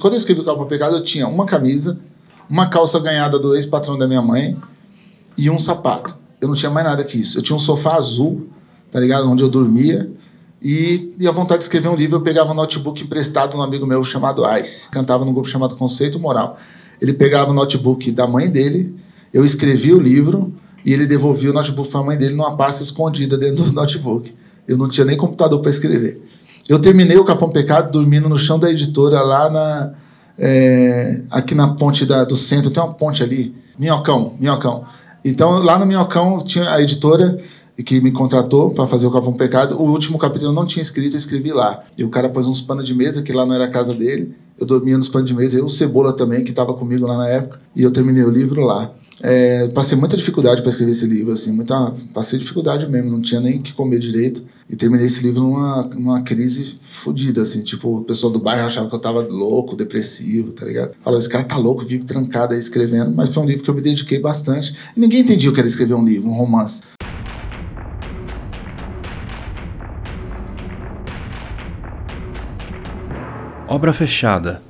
Quando eu escrevi o Capão Pecado, eu tinha uma camisa, uma calça ganhada do ex-patrão da minha mãe e um sapato. Eu não tinha mais nada que isso. Eu tinha um sofá azul, tá ligado? Onde eu dormia. E, e a vontade de escrever um livro, eu pegava um notebook emprestado de um amigo meu chamado Ice, cantava num grupo chamado Conceito Moral. Ele pegava o notebook da mãe dele, eu escrevia o livro e ele devolvia o notebook para a mãe dele numa pasta escondida dentro do notebook. Eu não tinha nem computador para escrever. Eu terminei o Capão Pecado dormindo no chão da editora lá na, é, aqui na ponte da, do centro, tem uma ponte ali, Minhocão, Minhocão. Então lá no Minhocão tinha a editora que me contratou para fazer o Capão Pecado. O último capítulo eu não tinha escrito, eu escrevi lá. E o cara pôs uns panos de mesa, que lá não era a casa dele. Eu dormia nos panos de mesa, eu, o Cebola também, que estava comigo lá na época. E eu terminei o livro lá. É, passei muita dificuldade para escrever esse livro, assim, muita, passei dificuldade mesmo, não tinha nem o que comer direito. E terminei esse livro numa, numa crise fodida, assim, tipo, o pessoal do bairro achava que eu tava louco, depressivo, tá ligado? Falou, esse cara tá louco, vive trancado aí escrevendo, mas foi um livro que eu me dediquei bastante. E ninguém entendia o que era escrever um livro, um romance. Obra Fechada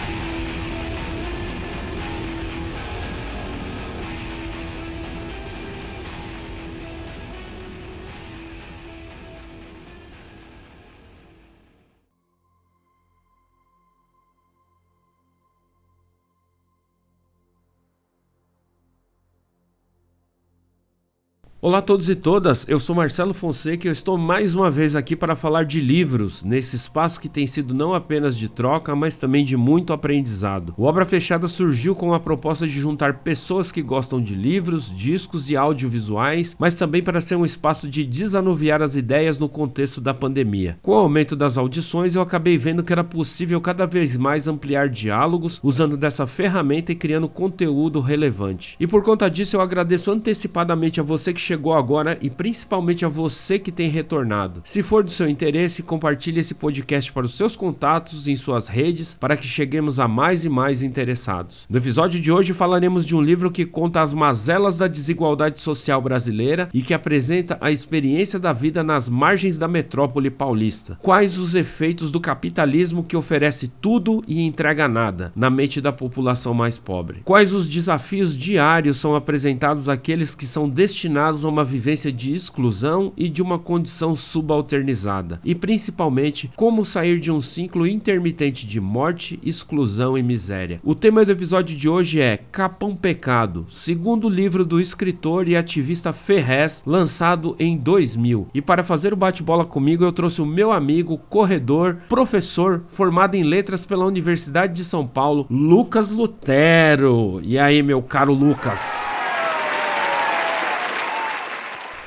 Olá a todos e todas, eu sou Marcelo Fonseca e eu estou mais uma vez aqui para falar de livros, nesse espaço que tem sido não apenas de troca, mas também de muito aprendizado. O Obra Fechada surgiu com a proposta de juntar pessoas que gostam de livros, discos e audiovisuais, mas também para ser um espaço de desanuviar as ideias no contexto da pandemia. Com o aumento das audições, eu acabei vendo que era possível cada vez mais ampliar diálogos usando dessa ferramenta e criando conteúdo relevante. E por conta disso, eu agradeço antecipadamente a você que chegou agora e principalmente a você que tem retornado. Se for do seu interesse, compartilhe esse podcast para os seus contatos em suas redes para que cheguemos a mais e mais interessados. No episódio de hoje falaremos de um livro que conta as mazelas da desigualdade social brasileira e que apresenta a experiência da vida nas margens da metrópole paulista. Quais os efeitos do capitalismo que oferece tudo e entrega nada na mente da população mais pobre? Quais os desafios diários são apresentados àqueles que são destinados a uma vivência de exclusão e de uma condição subalternizada, e principalmente como sair de um ciclo intermitente de morte, exclusão e miséria. O tema do episódio de hoje é Capão Pecado, segundo livro do escritor e ativista Ferrez, lançado em 2000. E para fazer o bate-bola comigo, eu trouxe o meu amigo, corredor, professor, formado em letras pela Universidade de São Paulo, Lucas Lutero. E aí, meu caro Lucas?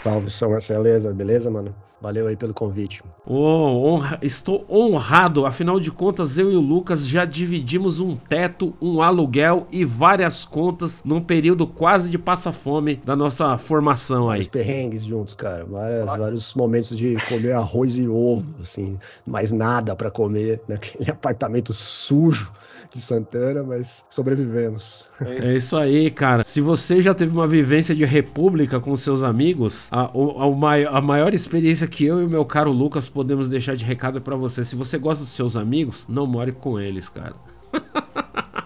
Salve, São Marceleza, beleza, mano? Valeu aí pelo convite. Oh, honra, estou honrado, afinal de contas, eu e o Lucas já dividimos um teto, um aluguel e várias contas num período quase de passa-fome da nossa formação aí. Vários perrengues juntos, cara. Várias, vários momentos de comer arroz e ovo, assim, mais nada para comer naquele apartamento sujo de Santana, mas sobrevivemos. É isso aí, cara. Se você já teve uma vivência de república com seus amigos, a, a, a maior experiência que eu e o meu caro Lucas podemos deixar de recado é para você. Se você gosta dos seus amigos, não more com eles, cara.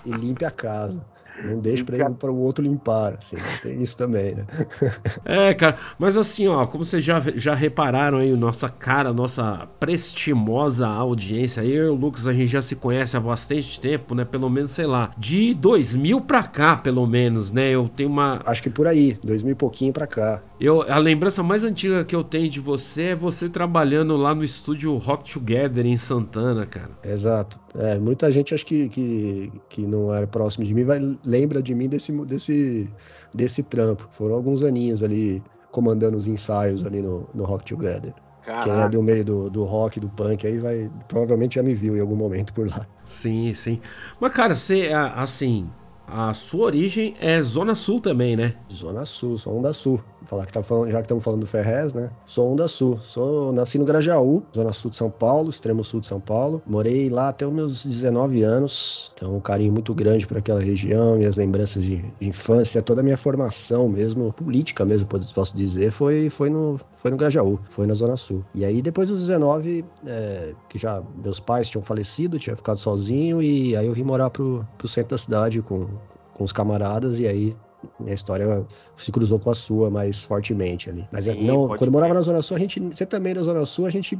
E limpe a casa. Não deixa para o outro limpar, assim, né? tem isso também, né? é, cara, mas assim, ó, como vocês já, já repararam aí, nossa cara, nossa prestimosa audiência, eu e o Lucas, a gente já se conhece há bastante tempo, né? Pelo menos, sei lá, de 2000 pra cá, pelo menos, né? Eu tenho uma. Acho que por aí, 2000 e pouquinho pra cá. Eu, a lembrança mais antiga que eu tenho de você é você trabalhando lá no estúdio Rock Together em Santana, cara. Exato. É, muita gente acho que, que, que não era próximo de mim vai lembra de mim desse, desse, desse trampo. Foram alguns aninhos ali comandando os ensaios ali no, no Rock Together. Caraca. Quem é do meio do, do rock, do punk, aí vai. Provavelmente já me viu em algum momento por lá. Sim, sim. Mas, cara, você, assim, a sua origem é Zona Sul também, né? Zona Sul, sou da Sul. falar que tá falando, já que estamos falando do Ferrez, né? Sou Onda Sul. Sou, nasci no Grajaú, zona sul de São Paulo, extremo sul de São Paulo. Morei lá até os meus 19 anos. Então, um carinho muito grande por aquela região, minhas lembranças de, de infância, toda a minha formação mesmo, política mesmo, posso dizer, foi, foi, no, foi no Grajaú, foi na Zona Sul. E aí, depois dos 19, é, que já meus pais tinham falecido, tinha ficado sozinho, e aí eu vim morar pro, pro centro da cidade com, com os camaradas, e aí minha história se cruzou com a sua mais fortemente ali. Mas Sim, não, quando eu morava na Zona Sul, a gente, você também na Zona Sul, a gente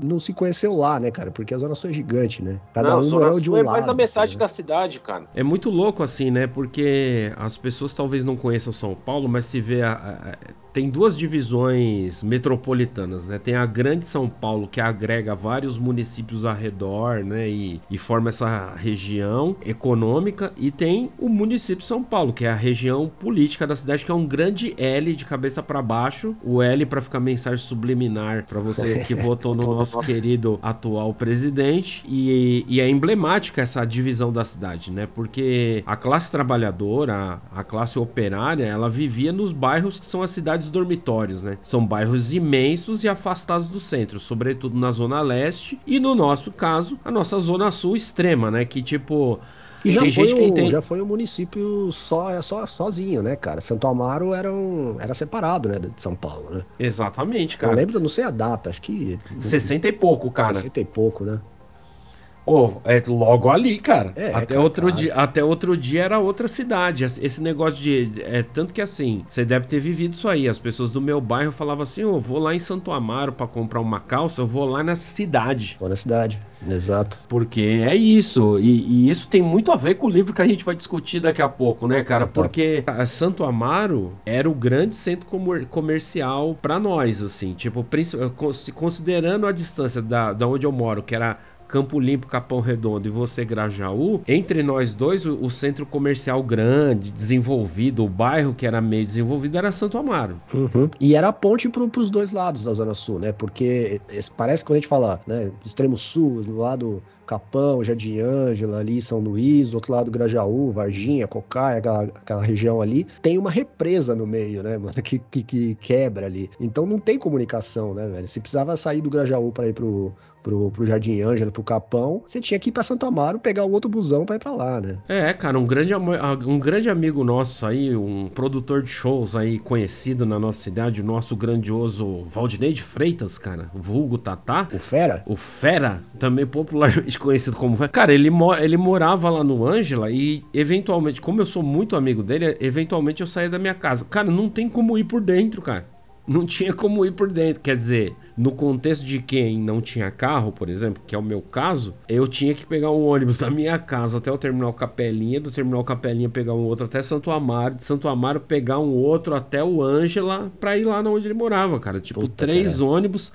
não se conheceu lá, né, cara? Porque a Zona Sul é gigante, né? Cada não, um morou de um é lado. É mais da metade assim, né? da cidade, cara. É muito louco assim, né? Porque as pessoas talvez não conheçam São Paulo, mas se vê a, a, tem duas divisões metropolitanas, né? Tem a Grande São Paulo que agrega vários municípios ao redor, né? E, e forma essa região econômica e tem o município de São Paulo que é a região política da cidade que é um grande L de cabeça para baixo, o L para ficar mensagem subliminar para você que votou no nosso querido atual presidente e, e, é emblemática essa divisão da cidade, né? Porque a classe trabalhadora, a, a classe operária, ela vivia nos bairros que são as cidades dormitórios, né? São bairros imensos e afastados do centro, sobretudo na zona leste e no nosso caso, a nossa zona sul extrema, né? Que tipo e já foi, o, tem... já foi o município só, só sozinho, né, cara? Santo Amaro era, um, era separado, né, de São Paulo, né? Exatamente, cara. Eu lembro, não sei a data, acho que... 60 e pouco, cara. 60 e pouco, né? Pô, é logo ali, cara. É, até, cara, outro cara. Dia, até outro dia era outra cidade. Esse negócio de. É, tanto que assim, você deve ter vivido isso aí. As pessoas do meu bairro falavam assim: eu oh, vou lá em Santo Amaro para comprar uma calça, eu vou lá na cidade. Vou na cidade, exato. Porque é isso. E, e, isso tem muito a ver com o livro que a gente vai discutir daqui a pouco, né, cara? Porque Santo Amaro era o grande centro comercial para nós, assim. Tipo, considerando a distância da, da onde eu moro, que era Campo Limpo, Capão Redondo e você Grajaú, entre nós dois, o, o, centro comercial grande, desenvolvido, o bairro que era meio desenvolvido era Santo Amaro. Uhum. E era a ponte para os dois lados da Zona Sul, né? Porque parece que quando a gente fala, né, extremo sul, do lado Capão, Jardim Ângela, ali São Luís, do outro lado Grajaú, Varginha, Cocaia, aquela, aquela, região ali, tem uma represa no meio, né, mano, que, que, que, quebra ali. Então não tem comunicação, né, velho? Se precisava sair do Grajaú para ir pro, pro, pro Jardim Ângela, pro Capão, você tinha que ir pra Santo Amaro pegar o outro busão pra ir pra lá, né? É, cara, um grande, um grande amigo nosso aí, um produtor de shows aí conhecido na nossa cidade, o nosso grandioso Valdinei de Freitas, cara, vulgo Tatá. O Fera? O Fera, também popularmente conhecido como Fera. Cara, ele, ele morava lá no Ângela e eventualmente, como eu sou muito amigo dele, eventualmente eu saía da minha casa. Cara, não tem como ir por dentro, cara não tinha como ir por dentro. Quer dizer, no contexto de quem não tinha carro, por exemplo, que é o meu caso, eu tinha que pegar um ônibus da minha casa até o terminal Capelinha, do terminal Capelinha pegar um outro até Santo Amaro, de Santo Amaro pegar um outro até o Ângela pra ir lá onde ele morava, cara. Tipo, Puta três cara. ônibus.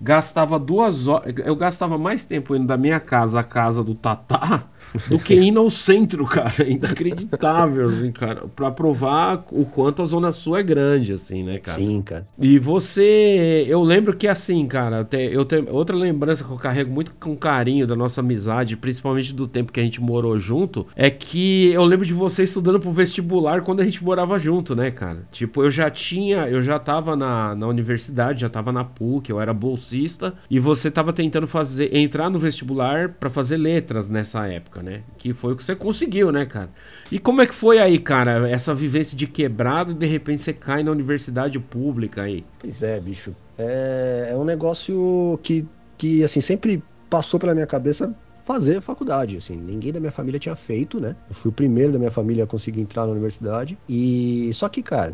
Gastava duas horas. Eu gastava mais tempo indo da minha casa à casa do Tatá do que indo ao centro, cara. É inacreditável, assim, cara. Pra provar o quanto a Zona Sul é grande, assim, né, cara? Sim, cara. E você. Eu lembro que, assim, cara, eu tenho outra lembrança que eu carrego muito com carinho da nossa amizade, principalmente do tempo que a gente morou junto, é que eu lembro de você estudando pro vestibular quando a gente morava junto, né, cara? Tipo, eu já tinha. Eu já tava na, na universidade, já tava na PUC, eu era bolsista, e você tava tentando fazer entrar no vestibular para fazer letras nessa época, né? Que foi o que você conseguiu, né, cara? E como é que foi aí, cara, essa vivência de quebrado e de repente você cai na universidade pública aí? Pois é, bicho. É, é um negócio que, que, assim, sempre passou pela minha cabeça fazer faculdade, assim, ninguém da minha família tinha feito, né? Eu fui o primeiro da minha família a conseguir entrar na universidade e só que, cara,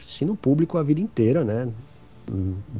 ensino público a vida inteira, né?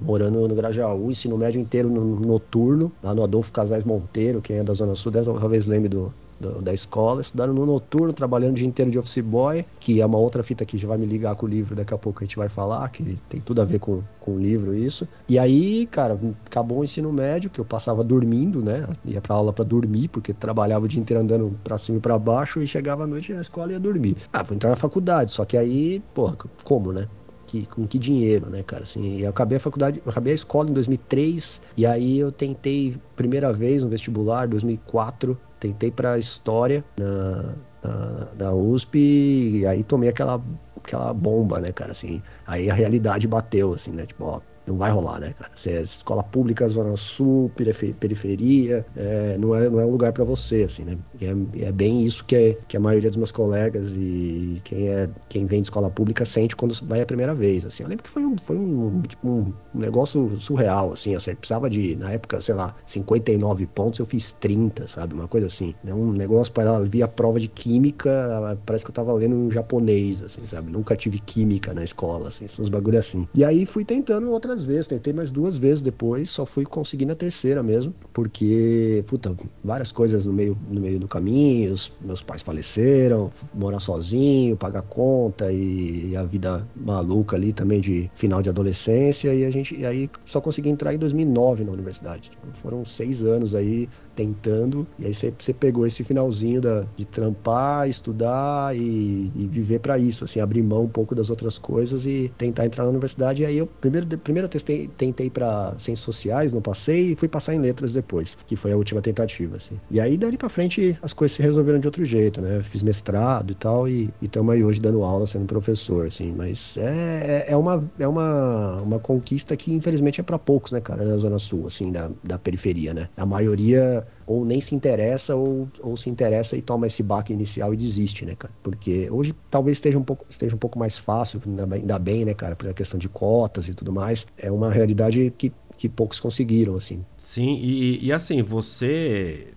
morando no Grajaú, ensino médio inteiro no noturno, lá no Adolfo Casais Monteiro, quem é da Zona Sul, talvez lembre do, do, da escola, estudaram no noturno, trabalhando o dia inteiro de office boy, que é uma outra fita que já vai me ligar com o livro, daqui a pouco a gente vai falar, que tem tudo a ver com, com o livro isso. E aí, cara, acabou o ensino médio, que eu passava dormindo, né? Ia pra aula para dormir, porque trabalhava o dia inteiro andando pra cima e pra baixo, e chegava à noite na escola e ia dormir. Ah, vou entrar na faculdade, só que aí, porra, como, né? que, com que dinheiro, né, cara? Assim, eu acabei a faculdade, acabei a escola em 2003 e aí eu tentei primeira vez no vestibular, 2004, tentei para história na, na, na USP e aí tomei aquela aquela bomba, né, cara, assim. Aí a realidade bateu, assim, né, tipo, ó, não vai rolar, né, cara? Você é escola pública, Zona Sul, periferia, é, não, é, não é um lugar para você, assim, né? É, é, bem isso que, é, que a maioria dos meus colegas e quem, é, quem vem de escola pública sente quando vai a primeira vez, assim. Eu lembro que foi um, foi um, tipo, um negócio surreal, assim, você precisava de, na época, sei lá, 59 pontos, eu fiz 30, sabe? Uma coisa assim. É um negócio para ela vir a prova de química, parece que eu tava lendo um japonês, assim, sabe? Nunca tive química na escola, assim, uns bagulho assim. E aí fui tentando outras várias vezes, tentei mais duas vezes depois, só fui conseguir na terceira mesmo, porque, puta, várias coisas no meio, no meio do caminho, meus pais faleceram, morar sozinho, pagar conta e, e, a vida maluca ali também de final de adolescência, e a gente, e aí só consegui entrar em 2009 na universidade. Tipo, foram seis anos aí tentando, e aí você, pegou esse finalzinho da, de trampar, estudar e, e viver para isso, assim, abrir mão um pouco das outras coisas e tentar entrar na universidade. E aí eu primeiro, primeiro eu testei, tentei para ciências sociais, não passei, e fui passar em letras depois, que foi a última tentativa, assim. E aí dali para frente as coisas se resolveram de outro jeito, né? Fiz mestrado e tal, e estamos aí hoje dando aula, sendo professor, assim. Mas é, é, é, uma, é uma, uma conquista que infelizmente é para poucos, né, cara, na Zona Sul, assim, da, da periferia, né? A maioria ou nem se interessa ou, ou se interessa e toma esse baque inicial e desiste, né, cara? Porque hoje talvez esteja um pouco, esteja um pouco mais fácil, ainda bem, né, cara, pela questão de cotas e tudo mais. É uma realidade que, que poucos conseguiram, assim. Sim, e, e assim, você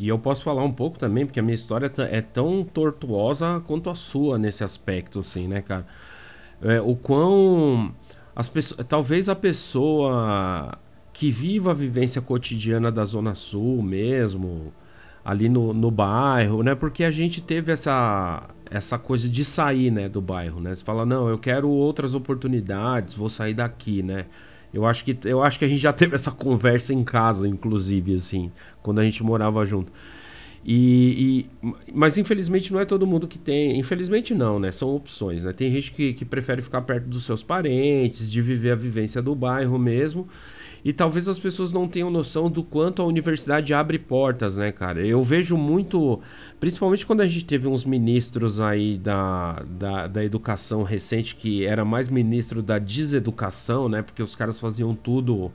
e eu posso falar um pouco também, porque a minha história é tão tortuosa quanto a sua nesse aspecto, assim, né, cara? É, o quão. As pessoas, talvez a pessoa que viva a vivência cotidiana da Zona Sul mesmo, ali no, no bairro, né? Porque a gente teve essa, essa coisa de sair, né, do bairro, né? Você fala, não, eu quero outras oportunidades, vou sair daqui, né? Eu acho que eu acho que a gente já teve essa conversa em casa, inclusive, assim, quando a gente morava junto. E, e, mas infelizmente não é todo mundo que tem. Infelizmente não, né? São opções, né? Tem gente que, que prefere ficar perto dos seus parentes, de viver a vivência do bairro mesmo. E talvez as pessoas não tenham noção do quanto a universidade abre portas, né, cara? Eu vejo muito, principalmente quando a gente teve uns ministros aí da, da, da educação recente, que era mais ministro da deseducação, né? Porque os caras faziam tudo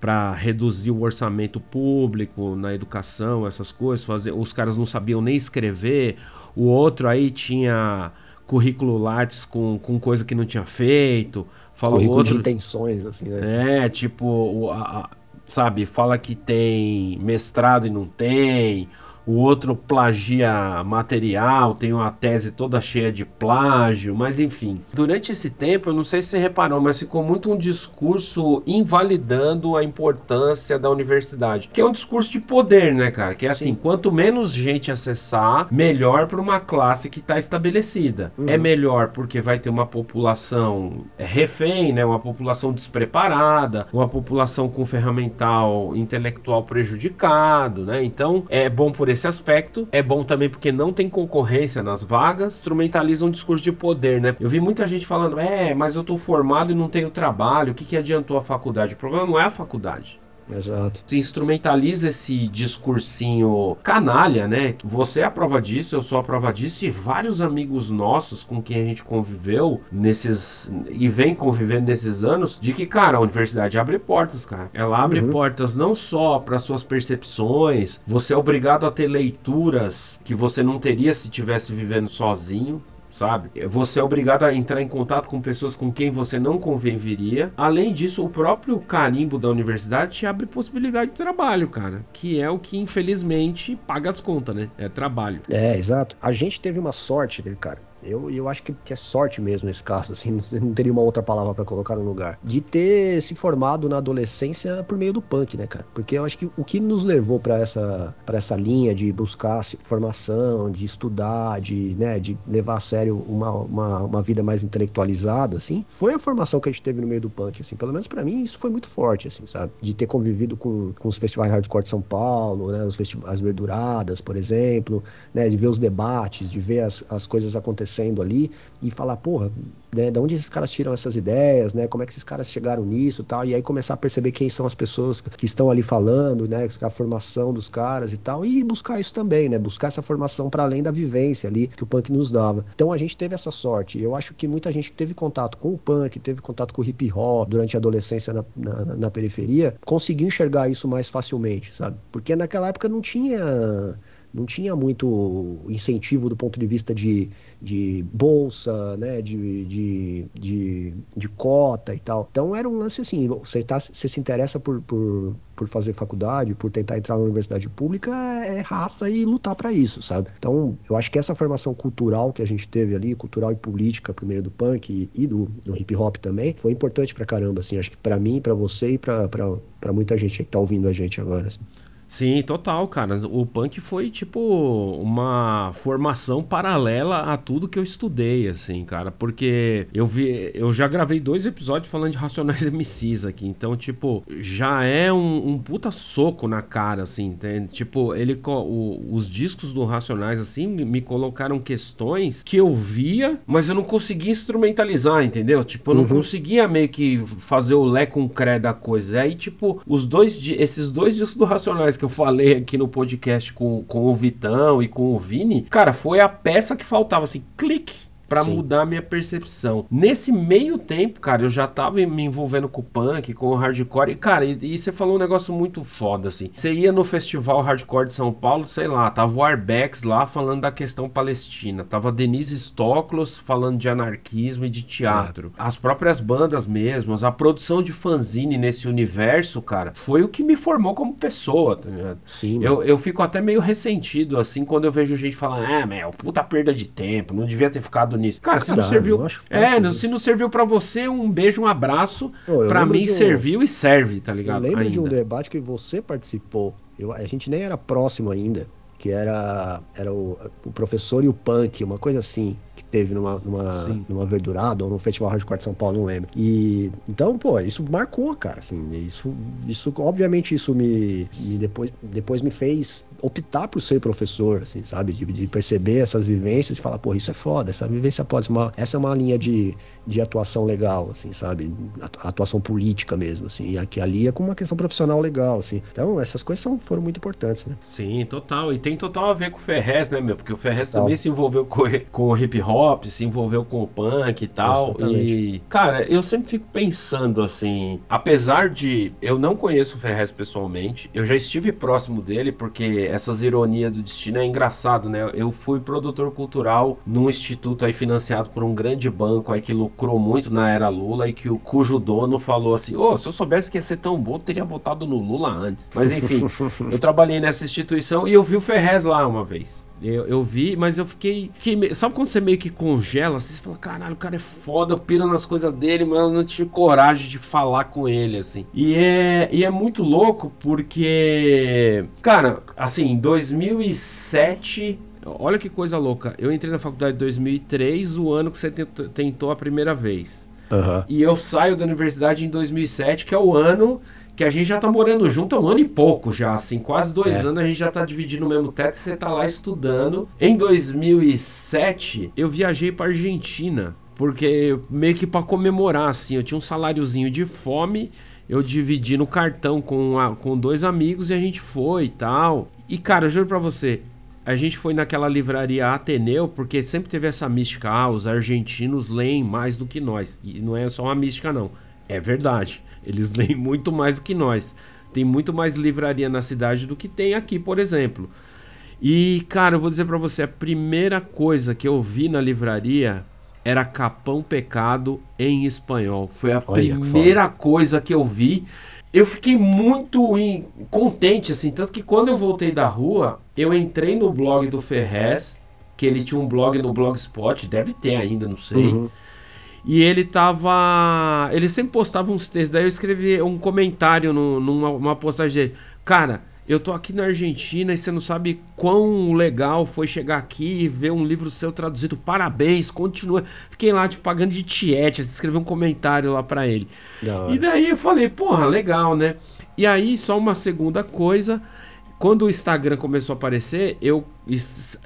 para reduzir o orçamento público na educação, essas coisas. Fazer, os caras não sabiam nem escrever. O outro aí tinha currículo Lattes com, com coisa que não tinha feito. Fala currículo outro, de intenções, assim, né? É, tipo, a, a, sabe, fala que tem mestrado e não tem o outro plagia material, tem uma tese toda cheia de plágio, mas enfim. Durante esse tempo, eu não sei se você reparou, mas ficou muito um discurso invalidando a importância da universidade, que é um discurso de poder, né, cara? Que é assim, Sim. quanto menos gente acessar, melhor para uma classe que está estabelecida. Uhum. É melhor porque vai ter uma população refém, né, uma população despreparada, uma população com ferramental intelectual prejudicado, né? Então, é bom por esse esse aspecto. É bom também porque não tem concorrência nas vagas, instrumentaliza um discurso de poder, né? Eu vi muita gente falando, é, mas eu tô formado e não tenho trabalho, o que, que adiantou a faculdade? O problema não é a faculdade. Exato. Se instrumentaliza esse discursinho canalha, né? Você é a prova disso, eu sou a prova disso, e vários amigos nossos com quem a gente conviveu nesses. e vem convivendo nesses anos, de que, cara, a universidade abre portas, cara. Ela abre uhum. portas não só para suas percepções, você é obrigado a ter leituras que você não teria se tivesse vivendo sozinho sabe? Você é obrigado a entrar em contato com pessoas com quem você não conviveria. Além disso, o próprio carimbo da universidade te abre possibilidade de trabalho, cara, que é o que infelizmente paga as contas, né? É trabalho. É, exato. A gente teve uma sorte, cara, eu, eu acho que, que é sorte mesmo nesse caso, assim, não teria uma outra palavra para colocar no lugar. De ter se formado na adolescência por meio do punk, né, cara? Porque eu acho que o que nos levou para essa, pra essa linha de buscar formação, de estudar, de, né, de levar a sério uma, uma, uma vida mais intelectualizada, assim, foi a formação que a gente teve no meio do punk, assim. Pelo menos para mim isso foi muito forte, assim, sabe? De ter convivido com, com os festivais hardcore de São Paulo, né, os festivais verduradas, por exemplo, né, de ver os debates, de ver as, as coisas acontecendo acontecendo ali e falar, porra, né, de onde esses caras tiram essas ideias, né? Como é que esses caras chegaram nisso, tal? E aí começar a perceber quem são as pessoas que estão ali falando, né? A formação dos caras e tal, e buscar isso também, né? Buscar essa formação para além da vivência ali que o punk nos dava. Então a gente teve essa sorte. Eu acho que muita gente teve contato com o punk, teve contato com o hip hop durante a adolescência na, na, na periferia, conseguiu enxergar isso mais facilmente, sabe? Porque naquela época não tinha não tinha muito incentivo do ponto de vista de, de bolsa, né, de, de, de, de, cota e tal. Então era um lance assim, você, tá, você se interessa por, por, por fazer faculdade, por tentar entrar na universidade pública, é raça e lutar para isso, sabe? Então eu acho que essa formação cultural que a gente teve ali, cultural e política por meio do punk e, e do, do, hip hop também, foi importante pra caramba, assim, acho que para mim, para você e para muita gente que tá ouvindo a gente agora. Assim. Sim, total, cara. O punk foi tipo uma formação paralela a tudo que eu estudei, assim, cara. Porque eu vi, eu já gravei dois episódios falando de Racionais MCs aqui. Então, tipo, já é um, um puta soco na cara, assim, entende? Tipo, ele, o, os discos do Racionais, assim, me colocaram questões que eu via, mas eu não conseguia instrumentalizar, entendeu? Tipo, eu não uhum. conseguia meio que fazer o lé com cré da coisa. Aí, tipo, os dois, esses dois discos do Racionais que eu falei aqui no podcast com, com o Vitão e com o Vini, cara, foi a peça que faltava, assim, clique para mudar a minha percepção. Nesse meio tempo, cara, eu já tava me envolvendo com o punk, com o hardcore. E, cara, e, e você falou um negócio muito foda, assim. Você ia no festival hardcore de São Paulo, sei lá, tava o Arbex lá falando da questão palestina. Tava Denise Stoklos falando de anarquismo e de teatro. As próprias bandas mesmas, a produção de fanzine nesse universo, cara, foi o que me formou como pessoa, tá ligado? Sim. Eu, eu fico até meio ressentido, assim, quando eu vejo gente falando, ah, meu, puta perda de tempo, não devia ter ficado nisso. Cara, se não serviu. É, não, se não serviu para você, um beijo, um abraço. Para mim um... serviu e serve, tá ligado? Eu lembro ainda. de um debate que você participou. Eu, a gente nem era próximo ainda. Que era, era o, o professor e o punk, uma coisa assim teve numa, numa, numa verdurada ou no Festival Hardcore de São Paulo, não lembro. E então, pô, isso marcou, cara. Assim, isso, isso obviamente, isso me, me depois, depois me fez optar por ser professor, assim, sabe? De, de perceber essas vivências e falar, pô, isso é foda, essa vivência pode ser uma. Essa é uma linha de, de atuação legal, assim, sabe? Atuação política mesmo, assim. E aqui ali é com uma questão profissional legal, assim. Então, essas coisas são, foram muito importantes, né? Sim, total. E tem total a ver com o Ferrez, né, meu? Porque o Ferrez total. também se envolveu com, com o hip hop hop, se envolveu com o punk e tal. Exatamente. E, cara, eu sempre fico pensando assim, apesar de eu não conheço o Ferrez pessoalmente, eu já estive próximo dele, porque essas ironias do destino é engraçado, né? Eu fui produtor cultural num instituto aí financiado por um grande banco aí que lucrou muito na era Lula e que o cujo dono falou assim: "Ô, oh, se eu soubesse que ia ser tão bom, teria votado no Lula antes". Mas enfim, eu trabalhei nessa instituição e eu vi o Ferrez lá uma vez. Eu, eu vi, mas eu fiquei, fiquei, Sabe quando você meio que congela? Você fala, caralho, o cara é foda, eu piro nas coisas dele, mas eu não tive coragem de falar com ele, assim. E é, e é muito louco porque, cara, assim, em 2007. Olha que coisa louca. Eu entrei na faculdade em 2003, o ano que você tentou a primeira vez. Uhum. E eu saio da universidade em 2007, que é o ano que a gente já tá morando junto há um ano e pouco já, assim, quase dois é. anos a gente já tá dividindo o mesmo teto você tá lá estudando. Em 2007, eu viajei pra Argentina, porque meio que para comemorar, assim, eu tinha um saláriozinho de fome, eu dividi no cartão com, a, com dois amigos e a gente foi e tal. E cara, eu juro pra você, a gente foi naquela livraria Ateneu, porque sempre teve essa mística, ah, os argentinos leem mais do que nós. E não é só uma mística, não. É verdade. Eles leem muito mais do que nós. Tem muito mais livraria na cidade do que tem aqui, por exemplo. E, cara, eu vou dizer para você, a primeira coisa que eu vi na livraria era Capão Pecado em espanhol. Foi a Olha, primeira que coisa que eu vi. Eu fiquei muito in... contente, assim, tanto que quando eu voltei da rua, eu entrei no blog do Ferrez, que ele tinha um blog no Blogspot, deve ter ainda, não sei. Uhum. E ele tava. Ele sempre postava uns textos. Daí eu escrevi um comentário no, numa postagem dele. Cara, eu tô aqui na Argentina e você não sabe quão legal foi chegar aqui e ver um livro seu traduzido. Parabéns, continua. Fiquei lá, tipo, pagando de tiete. Escrevi um comentário lá pra ele. E daí eu falei, porra, legal, né? E aí, só uma segunda coisa. Quando o Instagram começou a aparecer, eu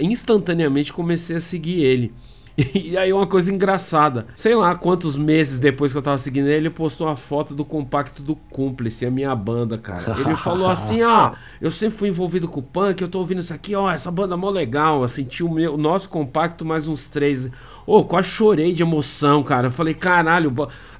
instantaneamente comecei a seguir ele. E aí uma coisa engraçada, sei lá quantos meses depois que eu tava seguindo ele, ele postou uma foto do compacto do Cúmplice, a minha banda, cara. Ele falou assim, ó, eu sempre fui envolvido com o punk, eu tô ouvindo isso aqui, ó, essa banda é mó legal, assim, tinha o, meu, o nosso compacto mais uns três. Ô, oh, quase chorei de emoção, cara. Eu falei, caralho,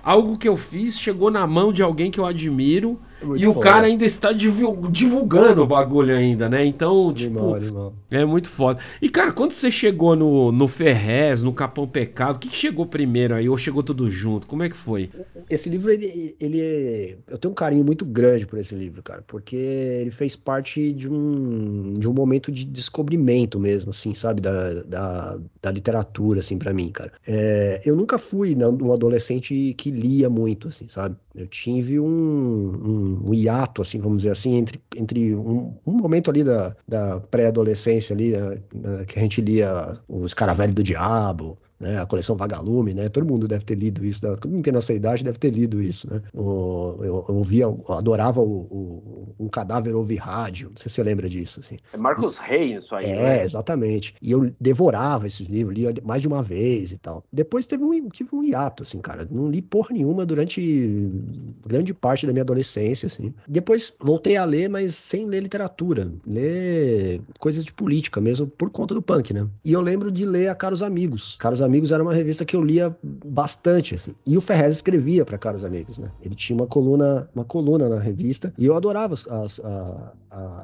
algo que eu fiz chegou na mão de alguém que eu admiro muito e o cara ainda está divulgando o bagulho ainda, né? Então, tipo, animal, animal. é muito foda. E cara, quando você chegou no, no Ferrez, no Capão Pecado, o que, que, chegou primeiro aí? Ou chegou tudo junto? Como é que foi? Esse livro, ele, ele é... Eu tenho um carinho muito grande por esse livro, cara, porque ele fez parte de um, de um momento de descobrimento mesmo, assim, sabe? Da, da, da literatura, assim, para mim, cara. É, eu nunca fui né, um adolescente que lia muito, assim, sabe? Eu tive um, um, um hiato, assim, vamos dizer assim, entre, entre um, um momento ali da, da pré-adolescência ali, né, que a gente lia Os Caravelhos do Diabo, né? A coleção Vagalume, né? Todo mundo deve ter lido isso, né? todo mundo tem nossa idade deve ter lido isso, né? O, eu, eu ouvia, eu adorava o, o, Um Cadáver Ouvir Rádio, não sei se você lembra disso, assim. É Marcos Reis isso aí, É, né? exatamente. E eu devorava esses livros, lia mais de uma vez e tal. Depois teve um, tive um hiato, assim, cara. Não li porra nenhuma durante grande parte da minha adolescência, assim. Depois voltei a ler, mas sem ler literatura. Ler coisas de política mesmo, por conta do punk, né? E eu lembro de ler a Caros Amigos. Caros Amigos Amigos era uma revista que eu lia bastante, assim. E o Ferrez escrevia para Caros Amigos, né? Ele tinha uma coluna, uma coluna na revista e eu adorava as, as,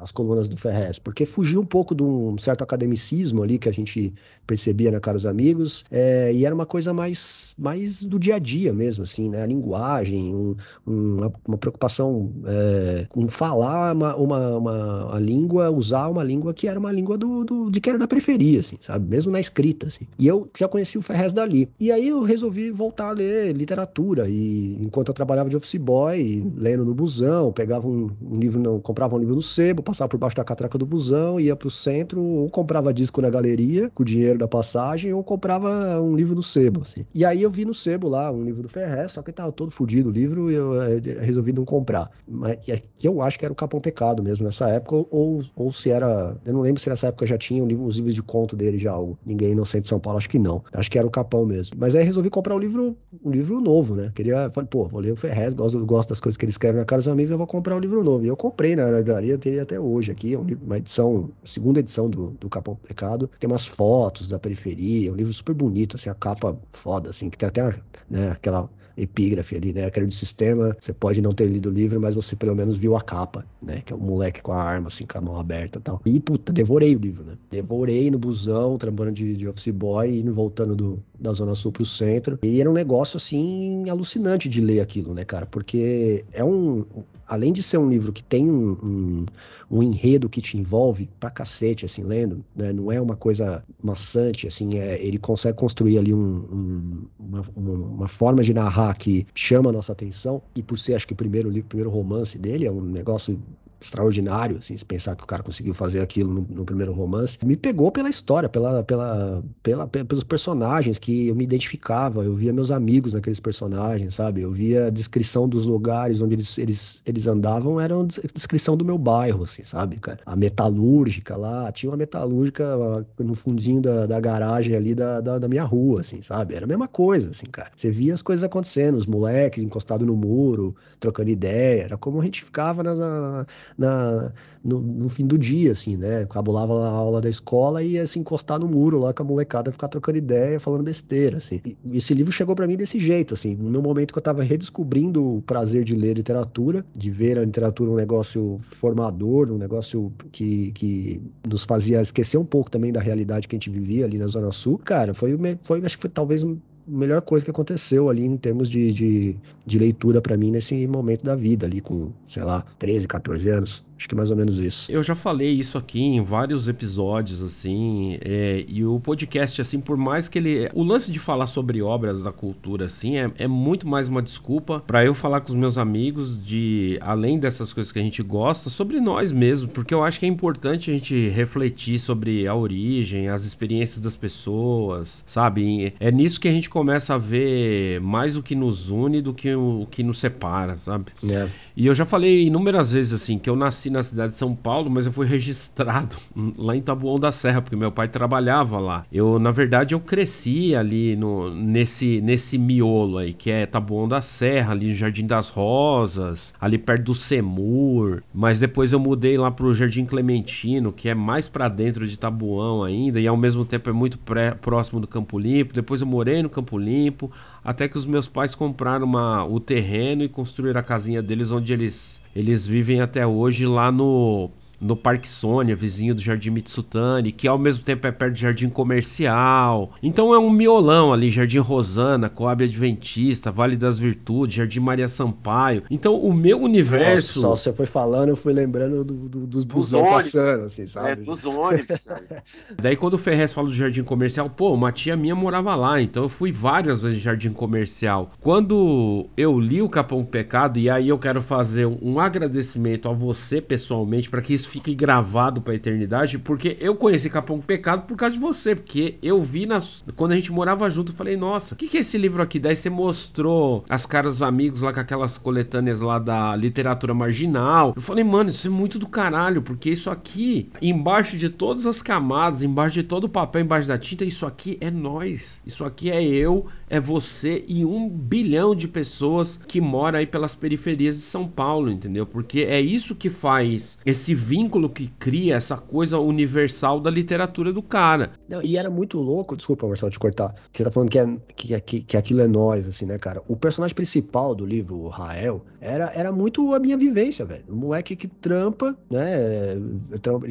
as colunas do Ferrez, porque fugia um pouco de um certo academicismo ali que a gente percebia na Caros Amigos, é, e era uma coisa mais, mais do dia a dia mesmo, assim, né? A linguagem, um, uma, uma, preocupação é, com falar uma, uma, uma, a língua, usar uma língua que era uma língua do, do, de que era da periferia, assim, sabe? Mesmo na escrita, assim. E eu já conheci o Ferrez dali. E aí eu resolvi voltar a ler literatura. E enquanto eu trabalhava de office boy, lendo no busão, pegava um, livro, não, comprava um livro no sebo, passava por baixo da catraca do busão, ia pro centro, ou comprava disco na galeria com o dinheiro da passagem, ou comprava um livro no sebo. Assim. E aí eu vi no sebo lá um livro do Ferrez, só que tava todo fodido o livro e eu, eh, resolvi não comprar. Mas que eu acho que era o Capão Pecado mesmo nessa época, ou, ou se era. Eu não lembro se nessa época já tinha um livro, os livros de conto dele já, o Ninguém Inocente de São Paulo, acho que não. Acho acho que era o Capão mesmo. Mas aí resolvi comprar um livro, um livro novo, né? Queria, falei, pô, vou ler o Ferrez, gosto, gosto das coisas que ele escreve na Cara dos Amigos, eu vou comprar um livro novo. E eu comprei na livraria, teria até hoje aqui, um livro, uma edição, segunda edição do, do Capão Pecado. Tem umas fotos da periferia, um livro super bonito, assim, a capa foda, assim, que tem até né, aquela epígrafe ali, né? Aquele do sistema, você pode não ter lido o livro, mas você pelo menos viu a capa, né? Que é o um moleque com a arma, assim, com a mão aberta e tal. E, puta, devorei o livro, né? Devorei no busão, trabalhando de, de office boy, indo voltando do, da Zona Sul pro centro. E era um negócio, assim, alucinante de ler aquilo, né, cara? Porque é um além de ser um livro que tem um, um, um, enredo que te envolve pra cacete, assim, lendo, né? Não é uma coisa maçante, assim, é, ele consegue construir ali um, uma, uma, forma de narrar que chama a nossa atenção, e por ser, acho que o primeiro livro, o primeiro romance dele, é um negócio extraordinário, assim, se pensar que o cara conseguiu fazer aquilo no, no, primeiro romance. Me pegou pela história, pela, pela, pela, pelos personagens que eu me identificava, eu via meus amigos naqueles personagens, sabe? Eu via a descrição dos lugares onde eles, eles, eles andavam, era a descrição do meu bairro, assim, sabe, cara? A metalúrgica lá, tinha uma metalúrgica no fundinho da, da garagem ali da, da, da, minha rua, assim, sabe? Era a mesma coisa, assim, cara. Você via as coisas acontecendo, os moleques encostados no muro, trocando ideia, era como a gente ficava na, na na, no, no, fim do dia, assim, né? Cabulava a aula da escola e ia se encostar no muro lá com a molecada, ficar trocando ideia, falando besteira, assim. E esse livro chegou para mim desse jeito, assim, no momento que eu tava redescobrindo o prazer de ler literatura, de ver a literatura um negócio formador, um negócio que, que nos fazia esquecer um pouco também da realidade que a gente vivia ali na Zona Sul, cara, foi, foi acho que foi talvez melhor coisa que aconteceu ali em termos de, de, de leitura para mim nesse momento da vida, ali com, sei lá, 13, 14 anos. Acho que é mais ou menos isso. Eu já falei isso aqui em vários episódios, assim, é, e o podcast, assim, por mais que ele. O lance de falar sobre obras da cultura, assim, é, é muito mais uma desculpa para eu falar com os meus amigos de, além dessas coisas que a gente gosta, sobre nós mesmos, porque eu acho que é importante a gente refletir sobre a origem, as experiências das pessoas, sabe? É nisso que a gente começa a ver mais o que nos une do que o, o que nos separa, sabe? É. E eu já falei inúmeras vezes assim que eu nasci na cidade de São Paulo, mas eu fui registrado lá em Tabuão da Serra, porque meu pai trabalhava lá. Eu, na verdade, eu cresci ali no, nesse, nesse miolo aí, que é Tabuão da Serra, ali no Jardim das Rosas, ali perto do Semur. Mas depois eu mudei lá pro Jardim Clementino, que é mais para dentro de Tabuão ainda, e ao mesmo tempo é muito pré, próximo do Campo Limpo. Depois eu morei no Campo Limpo, até que os meus pais compraram uma, o terreno e construíram a casinha deles onde eles, eles vivem até hoje lá no no Parque Sônia, vizinho do Jardim Mitsutani, que ao mesmo tempo é perto do Jardim Comercial. Então é um miolão ali, Jardim Rosana, Coab Adventista, Vale das Virtudes, Jardim Maria Sampaio. Então o meu universo. Nossa, só você foi falando, eu fui lembrando do, do, dos busão passando, assim, sabe? É, dos ônibus. Daí quando o Ferrez fala do Jardim Comercial, pô, uma tia minha morava lá, então eu fui várias vezes no Jardim Comercial. Quando eu li o Capão Pecado, e aí eu quero fazer um agradecimento a você pessoalmente, para que isso fique gravado pra eternidade, porque eu conheci Capão Pecado por causa de você, porque eu vi nas... quando a gente morava junto, eu falei, nossa, o que, que é esse livro aqui? Daí você mostrou as caras dos amigos lá com aquelas coletâneas lá da literatura marginal. Eu falei, mano, isso é muito do caralho, porque isso aqui, embaixo de todas as camadas, embaixo de todo o papel, embaixo da tinta, isso aqui é nós. Isso aqui é eu, é você e um bilhão de pessoas que moram aí pelas periferias de São Paulo, entendeu? Porque é isso que faz esse vínculo vínculo que cria essa coisa universal da literatura do cara. Não, e era muito louco, desculpa, Marcelo, te cortar. Você tá falando que, é, que, que, que aquilo é nós, assim, né, cara? O personagem principal do livro, o Rael, era, era muito a minha vivência, velho. O moleque que trampa, né?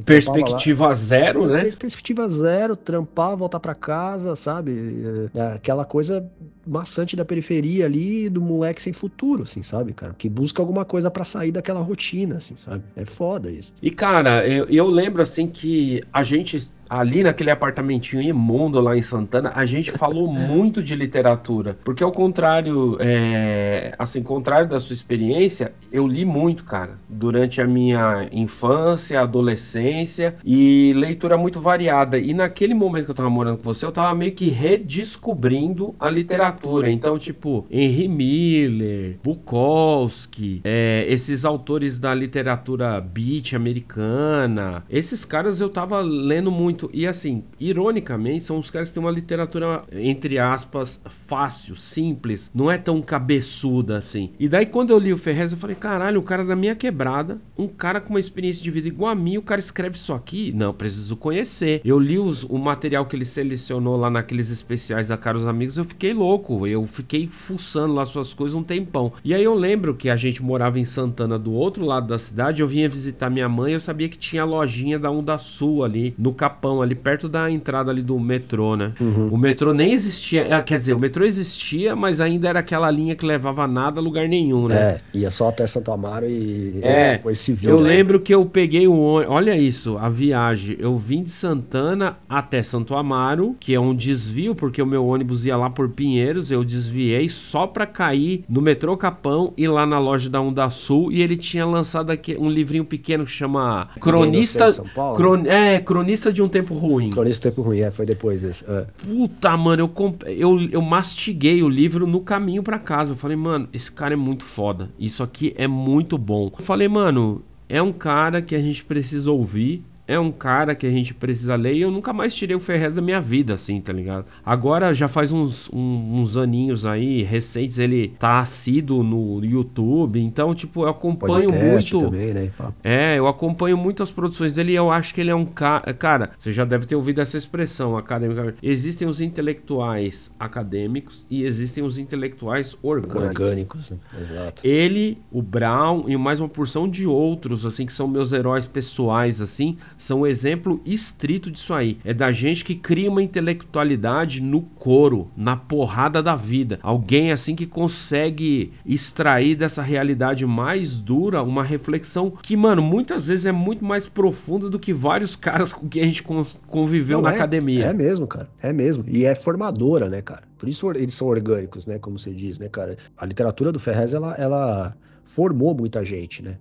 Perspectiva zero, né? Perspectiva zero, trampar, voltar para casa, sabe? É, aquela coisa maçante da periferia ali, do moleque sem futuro, assim, sabe, cara? Que busca alguma coisa para sair daquela rotina, assim, sabe? É foda isso. E, cara, eu, eu lembro, assim, que a gente ali naquele apartamentinho imundo lá em Santana, a gente falou muito de literatura. Porque ao contrário, é, assim, contrário da sua experiência, eu li muito, cara, durante a minha infância, adolescência e leitura muito variada. E naquele momento que eu tava morando com você, eu tava meio que redescobrindo a literatura. Então, tipo, Henry Miller, Bukowski, é, esses autores da literatura beat americana, esses caras eu tava lendo muito muito. E assim, ironicamente, são os caras que têm uma literatura, entre aspas, fácil, simples, não é tão cabeçuda assim. E daí, quando eu li o Ferrez, eu falei: caralho, o cara da minha quebrada, um cara com uma experiência de vida igual a mim, o cara escreve isso aqui? Não, preciso conhecer. Eu li os, o material que ele selecionou lá naqueles especiais da Caros Amigos, eu fiquei louco. Eu fiquei fuçando lá suas coisas um tempão. E aí eu lembro que a gente morava em Santana, do outro lado da cidade, eu vinha visitar minha mãe, eu sabia que tinha a lojinha da Onda Sul ali, no Capão Japão, ali perto da entrada ali do metrô, né? Uhum. O metrô nem existia, é, quer dizer, o metrô existia, mas ainda era aquela linha que levava nada a lugar nenhum, né? É, ia só até Santo Amaro e é, depois se viu. Eu né? lembro que eu peguei o olha isso, a viagem, eu vim de Santana até Santo Amaro, que é um desvio, porque o meu ônibus ia lá por Pinheiros, eu desviei só pra cair no metrô Capão e lá na loja da Onda Sul, e ele tinha lançado aqui um livrinho pequeno que chama Cronista, Cron, é, Cronista de um Tempo Ruim. Cronista do Tempo Ruim, é, foi depois desse. É. Puta, mano, eu, comp... eu, eu mastiguei o livro no caminho para casa. Eu falei, mano, esse cara é muito foda. Isso aqui é muito bom. Eu falei, mano, é um cara que a gente precisa ouvir é um cara que a gente precisa ler e eu nunca mais tirei o Ferrez da minha vida, assim, tá ligado? Agora já faz uns, um, uns aninhos aí, recentes, ele tá assíduo no YouTube, então, tipo, eu acompanho muito. Também, né? É, eu acompanho muito as produções dele e eu acho que ele é um cara. Cara, você já deve ter ouvido essa expressão acadêmica. Existem os intelectuais acadêmicos e existem os intelectuais orgânicos. Orgânicos, né? exato. Ele, o Brown e mais uma porção de outros, assim, que são meus heróis pessoais, assim são um exemplo estrito disso aí. É da gente que cria uma intelectualidade no couro, na porrada da vida. Alguém assim que consegue extrair dessa realidade mais dura uma reflexão que, mano, muitas vezes é muito mais profunda do que vários caras com quem a gente conviveu Não, na é, academia. É mesmo, cara. É mesmo. E é formadora, né, cara? Por isso eles são orgânicos, né? Como você diz, né, cara? A literatura do Ferrez, ela, ela formou muita gente, né?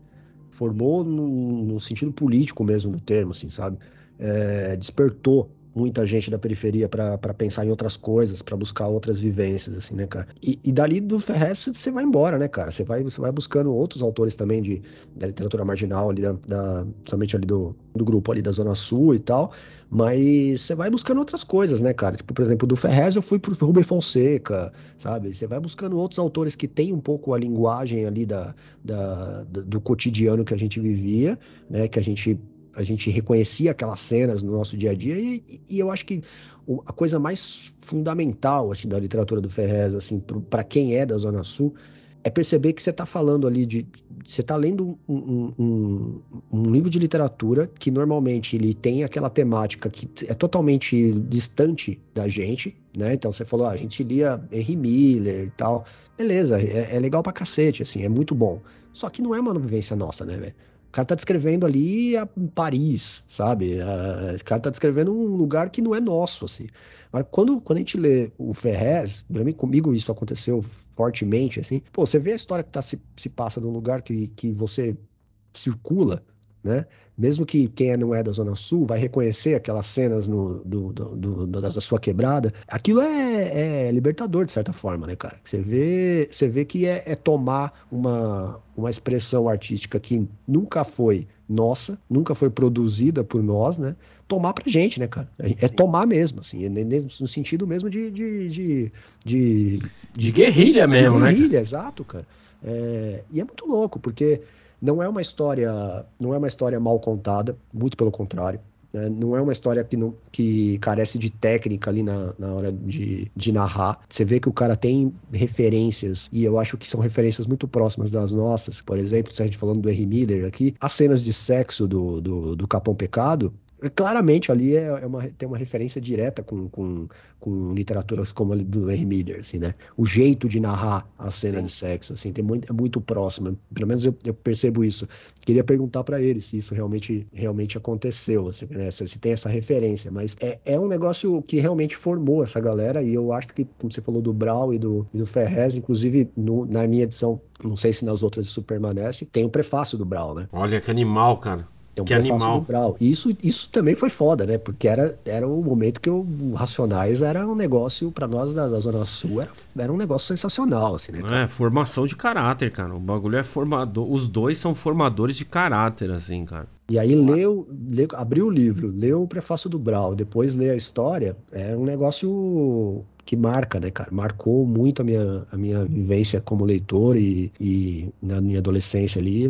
Formou no, no, sentido político mesmo do termo, assim, sabe? É, despertou muita gente da periferia para pensar em outras coisas, para buscar outras vivências, assim, né, cara? E, e dali do Ferrez você vai embora, né, cara? Você vai, você vai buscando outros autores também de, da literatura marginal ali, da, da, somente ali do, do grupo ali da Zona Sul e tal, mas você vai buscando outras coisas, né, cara? Tipo, por exemplo, do Ferrez eu fui pro Rubem Fonseca, sabe? Você vai buscando outros autores que têm um pouco a linguagem ali da, da, da do cotidiano que a gente vivia, né? Que a gente a gente reconhecia aquelas cenas no nosso dia a dia e, e eu acho que a coisa mais fundamental assim, da literatura do Ferrez, assim, para quem é da Zona Sul, é perceber que você está falando ali de. Você está lendo um, um, um, livro de literatura que normalmente ele tem aquela temática que é totalmente distante da gente, né? Então você falou, ah, a gente lia Henry Miller e tal. Beleza, é, é legal pra cacete, assim, é muito bom. Só que não é uma vivência nossa, né, velho? O cara tá descrevendo ali a Paris, sabe? O cara tá descrevendo um lugar que não é nosso, assim. Mas quando, quando a gente lê o Ferrez, pra mim, comigo isso aconteceu fortemente, assim. Pô, você vê a história que tá, se, se passa num lugar que, que você circula, né? Mesmo que quem não é da Zona Sul vai reconhecer aquelas cenas no, do, do, do, da sua quebrada, aquilo é, é, libertador, de certa forma, né, cara? Você vê, você vê que é, é tomar uma, uma expressão artística que nunca foi nossa, nunca foi produzida por nós, né? Tomar pra gente, né, cara? É, é tomar mesmo, assim, é no sentido mesmo de. De, de, de, de guerrilha mesmo, né? De guerrilha, exato, cara. É, e é muito louco, porque não é uma história, não é uma história mal contada, muito pelo contrário. Né? Não é uma história que, não, que carece de técnica ali na, na hora de, de narrar. Você vê que o cara tem referências, e eu acho que são referências muito próximas das nossas. Por exemplo, se a gente falando do Henry Miller aqui, as cenas de sexo do, do, do Capão Pecado, claramente ali é, é, uma, tem uma referência direta com, com, com literaturas como a do Henry Miller, assim, né? O jeito de narrar a cena Sim. de sexo, assim, tem muito, é muito próximo. Pelo menos eu, eu percebo isso. Queria perguntar para ele se isso realmente, realmente aconteceu, assim, né? se, se, tem essa referência. Mas é, é um negócio que realmente formou essa galera e eu acho que, como você falou do Brau e do, e do Ferrez, inclusive no, na minha edição, não sei se nas outras isso permanece, tem o prefácio do Brau, né? Olha que animal, cara. É um que animal. Brau. E isso, isso também foi foda, né? Porque era, era um momento que o Racionais era um negócio, para nós da, da, Zona Sul, era, era um negócio sensacional, assim, né? Cara? É, formação de caráter, cara. O bagulho é formador. Os dois são formadores de caráter, assim, cara. E aí leu, leu, abriu o livro, leu o prefácio do Brau, depois leu a história, é um negócio que marca, né, cara? Marcou muito a minha, a minha vivência como leitor e, e na minha adolescência ali.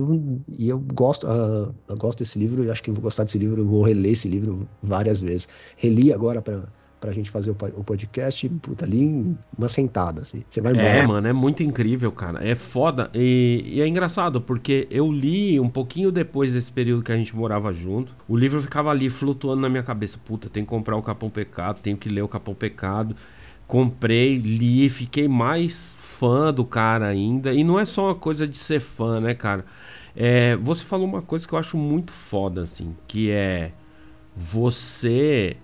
E eu gosto, uh, eu gosto desse livro e acho que vou gostar desse livro. Vou reler esse livro várias vezes. Reli agora para pra gente fazer o podcast, puta, ali uma sentada, assim. Você vai embora. É, mano, é muito incrível, cara. É foda. E, e, é engraçado, porque eu li um pouquinho depois desse período que a gente morava junto. O livro ficava ali flutuando na minha cabeça. Puta, tem que comprar o Capão Pecado, tenho que ler o Capão Pecado comprei, li, fiquei mais fã do cara ainda. E não é só uma coisa de ser fã, né, cara? É, você falou uma coisa que eu acho muito foda, assim, que é você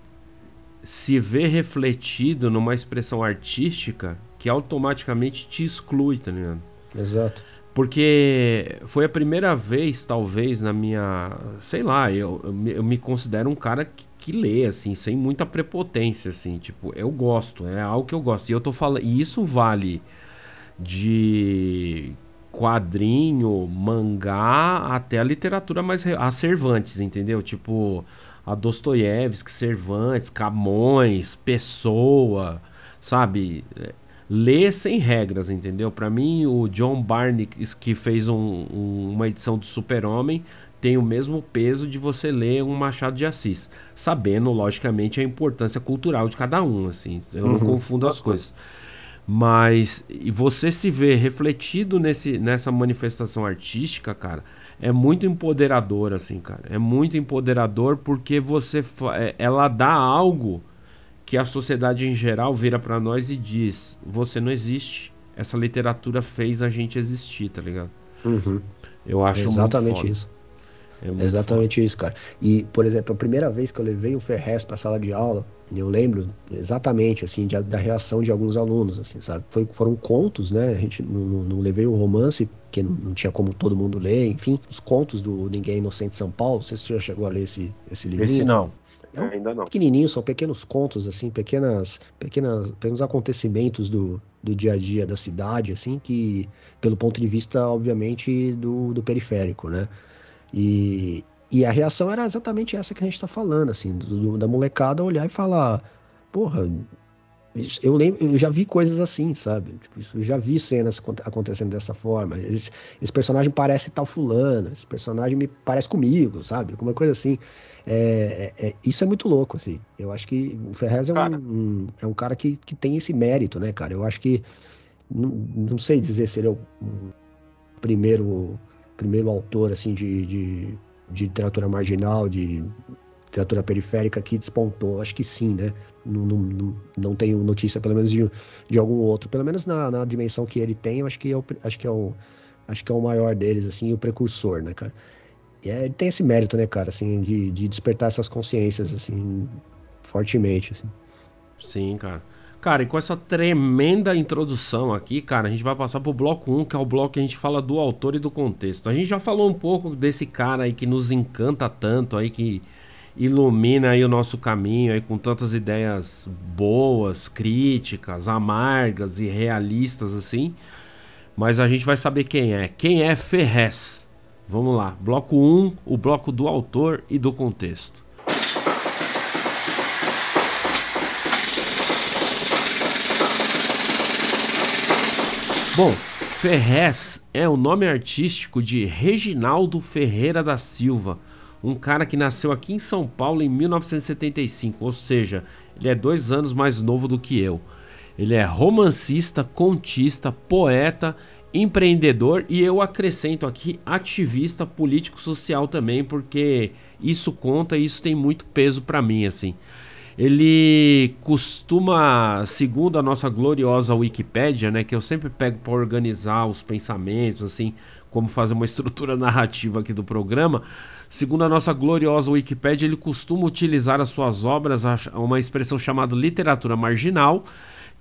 se ver refletido numa expressão artística que automaticamente te exclui, tá ligado? Exato. Porque foi a primeira vez, talvez, na minha. Sei lá, eu, eu me considero um cara que, que lê, assim, sem muita prepotência, assim. Tipo, eu gosto, é algo que eu gosto. E eu tô falando. E isso vale de quadrinho, mangá, até a literatura mais. a Cervantes, entendeu? Tipo, a Dostoiévski, Cervantes, Camões, Pessoa, sabe? ler sem regras, entendeu? Para mim, o John Barney, que fez um, um, uma edição do Super-Homem, tem o mesmo peso de você ler um Machado de Assis, sabendo, logicamente, a importância cultural de cada um, assim. Eu uhum. não confundo as coisas. Mas e você se ver refletido nesse, nessa manifestação artística, cara, é muito empoderador, assim, cara. É muito empoderador porque você é, ela dá algo que a sociedade em geral vira para nós e diz: você não existe. Essa literatura fez a gente existir, tá ligado? Uhum. Eu acho exatamente isso. É exatamente foda. isso, cara. E, por exemplo, a primeira vez que eu levei o Ferrez para sala de aula, eu lembro exatamente, assim, de, da reação de alguns alunos, assim, sabe? Foi, foram contos, né? A gente não, não, não levei o romance, que não, não, tinha como todo mundo ler, enfim. Os contos do Ninguém Inocente São Paulo, não sei se você já chegou a ler esse, esse livro. Esse não. é Ainda não. Pequenininho, são pequenos contos, assim, pequenas, pequenas, pequenos acontecimentos do, do dia a dia da cidade, assim, que, pelo ponto de vista, obviamente, do, do periférico, né? E, e a reação era exatamente essa que a gente está falando, assim, do, da molecada olhar e falar, porra, eu lembro, eu já vi coisas assim, sabe? Tipo, eu já vi cenas acontecendo dessa forma. Esse, esse, personagem parece tal fulano, esse personagem me parece comigo, sabe? Alguma coisa assim. É, é, é, isso é muito louco, assim. Eu acho que o Ferrez é um, um, é um cara que, que tem esse mérito, né, cara? Eu acho que não, não sei dizer se ele é o primeiro primeiro autor assim de, de, de literatura marginal, de literatura periférica que despontou. Acho que sim, né? Não, não, não tenho notícia, pelo menos, de, de algum outro. Pelo menos na, na dimensão que ele tem, eu acho que é o, acho que é o, acho que é o maior deles, assim, o precursor, né, cara? E é, ele tem esse mérito, né, cara, assim, de, de despertar essas consciências, assim, fortemente, assim. Sim, cara. Cara, e com essa tremenda introdução aqui, cara, a gente vai passar pro bloco 1, que é o bloco que a gente fala do autor e do contexto. A gente já falou um pouco desse cara aí que nos encanta tanto aí, que ilumina aí o nosso caminho aí com tantas ideias boas, críticas, amargas e realistas assim. Mas a gente vai saber quem é. Quem é Ferrez? Vamos lá. Bloco 1, o bloco do autor e do contexto. Bom, Ferrez é o nome artístico de Reginaldo Ferreira da Silva um cara que nasceu aqui em São Paulo em 1975, ou seja, ele é dois anos mais novo do que eu. Ele é romancista, contista, poeta, empreendedor e eu acrescento aqui ativista político social também, porque isso conta e isso tem muito peso para mim assim. Ele costuma, segundo a nossa gloriosa Wikipédia, né, que eu sempre pego para organizar os pensamentos assim, como fazer uma estrutura narrativa aqui do programa, Segundo a nossa gloriosa Wikipédia, ele costuma utilizar as suas obras uma expressão chamada literatura marginal,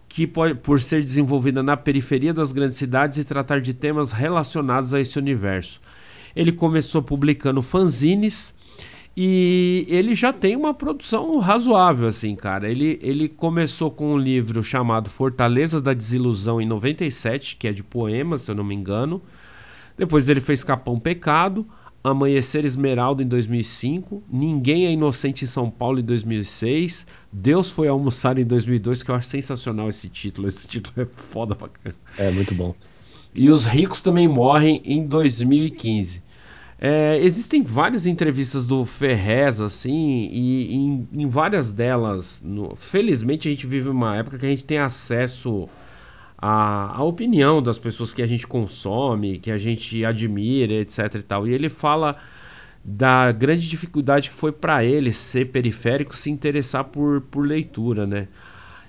que pode, por ser desenvolvida na periferia das grandes cidades e tratar de temas relacionados a esse universo. Ele começou publicando fanzines e ele já tem uma produção razoável, assim, cara. Ele, ele começou com um livro chamado Fortaleza da Desilusão em 97, que é de poemas, se eu não me engano. Depois ele fez Capão Pecado. Amanhecer Esmeralda em 2005, Ninguém é Inocente em São Paulo em 2006, Deus foi almoçar em 2002, que eu acho sensacional esse título. Esse título é foda pra caramba. É, muito bom. E Os Ricos Também Morrem em 2015. É, existem várias entrevistas do Ferrez, assim, e em, em várias delas, no, felizmente a gente vive uma época que a gente tem acesso a, a opinião das pessoas que a gente consome, que a gente admira, etc e tal. E ele fala da grande dificuldade que foi para ele ser periférico se interessar por, por leitura, né?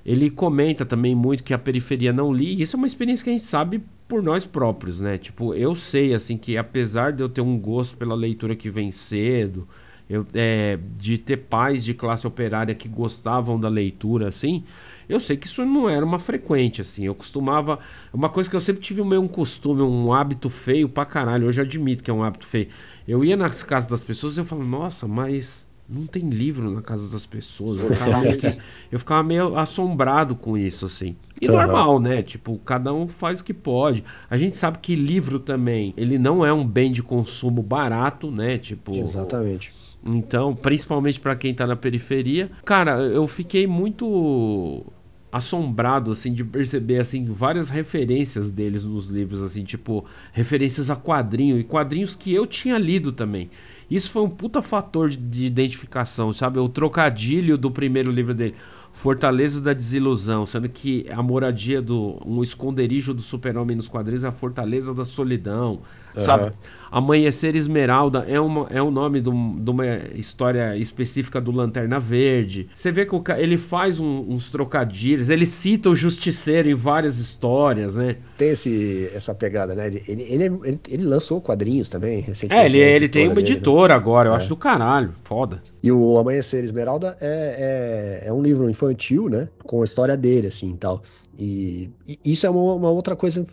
Ele comenta também muito que a periferia não li, isso é uma experiência que a gente sabe por nós próprios, né? Tipo, eu sei assim que apesar de eu ter um gosto pela leitura que vem cedo, eu, é, de ter pais de classe operária que gostavam da leitura, assim, eu sei que isso não era uma frequente, assim. Eu costumava. Uma coisa que eu sempre tive meio um costume, um hábito feio pra caralho. Hoje eu admito que é um hábito feio. Eu ia nas casas das pessoas e eu falava, nossa, mas não tem livro na casa das pessoas. Eu ficava meio, que, eu ficava meio assombrado com isso, assim. E normal, né? Tipo, cada um faz o que pode. A gente sabe que livro também, ele não é um bem de consumo barato, né? Tipo. Exatamente. Então, principalmente para quem tá na periferia. Cara, eu fiquei muito assombrado assim de perceber assim várias referências deles nos livros assim, tipo, referências a quadrinho e quadrinhos que eu tinha lido também. Isso foi um puta fator de, de identificação, sabe? O trocadilho do primeiro livro dele. Fortaleza da Desilusão, sendo que a moradia do um esconderijo do super-homem nos quadrinhos é a Fortaleza da Solidão. Uhum. Sabe? Amanhecer Esmeralda é, uma, é o nome de, uma história específica do Lanterna Verde. Você vê que ele faz um, uns trocadilhos, ele cita o Justiceiro em várias histórias, né? Tem esse, essa pegada, né? Ele, ele, ele, ele lançou quadrinhos também, recentemente. É, ele, ele tem uma dele, né? editora né? agora, eu é. acho do caralho, foda. E o Amanhecer Esmeralda é, é, é um livro infantil, né? Com a história dele, assim, e tal. E, e isso é uma, uma outra coisa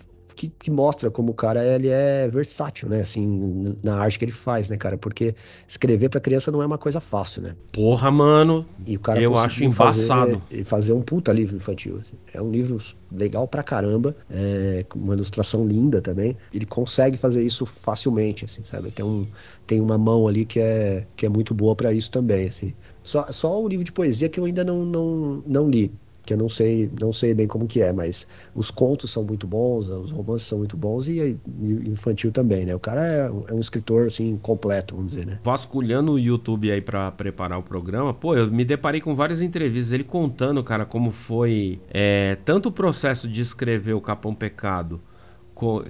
que, que, mostra como o cara ele é versátil, né? Assim, na arte que ele faz, né, cara? Porque escrever para criança não é uma coisa fácil, né? Porra, mano. E o cara eu acho embaçado. Fazer, fazer um puta livro infantil. Assim. É um livro legal pra caramba, é, com uma ilustração linda também. Ele consegue fazer isso facilmente, assim, sabe? Tem, um, tem uma mão ali que é, que é muito boa para isso também, assim. Só, só o livro de poesia que eu ainda não, não, não li que eu não sei, não sei bem como que é, mas os contos são muito bons, os romances são muito bons e, e infantil também, né? O cara é, é, um escritor assim completo, vamos dizer, né? Vasculhando o YouTube aí para preparar o programa, pô, eu me deparei com várias entrevistas ele contando, cara, como foi é, tanto o processo de escrever o Capão Pecado,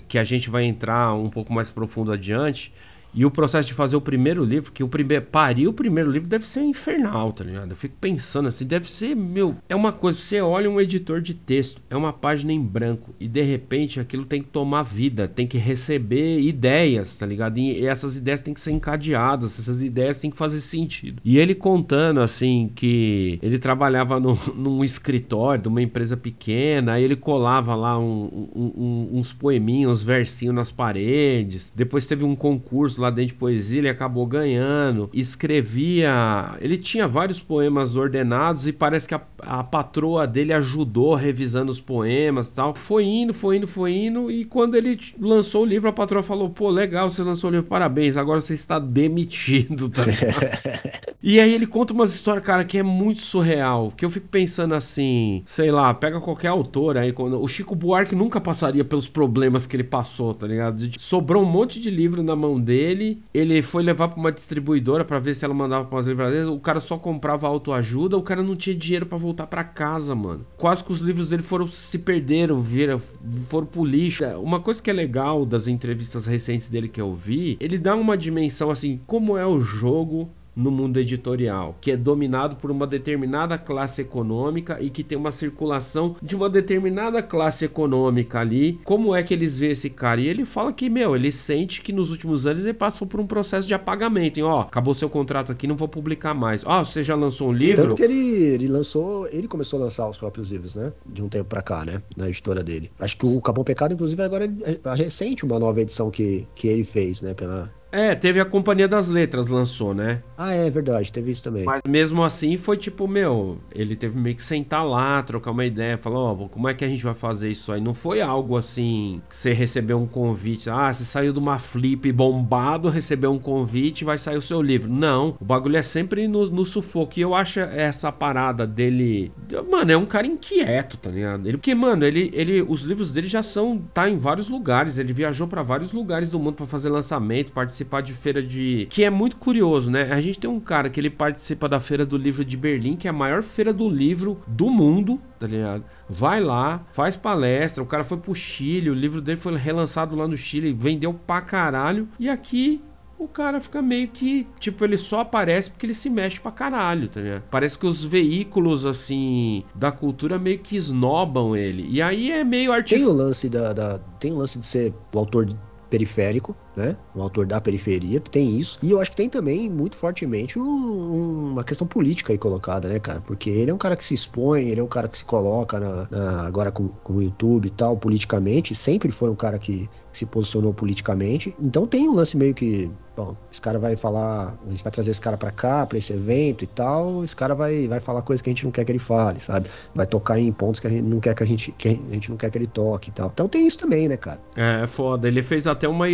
que a gente vai entrar um pouco mais profundo adiante e o processo de fazer o primeiro livro, que o primeiro parir o primeiro livro deve ser infernal, tá ligado? Eu fico pensando assim, deve ser, meu, é uma coisa, você olha um editor de texto, é uma página em branco e de repente aquilo tem que tomar vida, tem que receber ideias, tá ligado? E essas ideias têm que ser encadeadas, essas ideias têm que fazer sentido. E ele contando assim que ele trabalhava no, num escritório de uma empresa pequena, aí ele colava lá um, um, um, uns poeminhos, uns versinhos nas paredes. Depois teve um concurso lá dentro de poesia, ele acabou ganhando. Escrevia. Ele tinha vários poemas ordenados e parece que a, a patroa dele ajudou revisando os poemas tal. Foi indo, foi indo, foi indo. E quando ele lançou o livro, a patroa falou: pô, legal, você lançou o livro, parabéns, agora você está demitido, tá E aí ele conta umas histórias, cara, que é muito surreal. Que eu fico pensando assim, sei lá, pega qualquer autor aí. Quando, o Chico Buarque nunca passaria pelos problemas que ele passou, tá ligado? Sobrou um monte de livro na mão dele dele, ele foi levar para uma distribuidora para ver se ela mandava para umas livrarias, o cara só comprava autoajuda, o cara não tinha dinheiro para voltar para casa, mano. Quase que os livros dele foram se perderam, viram, foram pro lixo. Uma coisa que é legal das entrevistas recentes dele que eu vi, ele dá uma dimensão assim, como é o jogo no mundo editorial, que é dominado por uma determinada classe econômica e que tem uma circulação de uma determinada classe econômica ali. Como é que eles vê esse cara? E ele fala que, meu, ele sente que nos últimos anos ele passou por um processo de apagamento. Hein? Ó, acabou seu contrato aqui, não vou publicar mais. Ó, você já lançou um livro? Tanto que ele, ele lançou, ele começou a lançar os próprios livros, né? De um tempo pra cá, né? Na editora dele. Acho que o Capão Pecado, inclusive, agora é, é recente uma nova edição que, que ele fez, né? Pela, é, teve a Companhia das Letras lançou, né? Ah, é verdade, teve isso também. Mas mesmo assim foi tipo, meu, ele teve meio que sentar lá, trocar uma ideia, falar, ó, oh, como é que a gente vai fazer isso aí? Não foi algo assim que você recebeu um convite, ah, você saiu de uma flip bombado, recebeu um convite, vai sair o seu livro. Não, o bagulho é sempre no, no sufoco. E eu acho essa parada dele, mano, é um cara inquieto, tá ligado? Ele, porque, mano, ele, ele, os livros dele já são, tá em vários lugares, ele viajou para vários lugares do mundo para fazer lançamento, participar participar de feira de. Que é muito curioso, né? A gente tem um cara que ele participa da Feira do Livro de Berlim, que é a maior feira do livro do mundo, tá ligado? Vai lá, faz palestra, o cara foi pro Chile, o livro dele foi relançado lá no Chile, vendeu pra caralho. E aqui o cara fica meio que, tipo, ele só aparece porque ele se mexe pra caralho, tá ligado? Parece que os veículos, assim, da cultura meio que esnobam ele. E aí é meio artístico. Tem o lance da, da, Tem o lance de ser o autor periférico, né? Um autor da periferia, tem isso. E eu acho que tem também muito fortemente um, uma questão política aí colocada, né, cara? Porque ele é um cara que se expõe, ele é um cara que se coloca na, na, agora com, com o YouTube e tal, politicamente, sempre foi um cara que se posicionou politicamente. Então tem um lance meio que, bom, esse cara vai falar, a gente vai trazer esse cara para cá, para esse evento e tal, esse cara vai, vai falar coisas que a gente não quer que ele fale, sabe? Vai tocar em pontos que a gente não quer que a gente, que a gente não quer que ele toque e tal. Então tem isso também, né, cara? É, é foda. Ele fez até uma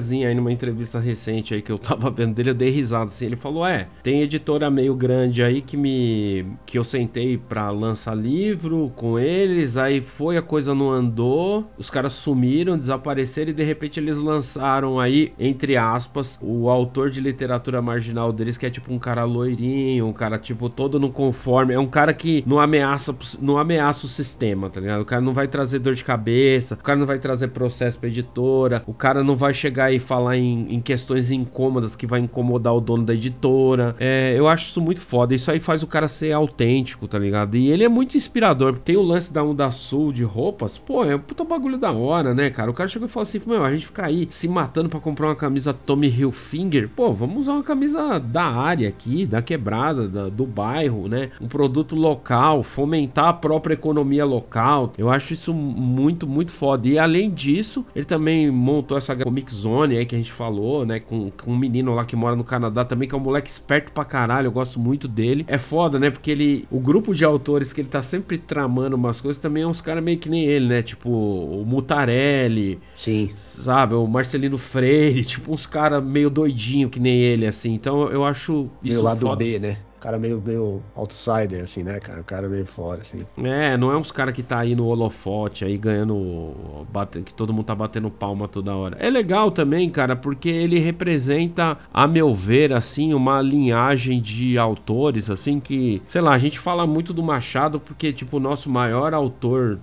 ironiazinha aí numa entrevista recente aí que eu tava vendo dele, eu dei risada assim. Ele falou: "É, tem editora meio grande aí que me que eu sentei para lançar livro com eles, aí foi a coisa não andou, os caras sumiram, desapareceram e de repente eles lançaram aí, entre aspas, o autor de literatura marginal deles, que é tipo um cara loirinho, um cara tipo todo no conforme, é um cara que não ameaça, não ameaça o sistema, tá ligado? O cara não vai trazer dor de cabeça, o cara não vai trazer processo pra editora, o cara não vai chegar vai falar em, em, questões incômodas que vai incomodar o dono da editora. É, eu acho isso muito foda. Isso aí faz o cara ser autêntico, tá ligado? E ele é muito inspirador. Tem o lance da Onda Sul de roupas. Pô, é um puta bagulho da hora, né, cara? O cara chegou e falou assim: Meu, a gente fica aí se matando para comprar uma camisa Tommy Hilfiger. Pô, vamos usar uma camisa da área aqui, da quebrada, da, do bairro, né? Um produto local, fomentar a própria economia local. Eu acho isso muito, muito foda. E além disso, ele também montou essa Comic Zone aí que a gente falou, né? Com, com um menino lá que mora no Canadá também, que é um moleque esperto pra caralho. Eu gosto muito dele. É foda, né? Porque ele. O grupo de autores que ele tá sempre tramando umas coisas também é uns caras meio que nem ele, né? Tipo, o Mutarelli. Sim. Sabe? O Marcelino Freire. Tipo, uns caras meio doidinho que nem ele, assim. Então eu acho. Meio lado foda. B, né? Cara meio, meio outsider, assim, né, cara? O cara meio fora, assim. É, não é uns cara que tá aí no holofote, aí ganhando. Bate, que todo mundo tá batendo palma toda hora. É legal também, cara, porque ele representa, a meu ver, assim, uma linhagem de autores, assim, que. Sei lá, a gente fala muito do Machado porque, tipo, o nosso maior autor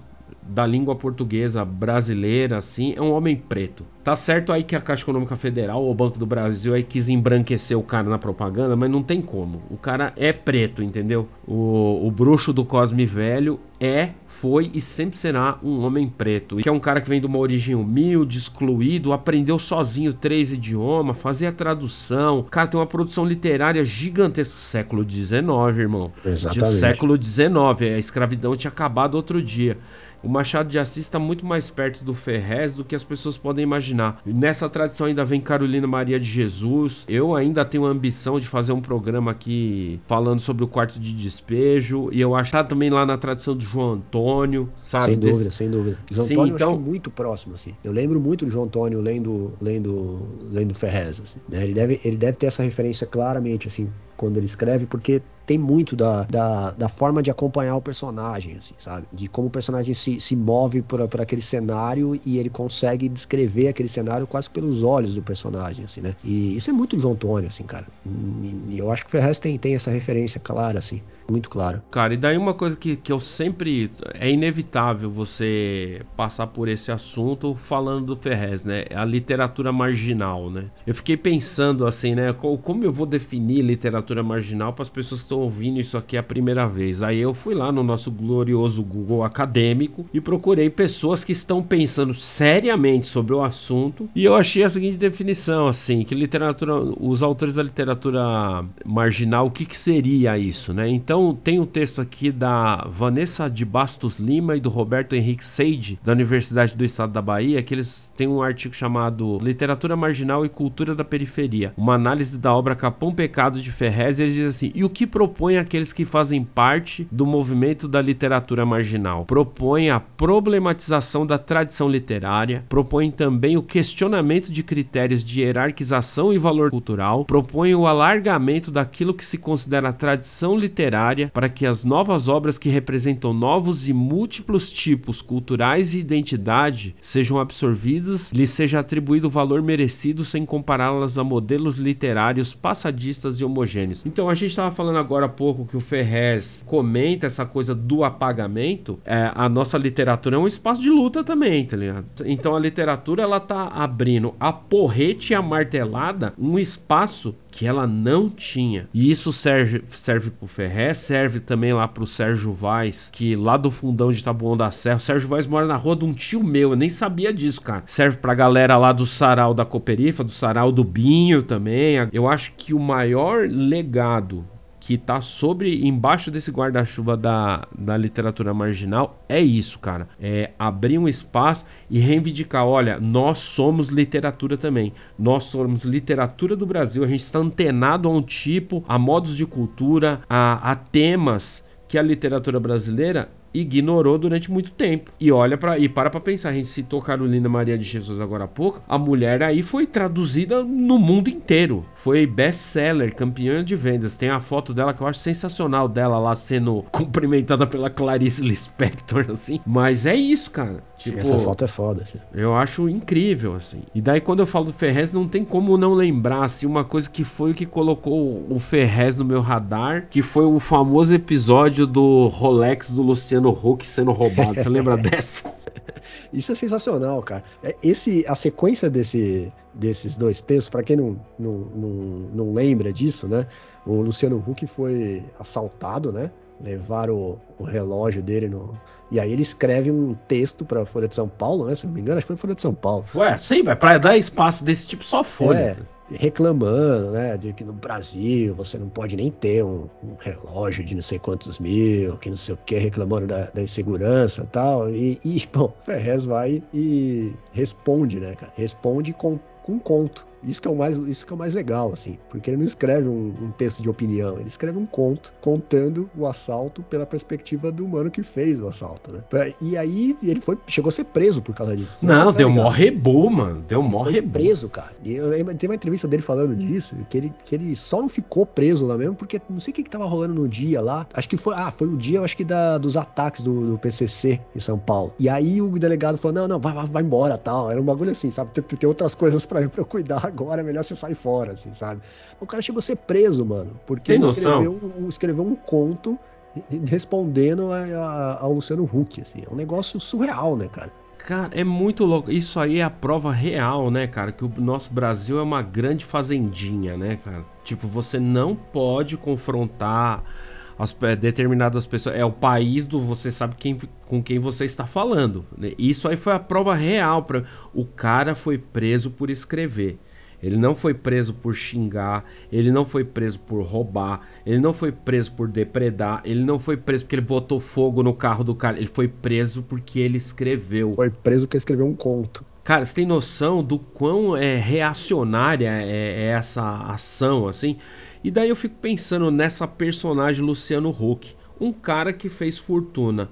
da língua portuguesa brasileira, assim, é um homem preto. Tá certo aí que a Caixa Econômica Federal ou o Banco do Brasil aí quis embranquecer o cara na propaganda, mas não tem como. O cara é preto, entendeu? O, o bruxo do Cosme Velho é foi e sempre será um homem preto. Que é um cara que vem de uma origem humilde, excluído, aprendeu sozinho três idiomas, fazia tradução. O cara tem uma produção literária gigantesca. Século XIX, irmão. Exatamente. De século XIX. A escravidão tinha acabado outro dia. O Machado de Assis está muito mais perto do Ferrez do que as pessoas podem imaginar. Nessa tradição ainda vem Carolina Maria de Jesus. Eu ainda tenho a ambição de fazer um programa aqui falando sobre o quarto de despejo. E eu acho que tá também lá na tradição do João Antônio, sabe? Sem dúvida, Desse... sem dúvida. João Sim, Antônio então... acho que é muito próximo, assim. Eu lembro muito do João Antônio lendo, lendo, lendo Ferrez. Assim, né? ele, deve, ele deve ter essa referência claramente, assim, quando ele escreve, porque tem muito da, da, da, forma de acompanhar o personagem, assim, sabe? De como o personagem se, se move por, aquele cenário e ele consegue descrever aquele cenário quase pelos olhos do personagem, assim, né? E isso é muito João Antônio, assim, cara. E, e eu acho que o Ferrez tem, tem essa referência clara, assim muito claro. Cara, e daí uma coisa que, que eu sempre. É inevitável você passar por esse assunto falando do Ferrez, né? A literatura marginal, né? Eu fiquei pensando assim, né? Como eu vou definir literatura marginal para as pessoas que estão ouvindo isso aqui a primeira vez? Aí eu fui lá no nosso glorioso Google acadêmico e procurei pessoas que estão pensando seriamente sobre o assunto e eu achei a seguinte definição, assim, que literatura. Os autores da literatura marginal, o que, que seria isso, né? Então tem um texto aqui da Vanessa de Bastos Lima e do Roberto Henrique Seide, da Universidade do Estado da Bahia, que eles têm um artigo chamado Literatura Marginal e Cultura da Periferia, uma análise da obra Capão Pecado de Ferrez, e eles dizem assim, e o que propõe aqueles que fazem parte do movimento da literatura marginal? Propõe a problematização da tradição literária, propõe também o questionamento de critérios de hierarquização e valor cultural, propõe o alargamento daquilo que se considera tradição literária para que as novas obras que representam novos e múltiplos tipos culturais e identidade sejam absorvidas, lhes seja atribuído o valor merecido sem compará-las a modelos literários passadistas e homogêneos. Então a gente estava falando agora há pouco que o Ferrez comenta essa coisa do apagamento. É, a nossa literatura é um espaço de luta também, tá ligado? Então a literatura ela tá abrindo a porrete e a martelada um espaço que ela não tinha. E isso serve, serve pro Ferré, serve também lá pro Sérgio Vaz, que lá do fundão de Tabuão da Serra, o Sérgio Vaz mora na rua de um tio meu, eu nem sabia disso, cara. Serve pra galera lá do Sarau da Coperifa, do Sarau do Binho também. Eu acho que o maior legado que está sobre embaixo desse guarda-chuva da, da literatura marginal é isso, cara. É abrir um espaço e reivindicar, olha, nós somos literatura também. Nós somos literatura do Brasil. A gente está antenado a um tipo, a modos de cultura, a, a temas que a literatura brasileira ignorou durante muito tempo. E olha para e para para pensar, a gente citou Carolina Maria de Jesus agora há pouco. A mulher aí foi traduzida no mundo inteiro. Foi best-seller, campeã de vendas. Tem a foto dela que eu acho sensacional dela lá sendo cumprimentada pela Clarice Lispector assim. Mas é isso, cara. Tipo, Essa foto é foda. Assim. Eu acho incrível, assim. E daí, quando eu falo do Ferrez, não tem como não lembrar, assim, uma coisa que foi o que colocou o Ferrez no meu radar, que foi o famoso episódio do Rolex do Luciano Huck sendo roubado. Você lembra dessa? Isso é sensacional, cara. É, esse, a sequência desse, desses dois textos, para quem não, não, não, não lembra disso, né? O Luciano Huck foi assaltado, né? Levaram o, o relógio dele no, e aí ele escreve um texto para Folha de São Paulo, né? Se não me engano, acho que foi Folha de São Paulo. Ué, sim, vai para dar espaço desse tipo só Folha. É, reclamando, né, de que no Brasil você não pode nem ter um, um relógio de não sei quantos mil, que não sei o que, reclamando da, da insegurança e tal. E, e, bom, Ferrez vai e responde, né, cara? Responde com, com um conto. Isso que é o mais, isso que é o mais legal, assim, porque ele não escreve um, um, texto de opinião, ele escreve um conto contando o assalto pela perspectiva do humano que fez o assalto, né? E aí ele foi, chegou a ser preso por causa disso. Não, tá deu mó rebu, mano, deu mó rebu. preso, cara. E eu, tem uma entrevista dele falando disso, que ele, que ele só não ficou preso lá mesmo, porque não sei o que, que tava rolando no dia lá. Acho que foi, ah, foi o dia, acho que da, dos ataques do, do PCC em São Paulo. E aí o delegado falou: não, não, vai, vai, vai embora, tal. Era um bagulho assim, sabe? Tem, tem outras coisas para eu cuidar agora, é melhor você sair fora, assim, sabe? O cara chegou a ser preso, mano, porque ele escreveu, escreveu, um conto respondendo ao Luciano Huck, assim. É um negócio surreal, né, cara? Cara, é muito louco. Isso aí é a prova real, né, cara? Que o nosso Brasil é uma grande fazendinha, né, cara? Tipo, você não pode confrontar as determinadas pessoas. É o país do você sabe quem, com quem você está falando. Né? Isso aí foi a prova real. Pra... O cara foi preso por escrever. Ele não foi preso por xingar, ele não foi preso por roubar, ele não foi preso por depredar, ele não foi preso porque ele botou fogo no carro do cara, ele foi preso porque ele escreveu. Foi preso porque escreveu um conto. Cara, você tem noção do quão é reacionária é, é essa ação, assim? E daí eu fico pensando nessa personagem Luciano Huck, um cara que fez fortuna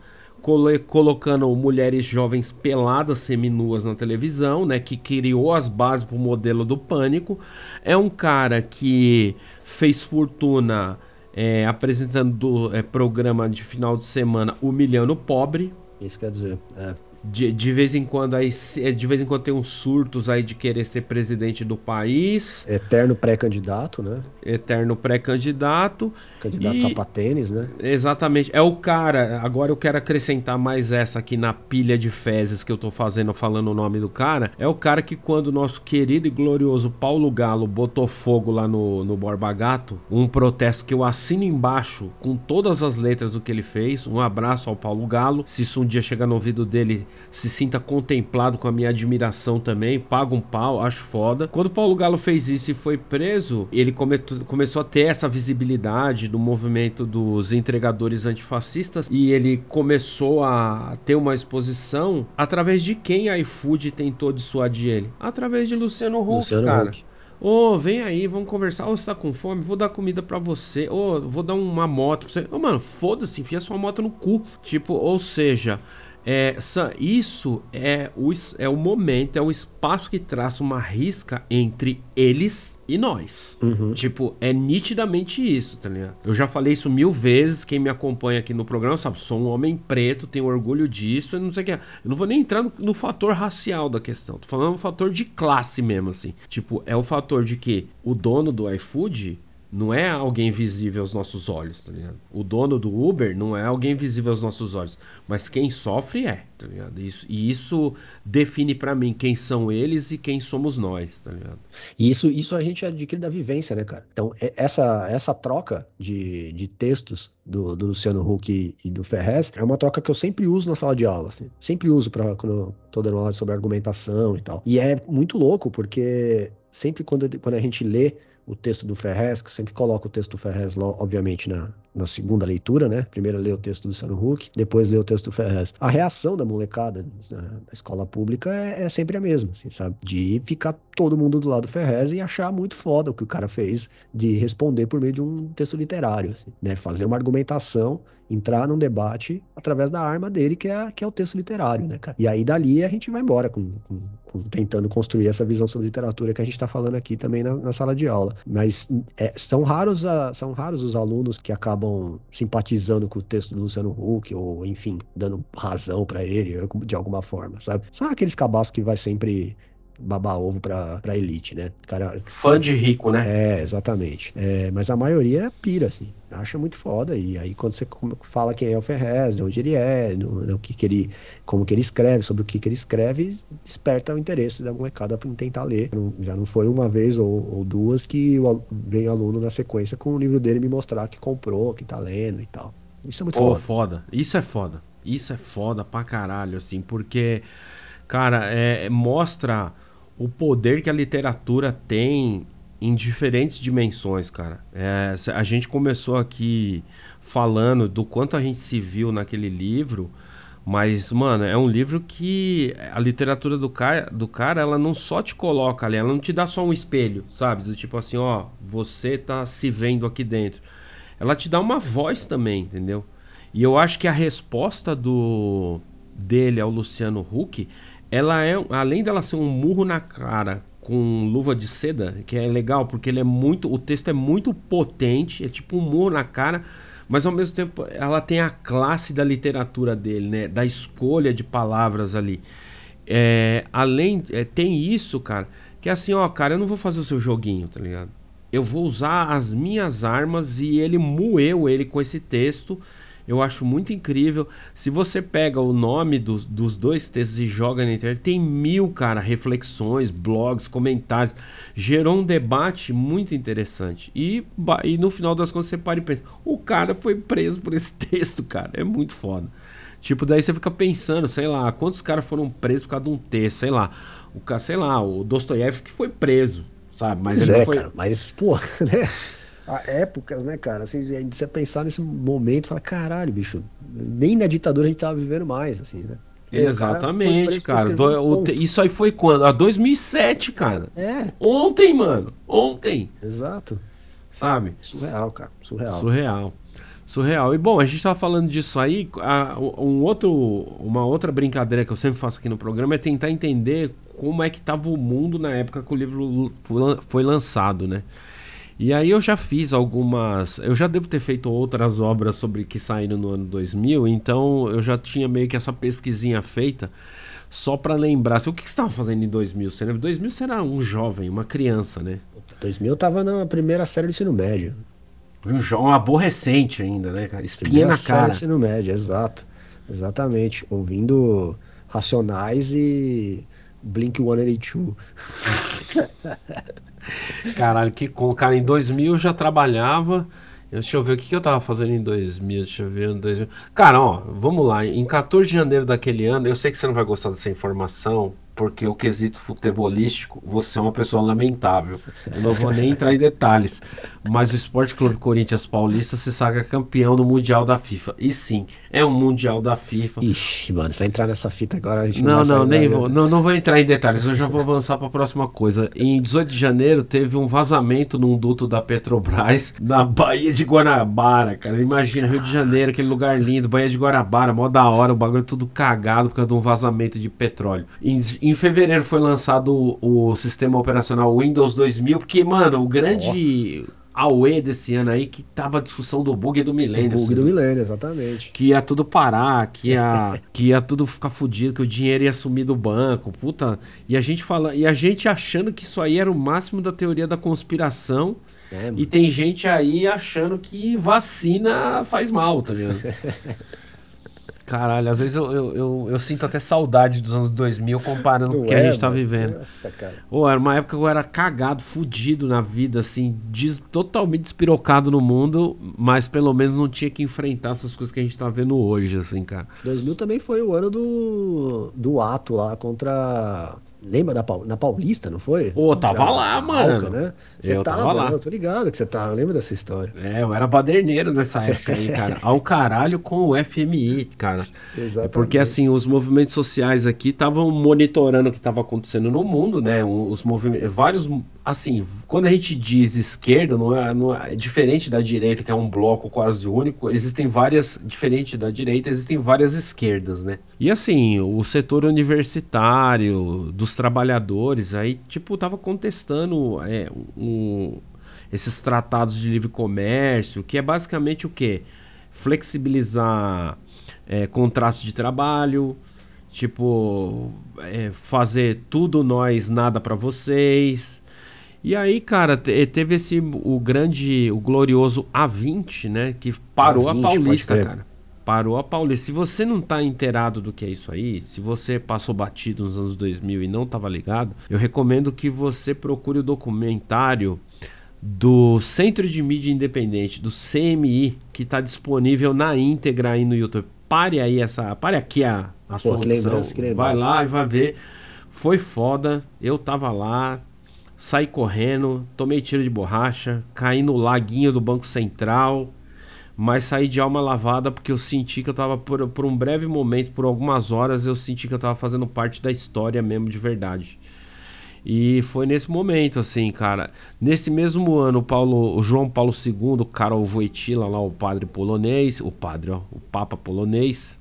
colocando mulheres jovens peladas seminuas na televisão, né, que criou as bases para o modelo do pânico. É um cara que fez fortuna é, apresentando é, programa de final de semana humilhando o pobre. Isso quer dizer, é de, de vez em quando aí é, de vez em quando tem uns surtos aí de querer ser presidente do país. Eterno pré-candidato, né? Eterno pré-candidato. Candidato e... sapatênis, né? Exatamente. É o cara. Agora eu quero acrescentar mais essa aqui na pilha de fezes que eu tô fazendo falando o nome do cara. É o cara que quando o nosso querido e glorioso Paulo Galo botou fogo lá no, no Borba Gato, um protesto que eu assino embaixo com todas as letras do que ele fez. Um abraço ao Paulo Galo. Se isso um dia chegar no ouvido dele, se sinta contemplado com a minha admiração também, paga um pau, acho foda. Quando Paulo Galo fez isso e foi preso, ele come começou a ter essa visibilidade do movimento dos entregadores antifascistas e ele começou a ter uma exposição através de quem a iFood tentou dissuadir ele? Através de Luciano Huck, Luciano cara. Huck. Ô, oh, vem aí, vamos conversar. Ô, oh, você tá com fome? Vou dar comida para você. Ô, oh, vou dar uma moto pra você. Ô, oh, mano, foda-se, enfia sua moto no cu. Tipo, ou seja, é, isso é o, é o momento, é o espaço que traça uma risca entre eles e nós. Uhum. Tipo, é nitidamente isso, tá ligado? Eu já falei isso mil vezes. Quem me acompanha aqui no programa sabe, sou um homem preto, tenho orgulho disso, e não sei o que. Eu não vou nem entrar no, no, fator racial da questão. Tô falando um fator de classe mesmo, assim. Tipo, é o fator de que o dono do iFood não é alguém visível aos nossos olhos, tá ligado? O dono do Uber não é alguém visível aos nossos olhos, mas quem sofre é, tá ligado? Isso, e isso define para mim quem são eles e quem somos nós, tá ligado? E isso, isso a gente adquire da vivência, né, cara? Então, essa, essa troca de, de textos do, do Luciano Huck e, do Ferrez é uma troca que eu sempre uso na sala de aula, assim. Sempre uso para quando eu tô dando aula sobre argumentação e tal. E é muito louco, porque sempre quando, quando a gente lê o texto do Ferrez, que sempre coloco o texto do Ferrez, obviamente, na, na segunda leitura, né? Primeiro lê o texto do Luciano Huck, depois lê o texto do Ferrez. A reação da molecada da, escola pública é, é, sempre a mesma, assim, sabe? De ficar todo mundo do lado do Ferrez e achar muito foda o que o cara fez de responder por meio de um texto literário, assim, né? Fazer uma argumentação entrar num debate através da arma dele, que é, que é o texto literário, né, cara? E aí dali a gente vai embora com, com tentando construir essa visão sobre literatura que a gente está falando aqui também na, na, sala de aula. Mas é, são, raros a, são raros os alunos que acabam simpatizando com o texto do Luciano Huck, ou enfim, dando razão para ele de alguma forma, sabe? São aqueles cabaços que vai sempre babar ovo pra, pra elite, né? Cara, Fã de rico, né? É, exatamente. É, mas a maioria pira, assim. Acha muito foda. E aí quando você fala quem é o Ferrez, de onde ele é, no, no que, que ele. como que ele escreve, sobre o que, que ele escreve, desperta o interesse da molecada pra tentar ler. Não, já não foi uma vez ou, ou duas que vem aluno na sequência com o livro dele me mostrar que comprou, que tá lendo e tal. Isso é muito Pô, foda. foda. Isso é foda. Isso é foda pra caralho, assim, porque, cara, é, mostra o poder que a literatura tem em diferentes dimensões, cara. É, a gente começou aqui falando do quanto a gente se viu naquele livro, mas, mano, é um livro que a literatura do cara, do cara, ela não só te coloca ali, ela não te dá só um espelho, sabe? Do tipo assim, ó, você tá se vendo aqui dentro. Ela te dá uma voz também, entendeu? E eu acho que a resposta do dele ao Luciano Huck ela é, além dela ser um murro na cara com luva de seda, que é legal porque ele é muito, o texto é muito potente, é tipo um murro na cara, mas ao mesmo tempo ela tem a classe da literatura dele, né, da escolha de palavras ali. É, além, é, tem isso, cara, que é assim, ó, cara, eu não vou fazer o seu joguinho, tá ligado? Eu vou usar as minhas armas e ele moeu ele com esse texto eu acho muito incrível. Se você pega o nome dos, dos dois textos e joga na internet, tem mil, cara, reflexões, blogs, comentários. Gerou um debate muito interessante. E, e no final das contas você para e pensa: o cara foi preso por esse texto, cara. É muito foda. Tipo, daí você fica pensando, sei lá, quantos caras foram presos por causa de um texto, sei lá. O, sei lá, o Dostoiévski foi preso, sabe? Mas pois ele é, foi... cara, mas, pô, né? A épocas, né, cara? Assim, de você pensar nesse momento, fala, caralho, bicho, nem na ditadura a gente tava vivendo mais, assim, né? Exatamente, cara. cara. Do, o, isso aí foi quando? A 2007, cara. É. Ontem, mano. Ontem. Exato. Sabe? Surreal, cara. Surreal. Surreal. Surreal. E bom, a gente tava falando disso aí. A, um outro, uma outra brincadeira que eu sempre faço aqui no programa é tentar entender como é que tava o mundo na época que o livro foi lançado, né? E aí eu já fiz algumas, eu já devo ter feito outras obras sobre que saíram no ano 2000, então eu já tinha meio que essa pesquisinha feita só para lembrar. Assim, o que, você estava fazendo em 2000? Você lembra? 2000 você era um jovem, uma criança, né? 2000 eu tava na primeira série do ensino médio. Um jovem aborrecente ainda, né, cara? Espinha primeira na cara. Série do ensino médio, exato. Exatamente. Ouvindo Racionais e Blink 182. Caralho, que com. Cara, em 2000 eu já trabalhava. Deixa eu ver o que, eu tava fazendo em 2000. Deixa eu ver em 2000. Cara, ó, vamos lá. Em 14 de janeiro daquele ano, eu sei que você não vai gostar dessa informação, porque o quesito futebolístico, você é uma pessoa lamentável. Eu não vou nem entrar em detalhes. Mas o Esporte Clube Corinthians Paulista se saga campeão do Mundial da FIFA. E sim, é um Mundial da FIFA. Ixi, mano, vai entrar nessa fita agora. A gente não, não, não nem vou. Não, não vou entrar em detalhes. Eu já vou avançar para a próxima coisa. Em 18 de janeiro teve um vazamento num duto da Petrobras na Baía de Guanabara, cara. Imagina, Rio de Janeiro, aquele lugar lindo, Baía de Guanabara, mó da hora, o bagulho tudo cagado por causa de um vazamento de petróleo. Em em fevereiro foi lançado o, o, sistema operacional Windows 2000, porque, mano, o grande oh. desse ano aí que tava a discussão do bug do milênio. O bug do milênio, exatamente. Que ia tudo parar, que ia, que ia tudo ficar fudido, que o dinheiro ia sumir do banco, puta. E a gente fala, e a gente achando que isso aí era o máximo da teoria da conspiração. É, e tem gente aí achando que vacina faz mal, tá ligado? Caralho, às vezes eu, eu, eu, eu, sinto até saudade dos anos 2000 comparando com o que é, a gente tá mano. vivendo. Nossa, cara. Oh, era uma época que eu era cagado, fudido na vida, assim, des, totalmente despirocado no mundo, mas pelo menos não tinha que enfrentar essas coisas que a gente tá vendo hoje, assim, cara. 2000 também foi o ano do, do ato lá contra Lembra da na Paulista, não foi? Pô, tava lá, mano. né? Você eu tava, tava lá. Eu tô ligado que você tava. Lembra dessa história? É, eu era baderneiro nessa época aí, cara. Ao caralho com o FMI, cara. Exatamente. Porque assim, os movimentos sociais aqui estavam monitorando o que estava acontecendo no mundo, né? Os movimentos, vários, assim, quando a gente diz esquerda, não é, não é, é diferente da direita, que é um bloco quase único. Existem várias, diferente da direita, existem várias esquerdas, né? E assim, o setor universitário, dos trabalhadores, aí, tipo, tava contestando é, esses tratados de livre comércio, que é basicamente o que? Flexibilizar é, contratos de trabalho, Tipo, é, fazer tudo nós, nada para vocês. E aí, cara, teve esse o grande, o glorioso A20, né, que parou A20, a Paulista, cara. Parou a Paulista. Se você não tá inteirado do que é isso aí, se você passou batido nos anos 2000 e não tava ligado, eu recomendo que você procure o documentário do Centro de Mídia Independente, do CMI, que está disponível na íntegra aí no YouTube. Pare aí essa, pare aqui a, a sua que lembrança, que lembrança. Vai lá e vai ver. Foi foda, eu tava lá, saí correndo, tomei tiro de borracha, caí no laguinho do Banco Central, mas saí de alma lavada porque eu senti que eu tava por, por um breve momento, por algumas horas, eu senti que eu tava fazendo parte da história mesmo de verdade. E foi nesse momento, assim, cara. Nesse mesmo ano, o, Paulo, o João Paulo II, Karol Wojtyla, lá o padre polonês, o padre, ó, o papa polonês,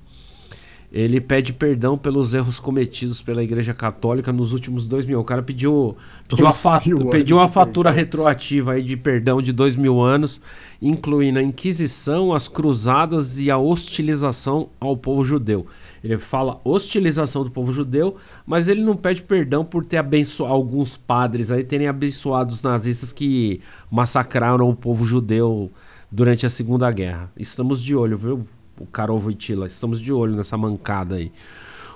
ele pede perdão pelos erros cometidos pela Igreja Católica nos últimos dois mil. O cara pediu, pediu, uma, pediu uma fatura retroativa aí de perdão de dois mil anos, incluindo a Inquisição, as Cruzadas e a hostilização ao povo judeu. Ele fala hostilização do povo judeu, mas ele não pede perdão por ter abençoado alguns padres aí terem abençoado os nazistas que massacraram o povo judeu durante a Segunda Guerra. Estamos de olho, viu, o Karol Wojtyla? Estamos de olho nessa mancada aí.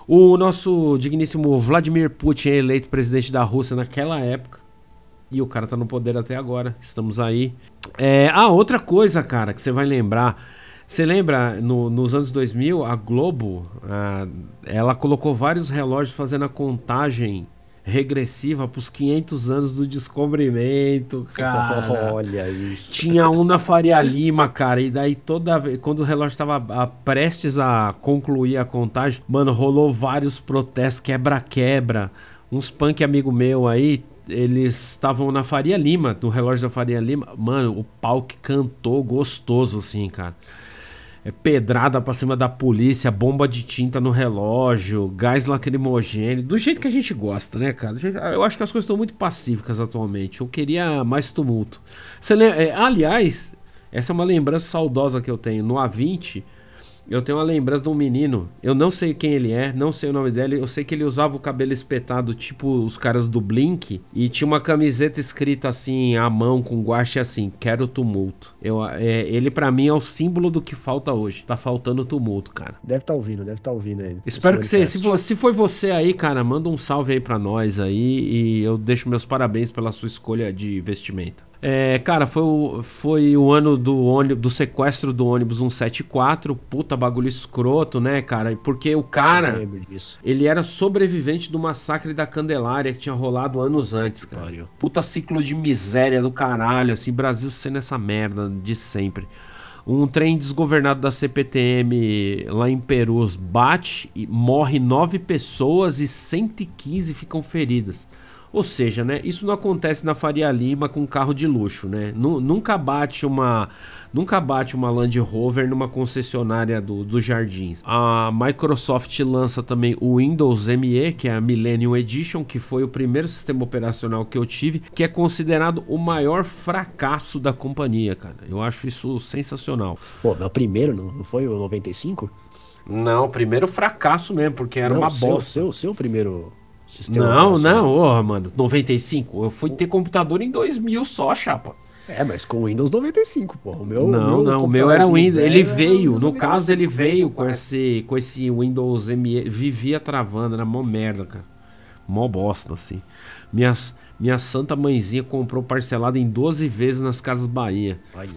O nosso digníssimo Vladimir Putin é eleito presidente da Rússia naquela época. E o cara tá no poder até agora. Estamos aí. É, ah, outra coisa, cara, que você vai lembrar. Você lembra, no, nos anos 2000, a Globo, a, ela colocou vários relógios fazendo a contagem regressiva para os 500 anos do descobrimento, cara. Olha isso. Tinha um na Faria Lima, cara, e daí toda vez, quando o relógio estava prestes a concluir a contagem, mano, rolou vários protestos, quebra-quebra. Uns punk amigo meu aí, eles estavam na Faria Lima, no relógio da Faria Lima. Mano, o pau que cantou gostoso assim, cara é pedrada pra cima da polícia, bomba de tinta no relógio, gás lacrimogêneo, do jeito que a gente gosta, né, cara? Eu acho que as coisas estão muito pacíficas atualmente. Eu queria mais tumulto. Você, é, aliás, essa é uma lembrança saudosa que eu tenho. No A20, eu tenho uma lembrança de um menino, eu não sei quem ele é, não sei o nome dele, eu sei que ele usava o cabelo espetado, tipo os caras do Blink, e tinha uma camiseta escrita assim, à mão, com guache assim, quero tumulto. Eu, é, ele para mim é o símbolo do que falta hoje. Tá faltando tumulto, cara. Deve estar tá ouvindo, deve estar tá ouvindo aí. Espero que você, se, se foi você aí, cara, manda um salve aí pra nós aí, e eu deixo meus parabéns pela sua escolha de vestimenta. É, cara, foi o, foi o ano do, ônibus, do sequestro do ônibus 174. Puta bagulho escroto, né, cara? Porque o cara. Ele era sobrevivente do massacre da Candelária que tinha rolado anos antes, cara. Puta ciclo de miséria do caralho, assim. Brasil sendo essa merda de sempre. Um trem desgovernado da CPTM lá em Perus bate e morre nove pessoas e 115 ficam feridas. Ou seja, né, isso não acontece na Faria Lima com carro de luxo, né? Nunca bate uma, nunca bate uma Land Rover numa concessionária do, dos Jardins. A Microsoft lança também o Windows ME, que é a Millennium Edition, que foi o primeiro sistema operacional que eu tive, que é considerado o maior fracasso da companhia, cara. Eu acho isso sensacional. Pô, meu primeiro não foi o 95? Não, o primeiro fracasso mesmo, porque era não, uma seu, bosta. Seu, seu primeiro Sistema não, não, oh, mano, 95. Eu fui ter computador em 2000 só, chapa. É, mas com Windows 95, pô. O meu, não, meu não, o meu era Windows. Ele veio, no 95, caso, ele veio com esse, com esse Windows ME. Vivia travando, era mó merda, cara. Mó bosta, assim. Minha, minha santa mãezinha comprou parcelado em 12 vezes nas Casas Bahia. Olha,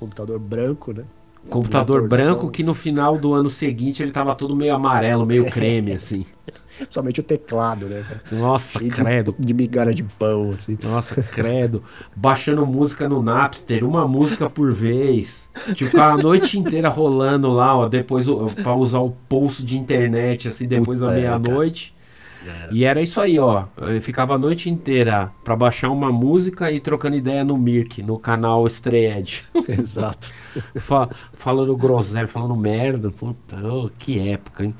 computador branco, né? computador branco que no final do ano seguinte ele tava todo meio amarelo, meio creme, assim. Somente o teclado, né? Nossa, credo. De, de migalha de pão, assim. Nossa, credo. Baixando música no Napster, uma música por vez. Tipo, a noite inteira rolando lá, ó, depois pra usar o pulso de internet, assim, depois Puta da meia-noite. Era. E era isso aí, ó. Eu ficava a noite inteira para baixar uma música e trocando ideia no Mirk, no canal Stray Exato. Fa falando groselha, falando merda. Puta, oh, que época, hein?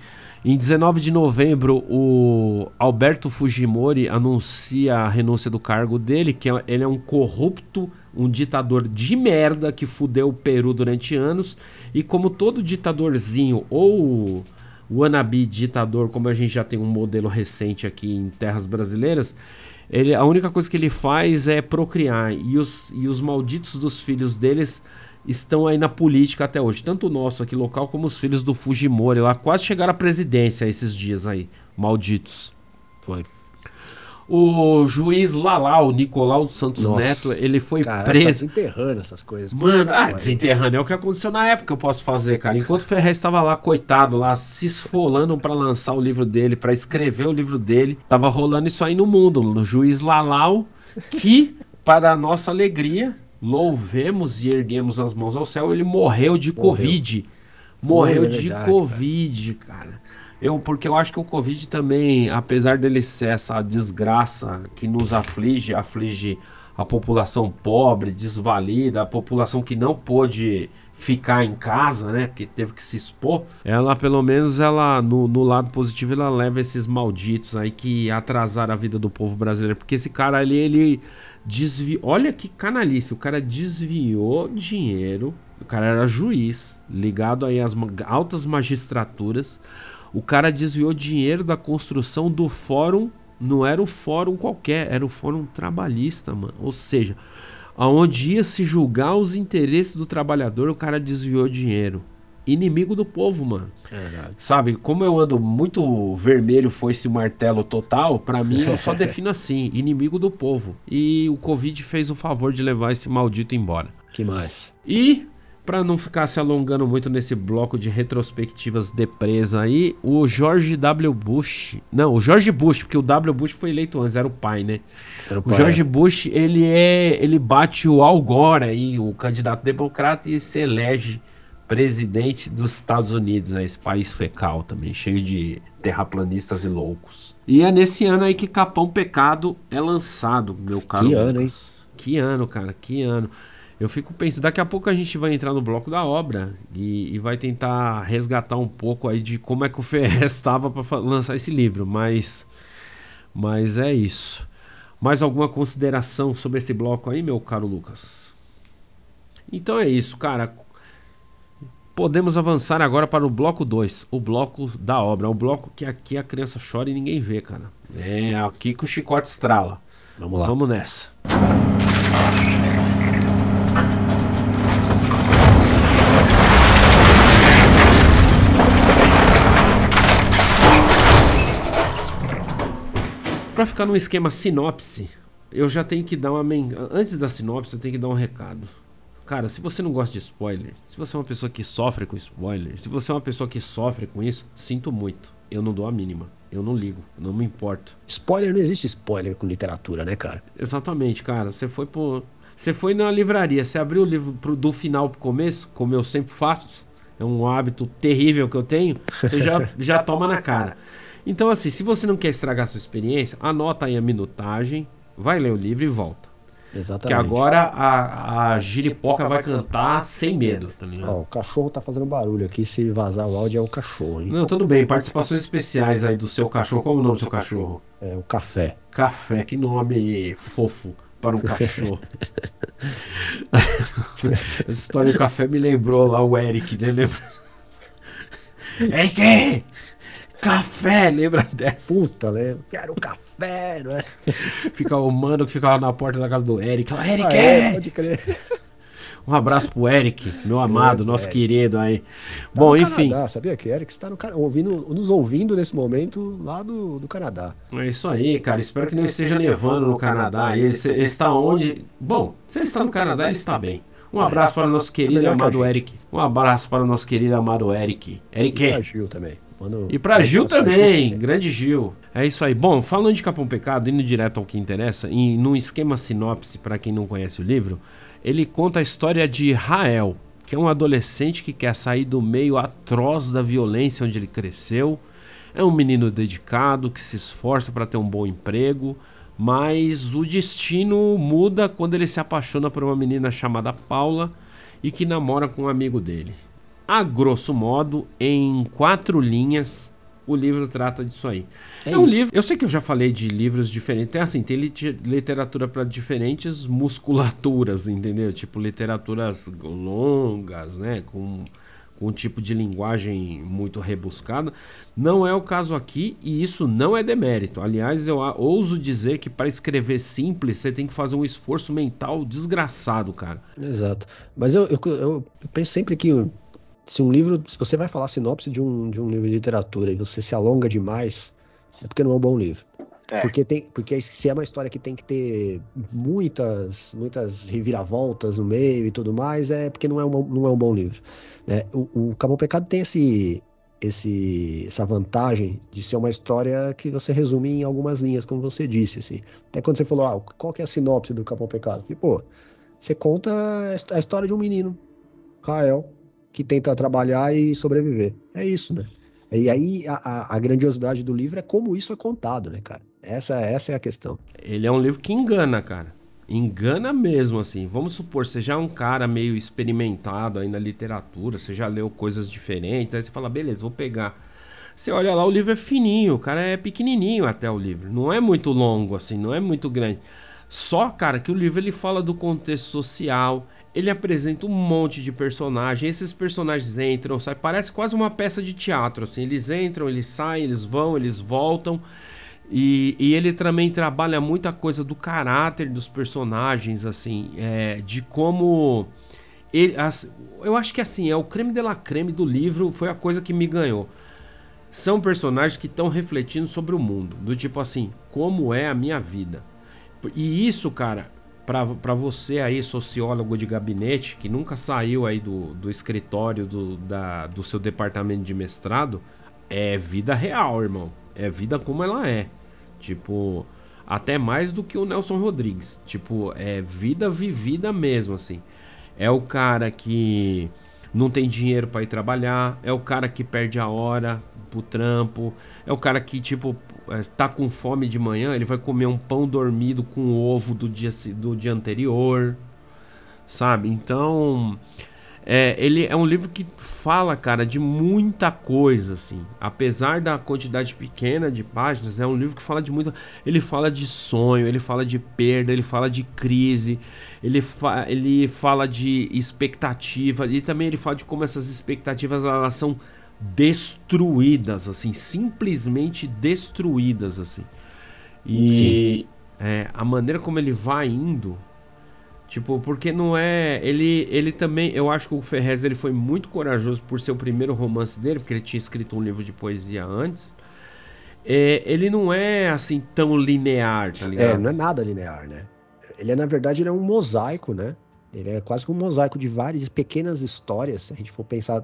Em 19 de novembro, o Alberto Fujimori anuncia a renúncia do cargo dele, que é, ele é um corrupto, um ditador de merda que fudeu o Peru durante anos. E como todo ditadorzinho ou wannabe ditador, como a gente já tem um modelo recente aqui em terras brasileiras, ele, a única coisa que ele faz é procriar. E os, e os malditos dos filhos deles estão aí na política até hoje. Tanto o nosso aqui local como os filhos do Fujimori lá. Quase chegaram à presidência esses dias aí. Malditos. Foi. O juiz Lalau, Nicolau Santos Nossa, Neto, ele foi Cara, tá preso. desenterrando essas coisas. Mano, ah, desenterrando é o que aconteceu na época eu posso fazer, cara. Enquanto o Ferrez estava lá, coitado, lá, se esfolando para lançar o livro dele, para escrever o livro dele, tava rolando isso aí no mundo. No juiz Lalau, que, para a nossa alegria, louvemos e erguemos as mãos ao céu, ele morreu de Morreu. Covid. Foi, Morreu é de verdade, Covid, cara. Eu, porque eu acho que o Covid também, apesar dele ser essa desgraça que nos aflige, aflige a população pobre, desvalida, a população que não pôde ficar em casa, né, porque teve que se expor, ela pelo menos ela no, no lado positivo ela leva esses malditos aí que atrasaram a vida do povo brasileiro, porque esse cara ali ele desviou, olha que canalice, o cara desviou dinheiro, o cara era juiz, ligado aí às altas magistraturas, o cara desviou dinheiro da construção do fórum, não era o fórum qualquer, era o fórum trabalhista, mano. Ou seja, aonde ia se julgar os interesses do trabalhador, o cara desviou dinheiro. Inimigo do povo, mano. É. Sabe, como eu ando muito vermelho foi esse martelo total, pra mim eu só defino assim, inimigo do povo. E o Covid fez o favor de levar esse maldito embora. que mais? E para não ficar se alongando muito nesse bloco de retrospectivas de presa aí, o George W. Bush, não, o George Bush, porque o W. Bush foi eleito antes, era o pai, né? Era O pai. George Bush, ele é, ele bate o Al Gore aí, o candidato democrata e se elege presidente dos Estados Unidos, né? Esse país fecal também, cheio de terraplanistas e loucos. E é nesse ano aí que Capão Pecado é lançado, meu caro. Que ano, hein? Que ano, cara, que ano. Eu fico pensando, daqui a pouco a gente vai entrar no bloco da obra e, e vai tentar resgatar um pouco aí de como é que o Ferrez estava para lançar esse livro, mas mas é isso. Mais alguma consideração sobre esse bloco aí, meu caro Lucas? Então é isso, cara. Podemos avançar agora para o bloco 2, o bloco da obra. É o bloco que aqui a criança chora e ninguém vê, cara. É aqui que o chicote estrala. Vamos lá. Vamos nessa. Para ficar num esquema sinopse, eu já tenho que dar uma men... antes da sinopse, eu tenho que dar um recado. Cara, se você não gosta de spoiler, se você é uma pessoa que sofre com spoiler, se você é uma pessoa que sofre com isso, sinto muito. Eu não dou a mínima. Eu não ligo, eu não me importo. Spoiler, não existe spoiler com literatura, né, cara? Exatamente, cara. Você foi por. Você foi na livraria, você abriu o livro pro- do final pro começo, como eu sempre faço. É um hábito terrível que eu tenho. Você já, já toma na cara. Então, assim, se você não quer estragar a sua experiência, anota aí a minutagem, vai ler o livro e volta. Exatamente. Que agora a, a giripoca vai cantar sem medo, tá ligado? Ó, o cachorro tá fazendo barulho aqui. Se vazar o áudio é o cachorro, hein? Não, tudo bem. Participações especiais aí do seu cachorro. Qual é o nome do seu cachorro? É o café. Café, que nome fofo para um cachorro. Essa história do café me lembrou lá o Eric, né? Lembra? Eric! Café! Lembra dessa? Puta, né? Quero café, não é? Fica o mano que ficava na porta da casa do Eric. Lá, Eric! Ah, é, pode crer. Um abraço pro Eric, meu amado, nosso Eric. querido aí. Tá Bom, enfim. Canadá, sabia que Eric está no, ouvindo, nos ouvindo nesse momento lá do, do Canadá. É isso aí, cara. Espero que não esteja nevando no Canadá. Ele, ele está onde? Bom, se ele está no Canadá, ele está bem. Um abraço para o nosso querido e que amado gente. Eric. Um abraço para o nosso querido e amado Eric. E pra Eric. Gil também. Manda- E pra Gil também, grande Gil. É isso aí. Bom, falando de Capão Pecado, indo direto ao que interessa, e num esquema sinopse, para quem não conhece o livro, ele conta a história de Rael, que é um adolescente que quer sair do meio atroz da violência onde ele cresceu. É um menino dedicado que se esforça para ter um bom emprego, mas o destino muda quando ele se apaixona por uma menina chamada Paula e que namora com um amigo dele. A grosso modo, em quatro linhas, o livro trata disso aí. É, É um isso. livro. Eu sei que eu já falei de livros diferentes. Tem assim, tem lit- literatura para diferentes musculaturas, entendeu? Tipo literaturas longas, né? Com, com um tipo de linguagem muito rebuscada. Não é o caso aqui e isso não é demérito. Aliás, eu ouso dizer que para escrever simples você tem que fazer um esforço mental desgraçado, cara. Exato. Mas eu, eu, eu penso sempre que se um livro, se você vai falar sinopse de um, de um livro de literatura e você se alonga demais, é porque não é um bom livro. É. Porque, tem, porque se é uma história que tem que ter muitas, muitas reviravoltas no meio e tudo mais, é porque não é um, não é um bom livro. Né? O, o Cabo Pecado tem esse, esse, essa vantagem de ser uma história que você resume em algumas linhas, como você disse. Assim. Até quando você falou, ah, qual que é a sinopse do Cabo Pecado? E, pô, você conta a história de um menino, Rael, que tenta trabalhar e sobreviver. É isso, né? E aí a, a, grandiosidade do livro é como isso é contado, né, cara? Essa, essa é a questão. Ele é um livro que engana, cara. Engana mesmo, assim. Vamos supor, você já é um cara meio experimentado aí na literatura, você já leu coisas diferentes, aí você fala, beleza, vou pegar. Você olha lá, o livro é fininho, o cara é pequenininho até o livro. Não é muito longo, assim, não é muito grande. Só, cara, que o livro ele fala do contexto social, ele apresenta um monte de personagens. Esses personagens entram, saem, parece quase uma peça de teatro, assim. Eles entram, eles saem, eles vão, eles voltam. E, e, ele também trabalha muita coisa do caráter dos personagens, assim, é, de como. Ele, eu acho que assim, é o creme de la creme do livro, foi a coisa que me ganhou. São personagens que estão refletindo sobre o mundo, do tipo assim, como é a minha vida. E isso, cara, para você aí, sociólogo de gabinete, que nunca saiu aí do, do escritório do, da, do seu departamento de mestrado, é vida real, irmão. É vida como ela é. Tipo, até mais do que o Nelson Rodrigues. Tipo, é vida vivida mesmo, assim. É o cara que não tem dinheiro para ir trabalhar, é o cara que perde a hora pro trampo, é o cara que, tipo, é, tá com fome de manhã, ele vai comer um pão dormido com ovo do dia, do dia anterior, sabe? Então, é, ele é um livro que fala, cara, de muita coisa, assim. Apesar da quantidade pequena de páginas, é um livro que fala de muito. Ele fala de sonho, ele fala de perda, ele fala de crise, ele, fa... ele fala de expectativa e também ele fala de como essas expectativas elas são destruídas, assim, simplesmente destruídas, assim. E é, a maneira como ele vai indo Tipo, porque não é. Ele, ele também. Eu acho que o Ferrez ele foi muito corajoso por ser o primeiro romance dele, porque ele tinha escrito um livro de poesia antes. É, ele não é assim tão linear, tá ligado? É, não é nada linear, né? Ele é, na verdade, ele é um mosaico, né? Ele é quase que um mosaico de várias pequenas histórias. Se a gente for pensar,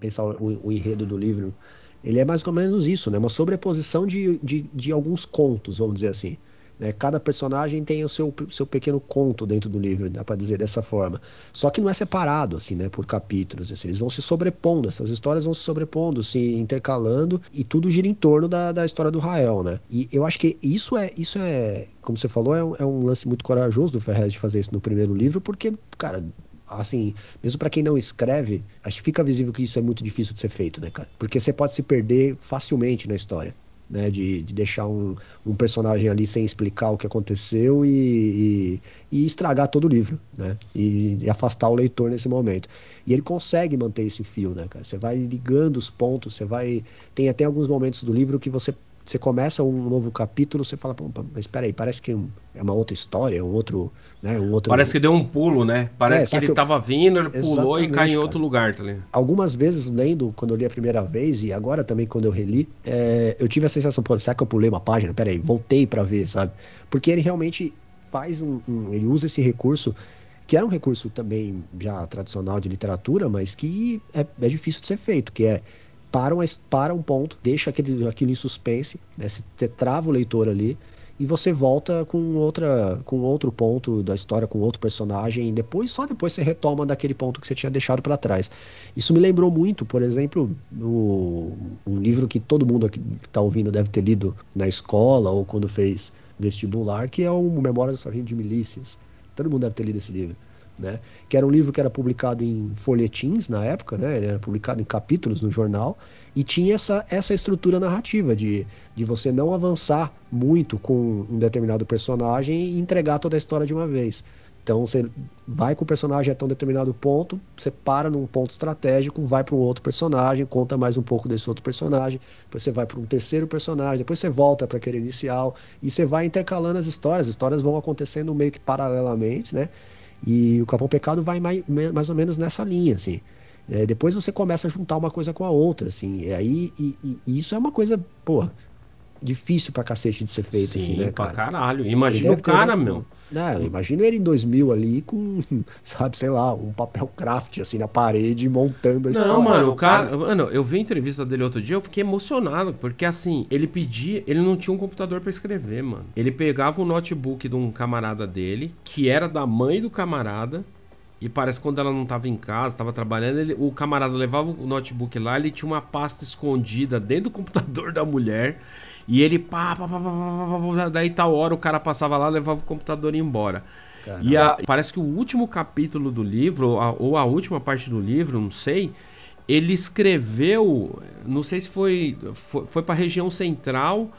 pensar o, o enredo do livro, ele é mais ou menos isso, né? Uma sobreposição de, de, de alguns contos, vamos dizer assim. Né? Cada personagem tem o seu, seu pequeno conto dentro do livro, dá para dizer dessa forma. Só que não é separado, assim, né, por capítulos. Assim, eles vão se sobrepondo, essas histórias vão se sobrepondo, se intercalando, e tudo gira em torno da, da história do Rael, né? E eu acho que isso é, isso é como você falou, é um, é um lance muito corajoso do Ferrez de fazer isso no primeiro livro, porque, cara, assim, mesmo para quem não escreve, acho que fica visível que isso é muito difícil de ser feito, né, cara? Porque você pode se perder facilmente na história né, de, de deixar um, um, personagem ali sem explicar o que aconteceu e, e, e estragar todo o livro, né, e, e, afastar o leitor nesse momento. E ele consegue manter esse fio, né, cara? Você vai ligando os pontos, você vai tem até alguns momentos do livro que você você começa um novo capítulo, você fala, mas espera aí, parece que é uma outra história, um outro, né, um outro... Parece que deu um pulo, né? Parece é, que ele estava eu... vindo, ele pulou e caiu em outro lugar, tá ligado? Algumas vezes lendo, quando eu li a primeira vez e agora também quando eu reli, é, eu tive a sensação, pô, será que eu pulei uma página? Pera aí, voltei para ver, sabe? Porque ele realmente faz um, um, ele usa esse recurso que era um recurso também já tradicional de literatura, mas que é, é difícil de ser feito, que é para, uma, para um ponto, deixa aquele, aquilo em suspense, né? você trava o leitor ali e você volta com outra com outro ponto da história, com outro personagem, e depois só depois você retoma daquele ponto que você tinha deixado para trás. Isso me lembrou muito, por exemplo, no, um livro que todo mundo que está ouvindo deve ter lido na escola ou quando fez vestibular, que é o Memórias do Sargento de Milícias. Todo mundo deve ter lido esse livro né? Que era um livro que era publicado em folhetins na época, né? Ele era publicado em capítulos no jornal e tinha essa, essa estrutura narrativa de, de você não avançar muito com um determinado personagem e entregar toda a história de uma vez. Então você vai com o personagem até um determinado ponto, você para num ponto estratégico, vai para um outro personagem, conta mais um pouco desse outro personagem, depois você vai para um terceiro personagem, depois você volta para aquele inicial e você vai intercalando as histórias. As histórias vão acontecendo meio que paralelamente, né? E o Capão Pecado vai mais, mais ou menos nessa linha, assim. É, depois você começa a juntar uma coisa com a outra, assim. E aí e, e, e isso é uma coisa, pô, difícil pra cacete de ser feito, Sim, assim, né, pra cara? caralho. Imagina o cara, ter, meu. Né, imagina ele em 2000 ali com, sabe, sei lá, um papel craft, assim, na parede, montando a Não, mano, o sabe? cara. Mano, eu vi a entrevista dele outro dia, eu fiquei emocionado, porque assim, ele pedia. Ele não tinha um computador pra escrever, mano. Ele pegava o notebook de um camarada dele, que era da mãe do camarada. E parece que quando ela não tava em casa, tava trabalhando, ele- o camarada levava o notebook lá, ele tinha uma pasta escondida dentro do computador da mulher. E ele pá, pá, pá, pá, pá, daí tal hora o cara passava lá, levava o computador e ia embora. Caralho. E a- parece que o último capítulo do livro, ou a, ou a última parte do livro, não sei, ele escreveu, não sei se foi, foi, foi pra região central.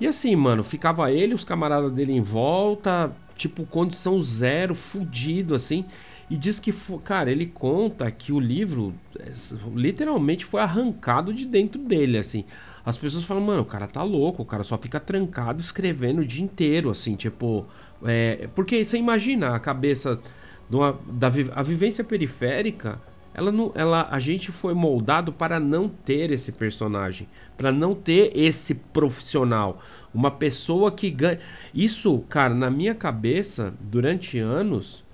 E assim, mano, ficava ele, os camaradas dele em volta, tipo, condição zero, fudido, assim. E diz que, cara, ele conta que o livro é, literalmente foi arrancado de dentro dele, assim. As pessoas falam, mano, o cara tá louco, o cara só fica trancado escrevendo o dia inteiro, assim, tipo. é, porque você imagina a cabeça uma- da a vivência periférica, ela não, ela, a gente foi moldado para não ter esse personagem, para não ter esse profissional, uma pessoa que ganha. Isso, cara, na minha cabeça, durante anos,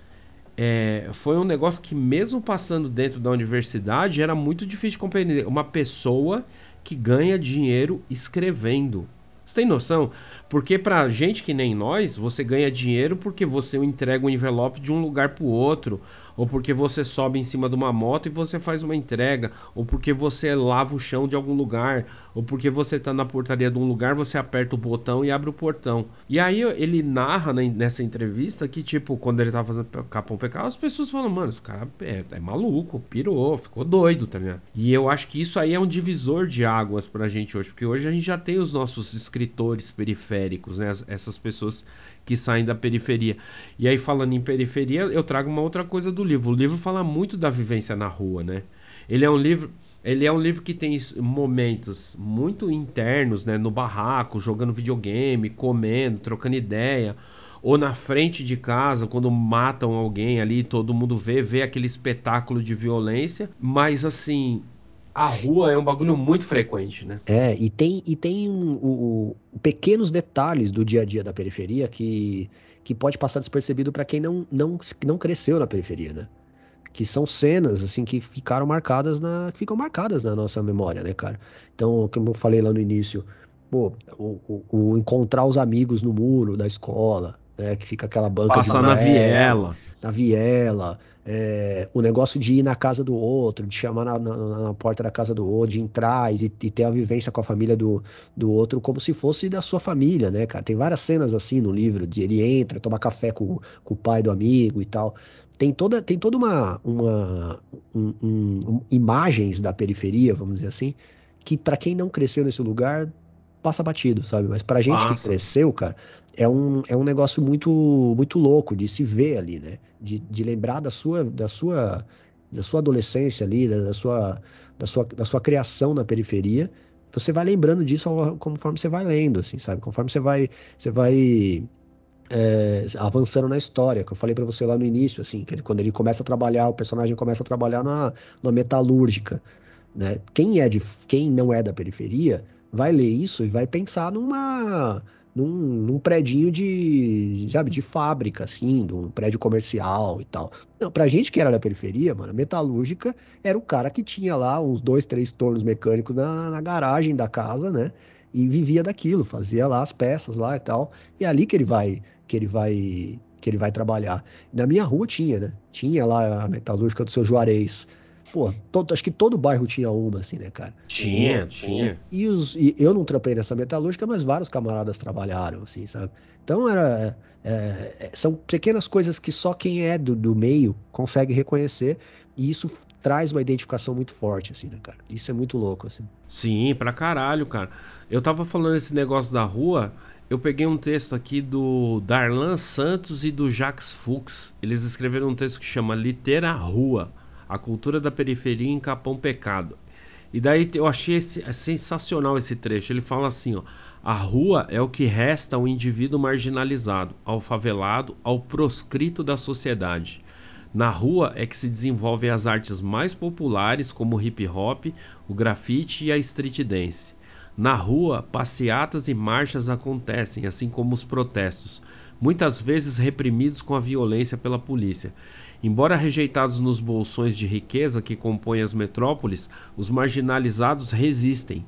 é, foi um negócio que mesmo passando dentro da universidade era muito difícil de compreender. Uma pessoa que ganha dinheiro escrevendo. Você tem noção? Porque pra gente que nem nós, você ganha dinheiro porque você entrega um envelope de um lugar pro outro, ou porque você sobe em cima de uma moto e você faz uma entrega, ou porque você lava o chão de algum lugar, ou porque você tá na portaria de um lugar, você aperta o botão e abre o portão. E aí ele narra né, nessa entrevista que, tipo, quando ele tava fazendo Capão Pecado, as pessoas falam, mano, esse cara é, é maluco, pirou, ficou doido, tá ligado? E eu acho que isso aí é um divisor de águas pra gente hoje, porque hoje a gente já tem os nossos escritores periféricos, né? As- Essas pessoas que saem da periferia. E aí, falando em periferia, eu trago uma outra coisa do livro. O livro fala muito da vivência na rua, né? Ele é um livro. Ele é um livro que tem momentos muito internos, né? No barraco, jogando videogame, comendo, trocando ideia. Ou na frente de casa, quando matam alguém ali, todo mundo vê, vê aquele espetáculo de violência. Mas assim, a rua é um bagulho muito frequente, né? É, e tem, e tem um- o- pequenos detalhes do dia a dia da periferia que, que pode passar despercebido para quem não, não, não cresceu na periferia, né? Que são cenas, assim, que ficaram marcadas na, que ficam marcadas na nossa memória, né, cara? Então, como eu falei lá no início, pô, o, o- o encontrar os amigos no muro da escola, né? Que fica aquela banca de Passar na viela. na viela, é, o negócio de ir na casa do outro, de chamar na, na- na porta da casa do outro, de entrar e ter a vivência com a família do, do outro como se fosse da sua família, né, cara? Tem várias cenas assim no livro, de ele entra, toma café com, com o pai do amigo e tal. Tem toda, tem toda uma, uma um- um- um- imagens da periferia, vamos dizer assim, que pra quem não cresceu nesse lugar passa batido, sabe? Mas pra gente que Passa. cresceu, cara, é um, é um negócio muito muito louco de se ver ali, né? De, de lembrar da sua da sua da sua adolescência ali, da, da sua da sua da sua criação na periferia. Você vai lembrando disso conforme você vai lendo, assim, sabe? Conforme você vai você vai é, avançando na história, que eu falei pra você lá no início, assim, que ele- quando ele começa a trabalhar, o personagem começa a trabalhar na, na metalúrgica, né? Quem é de, quem não é da periferia vai ler isso e vai pensar numa num, num predinho de, sabe, de fábrica, assim, de um prédio comercial e tal. Não, pra gente que era da periferia, mano, a metalúrgica era o cara que tinha lá uns dois, três tornos mecânicos na, na garagem da casa, né? E vivia daquilo, fazia lá as peças lá e tal. E é ali que ele vai, que ele vai, que ele vai trabalhar. Na minha rua tinha, né? Tinha lá a metalúrgica do seu Juarez. Pô, todo- acho que todo bairro tinha uma, assim, né, cara? Tinha, tinha. E, os, e eu não trampei nessa metalúrgica, mas vários camaradas trabalharam, assim, sabe? Então era. é, é, são pequenas coisas que só quem é do, do meio consegue reconhecer, e isso traz uma identificação muito forte, assim, né, cara? Isso é muito louco, assim. Sim, pra caralho, cara. Eu tava falando esse negócio da rua. eu peguei um texto aqui do Darlan Santos e do Jacques Fuchs. Eles escreveram um texto que chama Litera Rua, a cultura da periferia em Capão Pecado. E daí eu achei esse, é sensacional esse trecho. Ele fala assim, ó, a rua é o que resta ao indivíduo marginalizado, ao favelado, ao proscrito da sociedade. Na rua é que se desenvolvem as artes mais populares, como o hip hop, o grafite e a street dance. Na rua, passeatas e marchas acontecem, assim como os protestos, muitas vezes reprimidos com a violência pela polícia. Embora rejeitados nos bolsões de riqueza que compõem as metrópoles, os marginalizados resistem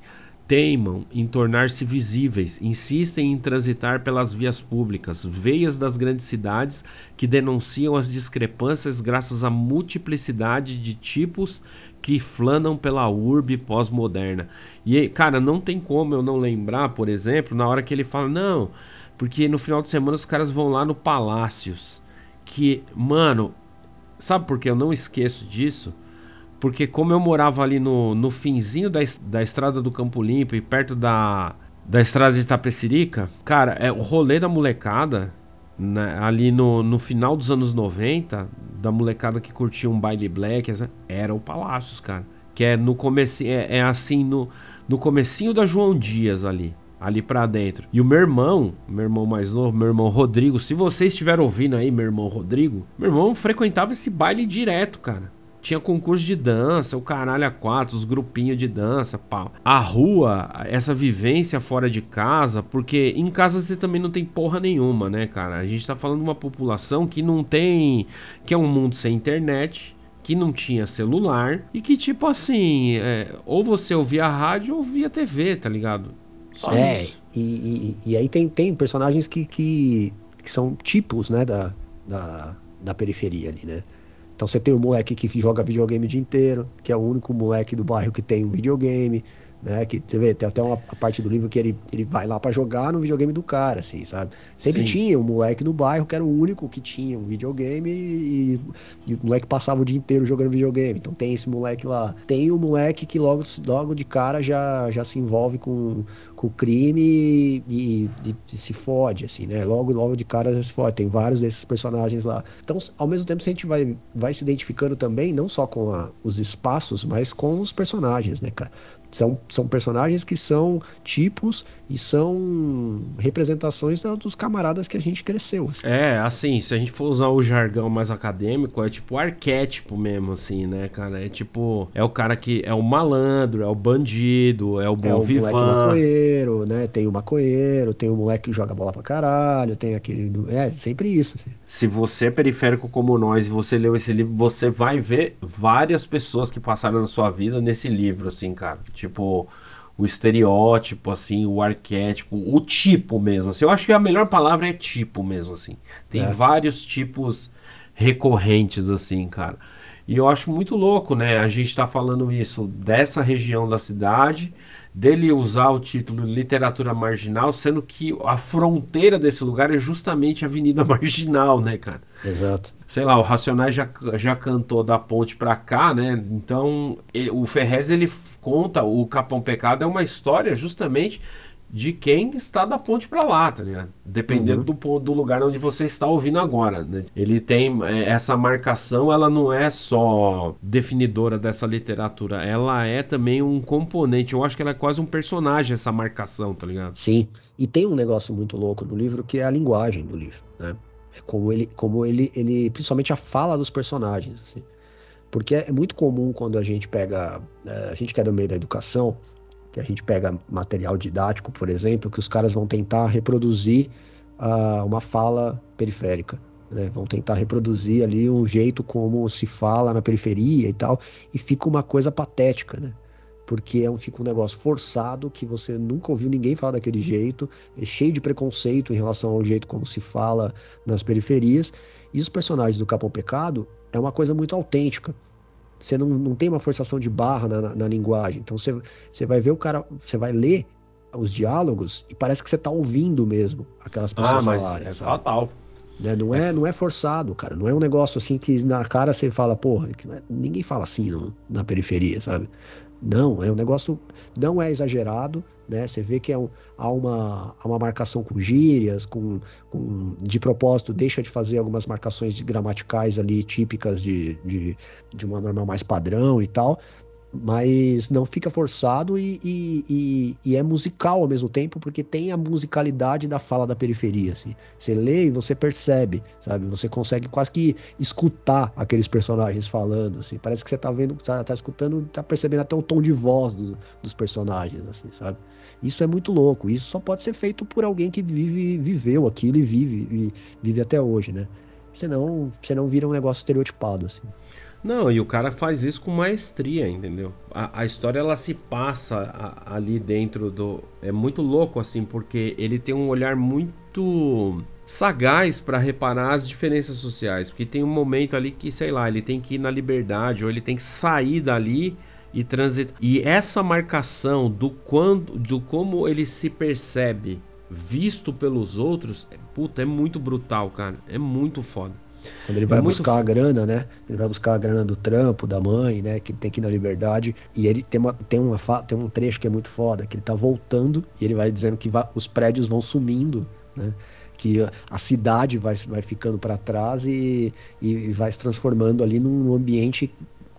teimam em tornar-se visíveis, insistem em transitar pelas vias públicas, veias das grandes cidades que denunciam as discrepâncias graças à multiplicidade de tipos que flanam pela urbe pós-moderna. E, cara, não tem como eu não lembrar, por exemplo, na hora que ele fala, não, porque no final de semana os caras vão lá no Palácios, que, mano, sabe por que eu não esqueço disso? Porque como eu morava ali no, no finzinho da, da estrada do Campo Limpo e perto da, da estrada de Itapecerica, cara, é, o rolê da molecada, né, ali no, no final dos anos 90, da molecada que curtia um baile black, era o Palácios, cara. Que é no começo, é, é assim, no, no comecinho da João Dias ali ali para dentro. E o meu irmão, meu irmão mais novo, meu irmão Rodrigo, se vocês estiver ouvindo aí, meu irmão Rodrigo, meu irmão frequentava esse baile direto, cara. Tinha concurso de dança, o caralho a quatro, os grupinhos de dança, pau. A rua, essa vivência fora de casa, porque em casa você também não tem porra nenhuma, né, cara? A gente tá falando de uma população que não tem. que é um mundo sem internet, que não tinha celular e que, tipo assim, é, ou você ouvia rádio ou via TV, tá ligado? Só é, isso. E, e, e, aí tem, tem personagens que, que, que são tipos, né, da, da, da periferia ali, né? Então você tem o moleque que joga videogame o dia inteiro, que é o único moleque do bairro que tem um videogame, né? Que você vê, tem até uma parte do livro que ele, ele vai lá para jogar no videogame do cara, assim, sabe? Sempre Sim. tinha um moleque no bairro que era o único que tinha um videogame e, e, o moleque passava o dia inteiro jogando videogame. Então tem esse moleque lá. Tem o moleque que logo, logo de cara já, já se envolve com, com o crime e, e, e, se fode, assim, né? Logo, logo de cara se fode. Tem vários desses personagens lá. Então, ao mesmo tempo, a gente vai, vai se identificando também, não só com a, os espaços, mas com os personagens, né, cara? São, são personagens que são tipos e são representações dos camaradas que a gente cresceu. Assim. É, assim, se a gente for usar o jargão mais acadêmico, é tipo arquétipo mesmo, assim, né, cara? É tipo, é o cara que é o malandro, é o bandido, é o bom é o vivan. moleque maconheiro, né? Tem o maconheiro, tem o moleque que joga bola pra caralho, tem aquele... É, sempre isso, assim. Se você é periférico como nós e você leu esse livro, você vai ver várias pessoas que passaram na sua vida nesse livro, assim, cara. Tipo, o estereótipo, assim, o arquétipo, o tipo mesmo. Assim. Eu acho que a melhor palavra é tipo mesmo, assim. Tem é. vários tipos recorrentes, assim, cara. E eu acho muito louco, né? A gente tá falando isso dessa região da cidade, dele usar o título Literatura Marginal, sendo que a fronteira desse lugar é justamente a Avenida Marginal, né, cara? Exato. Sei lá, o Racionais já, já cantou da ponte pra cá, né? Então, ele, o Ferrez, ele conta, o Capão Pecado é uma história justamente de quem está da ponte para lá, tá ligado? Dependendo uhum. do, do lugar onde você está ouvindo agora. Né? Ele tem é, essa marcação, ela não é só definidora dessa literatura, ela é também um componente. Eu acho que ela é quase um personagem essa marcação, tá ligado? Sim. E tem um negócio muito louco no livro que é a linguagem do livro, né? É como ele, como ele, ele, principalmente a fala dos personagens. Assim. Porque é muito comum quando a gente pega, é, a gente que é do meio da educação, que a gente pega material didático, por exemplo, que os caras vão tentar reproduzir uh, uma fala periférica. Né? Vão tentar reproduzir ali um jeito como se fala na periferia e tal, e fica uma coisa patética, né? Porque é um, fica um negócio forçado que você nunca ouviu ninguém falar daquele jeito, é cheio de preconceito em relação ao jeito como se fala nas periferias. E os personagens do Capão Pecado é uma coisa muito autêntica. Você não, não tem uma forçação de barra na, na, na linguagem. Então você, você vai ver o cara, você vai ler os diálogos e parece que você está ouvindo mesmo aquelas ah, pessoas ah, mas falarem. É fatal. Né? Não, é, não é forçado, cara. Não é um negócio assim que na cara você fala, porra, é, ninguém fala assim no, na periferia, sabe? Não, é um negócio não é exagerado, né? Você vê que é um, há, uma, há uma marcação com gírias, com, com, de propósito, deixa de fazer algumas marcações gramaticais ali típicas de, de, de uma norma mais padrão e tal, mas não fica forçado e, e, e, e, é musical ao mesmo tempo, porque tem a musicalidade da fala da periferia. Assim. Você lê e você percebe, sabe? Você consegue quase que escutar aqueles personagens falando, assim. Parece que você tá vendo, tá, tá escutando, tá percebendo até o tom de voz do, dos personagens, assim, sabe? Isso é muito louco. Isso só pode ser feito por alguém que vive, viveu aquilo e vive, e vive até hoje, né? Senão, você não vira um negócio estereotipado, assim. Não, e o cara faz isso com maestria, entendeu? A, a história ela se passa a, ali dentro do. É muito louco assim, porque ele tem um olhar muito sagaz para reparar as diferenças sociais, porque tem um momento ali que, sei lá, ele tem que ir na liberdade ou ele tem que sair dali e transitar. E essa marcação do quando, do como ele se percebe visto pelos outros, é, puta, é muito brutal, cara. É muito foda. Quando ele vai é buscar muito... a grana, né? Ele vai buscar a grana do trampo, da mãe, né? Que tem que ir na liberdade. E ele tem, uma, tem, uma, tem um trecho que é muito foda, que ele tá voltando e ele vai dizendo que vai, os prédios vão sumindo, né? que a cidade vai, vai ficando para trás e, e, vai se transformando ali num ambiente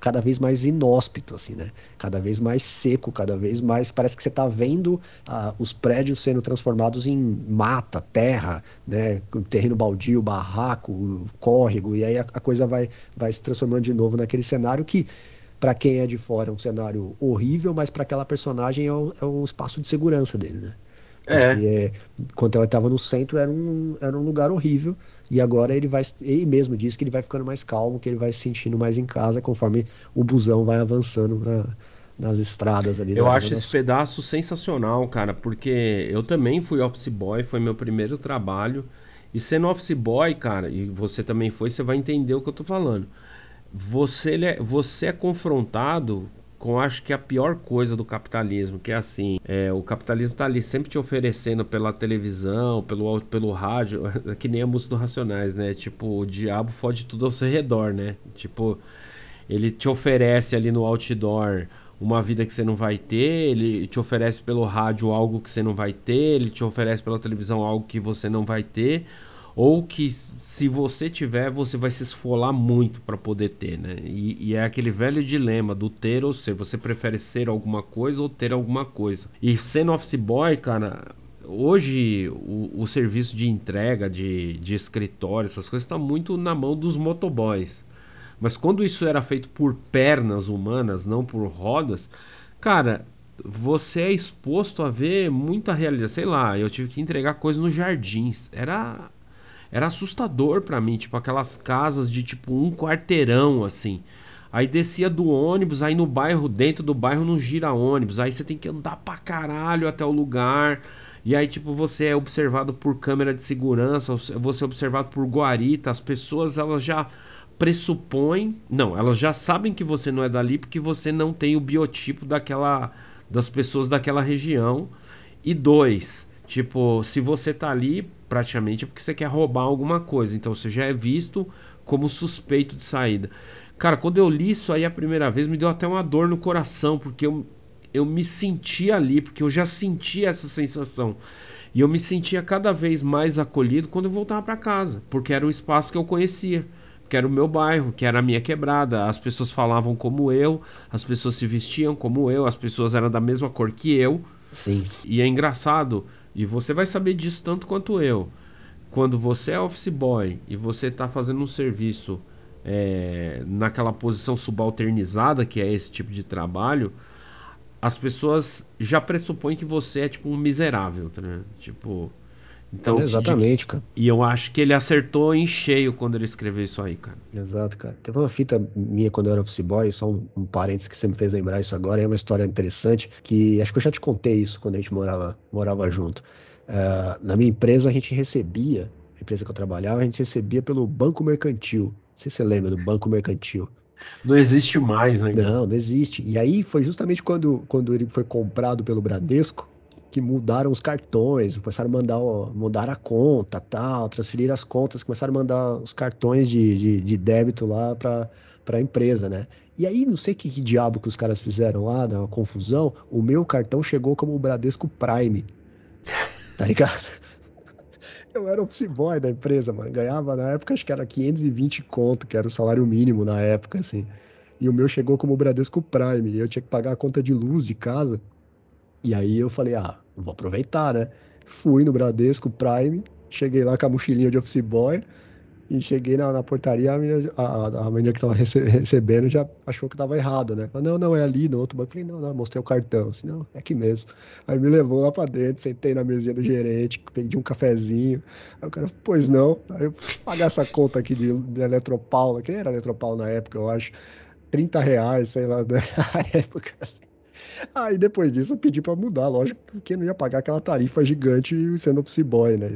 cada vez mais inóspito, assim, né? Cada vez mais seco, cada vez mais. Parece que você está vendo ah, os prédios sendo transformados em mata, terra, né? Terreno baldio, barraco, córrego, e aí a, a coisa vai, vai se transformando de novo naquele cenário que para quem é de fora é um cenário horrível, mas para aquela personagem é o, é o, espaço de segurança dele, né? É. Porque é. quando ela estava no centro era um, era um lugar horrível e agora ele vai, ele mesmo diz que ele vai ficando mais calmo, que ele vai se sentindo mais em casa conforme o busão vai avançando nas estradas ali. Eu acho esse pedaço sensacional, cara, porque eu também fui office boy, foi meu primeiro trabalho. E sendo office boy, cara, e você também foi, você vai entender o que eu tô falando. Você, é, você é confrontado com acho que a pior coisa do capitalismo, que é assim, é, o capitalismo está ali sempre te oferecendo pela televisão, pelo, pelo rádio, que nem a música do Racionais, né? Tipo, o diabo fode tudo ao seu redor, né? Tipo, ele te oferece ali no outdoor uma vida que você não vai ter, ele te oferece pelo rádio algo que você não vai ter, ele te oferece pela televisão algo que você não vai ter ou que se você tiver, você vai se esfolar muito para poder ter, né? E, e, é aquele velho dilema do ter ou ser. Você prefere ser alguma coisa ou ter alguma coisa. E sendo office boy, cara, hoje o, o serviço de entrega de, de escritório, essas coisas, está muito na mão dos motoboys. Mas quando isso era feito por pernas humanas, não por rodas, cara, você é exposto a ver muita realidade. Sei lá, eu tive que entregar coisas nos jardins. Era era assustador para mim, tipo aquelas casas de tipo um quarteirão assim. Aí descia do ônibus, aí no bairro, dentro do bairro não gira ônibus, aí você tem que andar pra caralho até o lugar. E aí, tipo, você é observado por câmera de segurança, você é observado por guarita, as pessoas elas já pressupõem, não, elas já sabem que você não é dali porque você não tem o biotipo daquela das pessoas daquela região. E dois, Tipo, se você tá ali, praticamente é porque você quer roubar alguma coisa. Então você já é visto como suspeito de saída. Cara, quando eu li isso aí a primeira vez, me deu até uma dor no coração, porque eu, eu me sentia ali, porque eu já sentia essa sensação. E eu me sentia cada vez mais acolhido quando eu voltava para casa, porque era um espaço que eu conhecia, que era o meu bairro, que era a minha quebrada. As pessoas falavam como eu, as pessoas se vestiam como eu, as pessoas eram da mesma cor que eu. Sim. E é engraçado e você vai saber disso tanto quanto eu. Quando você é office boy e você está fazendo um serviço é, naquela posição subalternizada, que é esse tipo de trabalho, as pessoas já pressupõem que você é tipo um miserável, né? Tipo, então, exatamente, cara. E eu acho que ele acertou em cheio quando ele escreveu isso aí, cara. Exato, cara. Teve uma fita minha quando eu era office boy, só um, um parênteses que você me fez lembrar isso agora, é uma história interessante, que acho que eu já te contei isso quando a gente morava, morava junto. Uh, na minha empresa a gente recebia, a empresa que eu trabalhava, a gente recebia pelo Banco Mercantil. Não sei se você lembra do Banco Mercantil. Não existe mais, né? Não, não existe. E aí foi justamente quando, quando ele foi comprado pelo Bradesco, que mudaram os cartões, começaram a mandar, mudar a conta, tal, transferir as contas, começaram a mandar os cartões de, de, de débito lá para a empresa, né? E aí, não sei que, que, diabo que os caras fizeram lá, da confusão, o meu cartão chegou como o Bradesco Prime. Tá ligado? Eu era office boy da empresa, mano. Ganhava na época, acho que era 520 conto, que era o salário mínimo na época, assim. E o meu chegou como o Bradesco Prime. E eu tinha que pagar a conta de luz de casa. E aí eu falei, ah, vou aproveitar, né? Fui no Bradesco Prime, cheguei lá com a mochilinha de office boy e cheguei na, na portaria, a menina, a, a menina que estava rece, recebendo já achou que estava errado, né? Falei, não, não, é ali, no outro banco. Falei, não, não, mostrei o cartão. Assim, não, é aqui mesmo. Aí me levou lá para dentro, sentei na mesinha do gerente, pedi um cafezinho. Aí o cara, pois não. Aí eu pagar essa conta aqui de, de Eletropaulo, que era Eletropaulo na época, eu acho. 30 reais, sei lá, na época. Assim. Aí depois disso eu pedi para mudar, lógico, porque não ia pagar aquela tarifa gigante sendo office boy, né?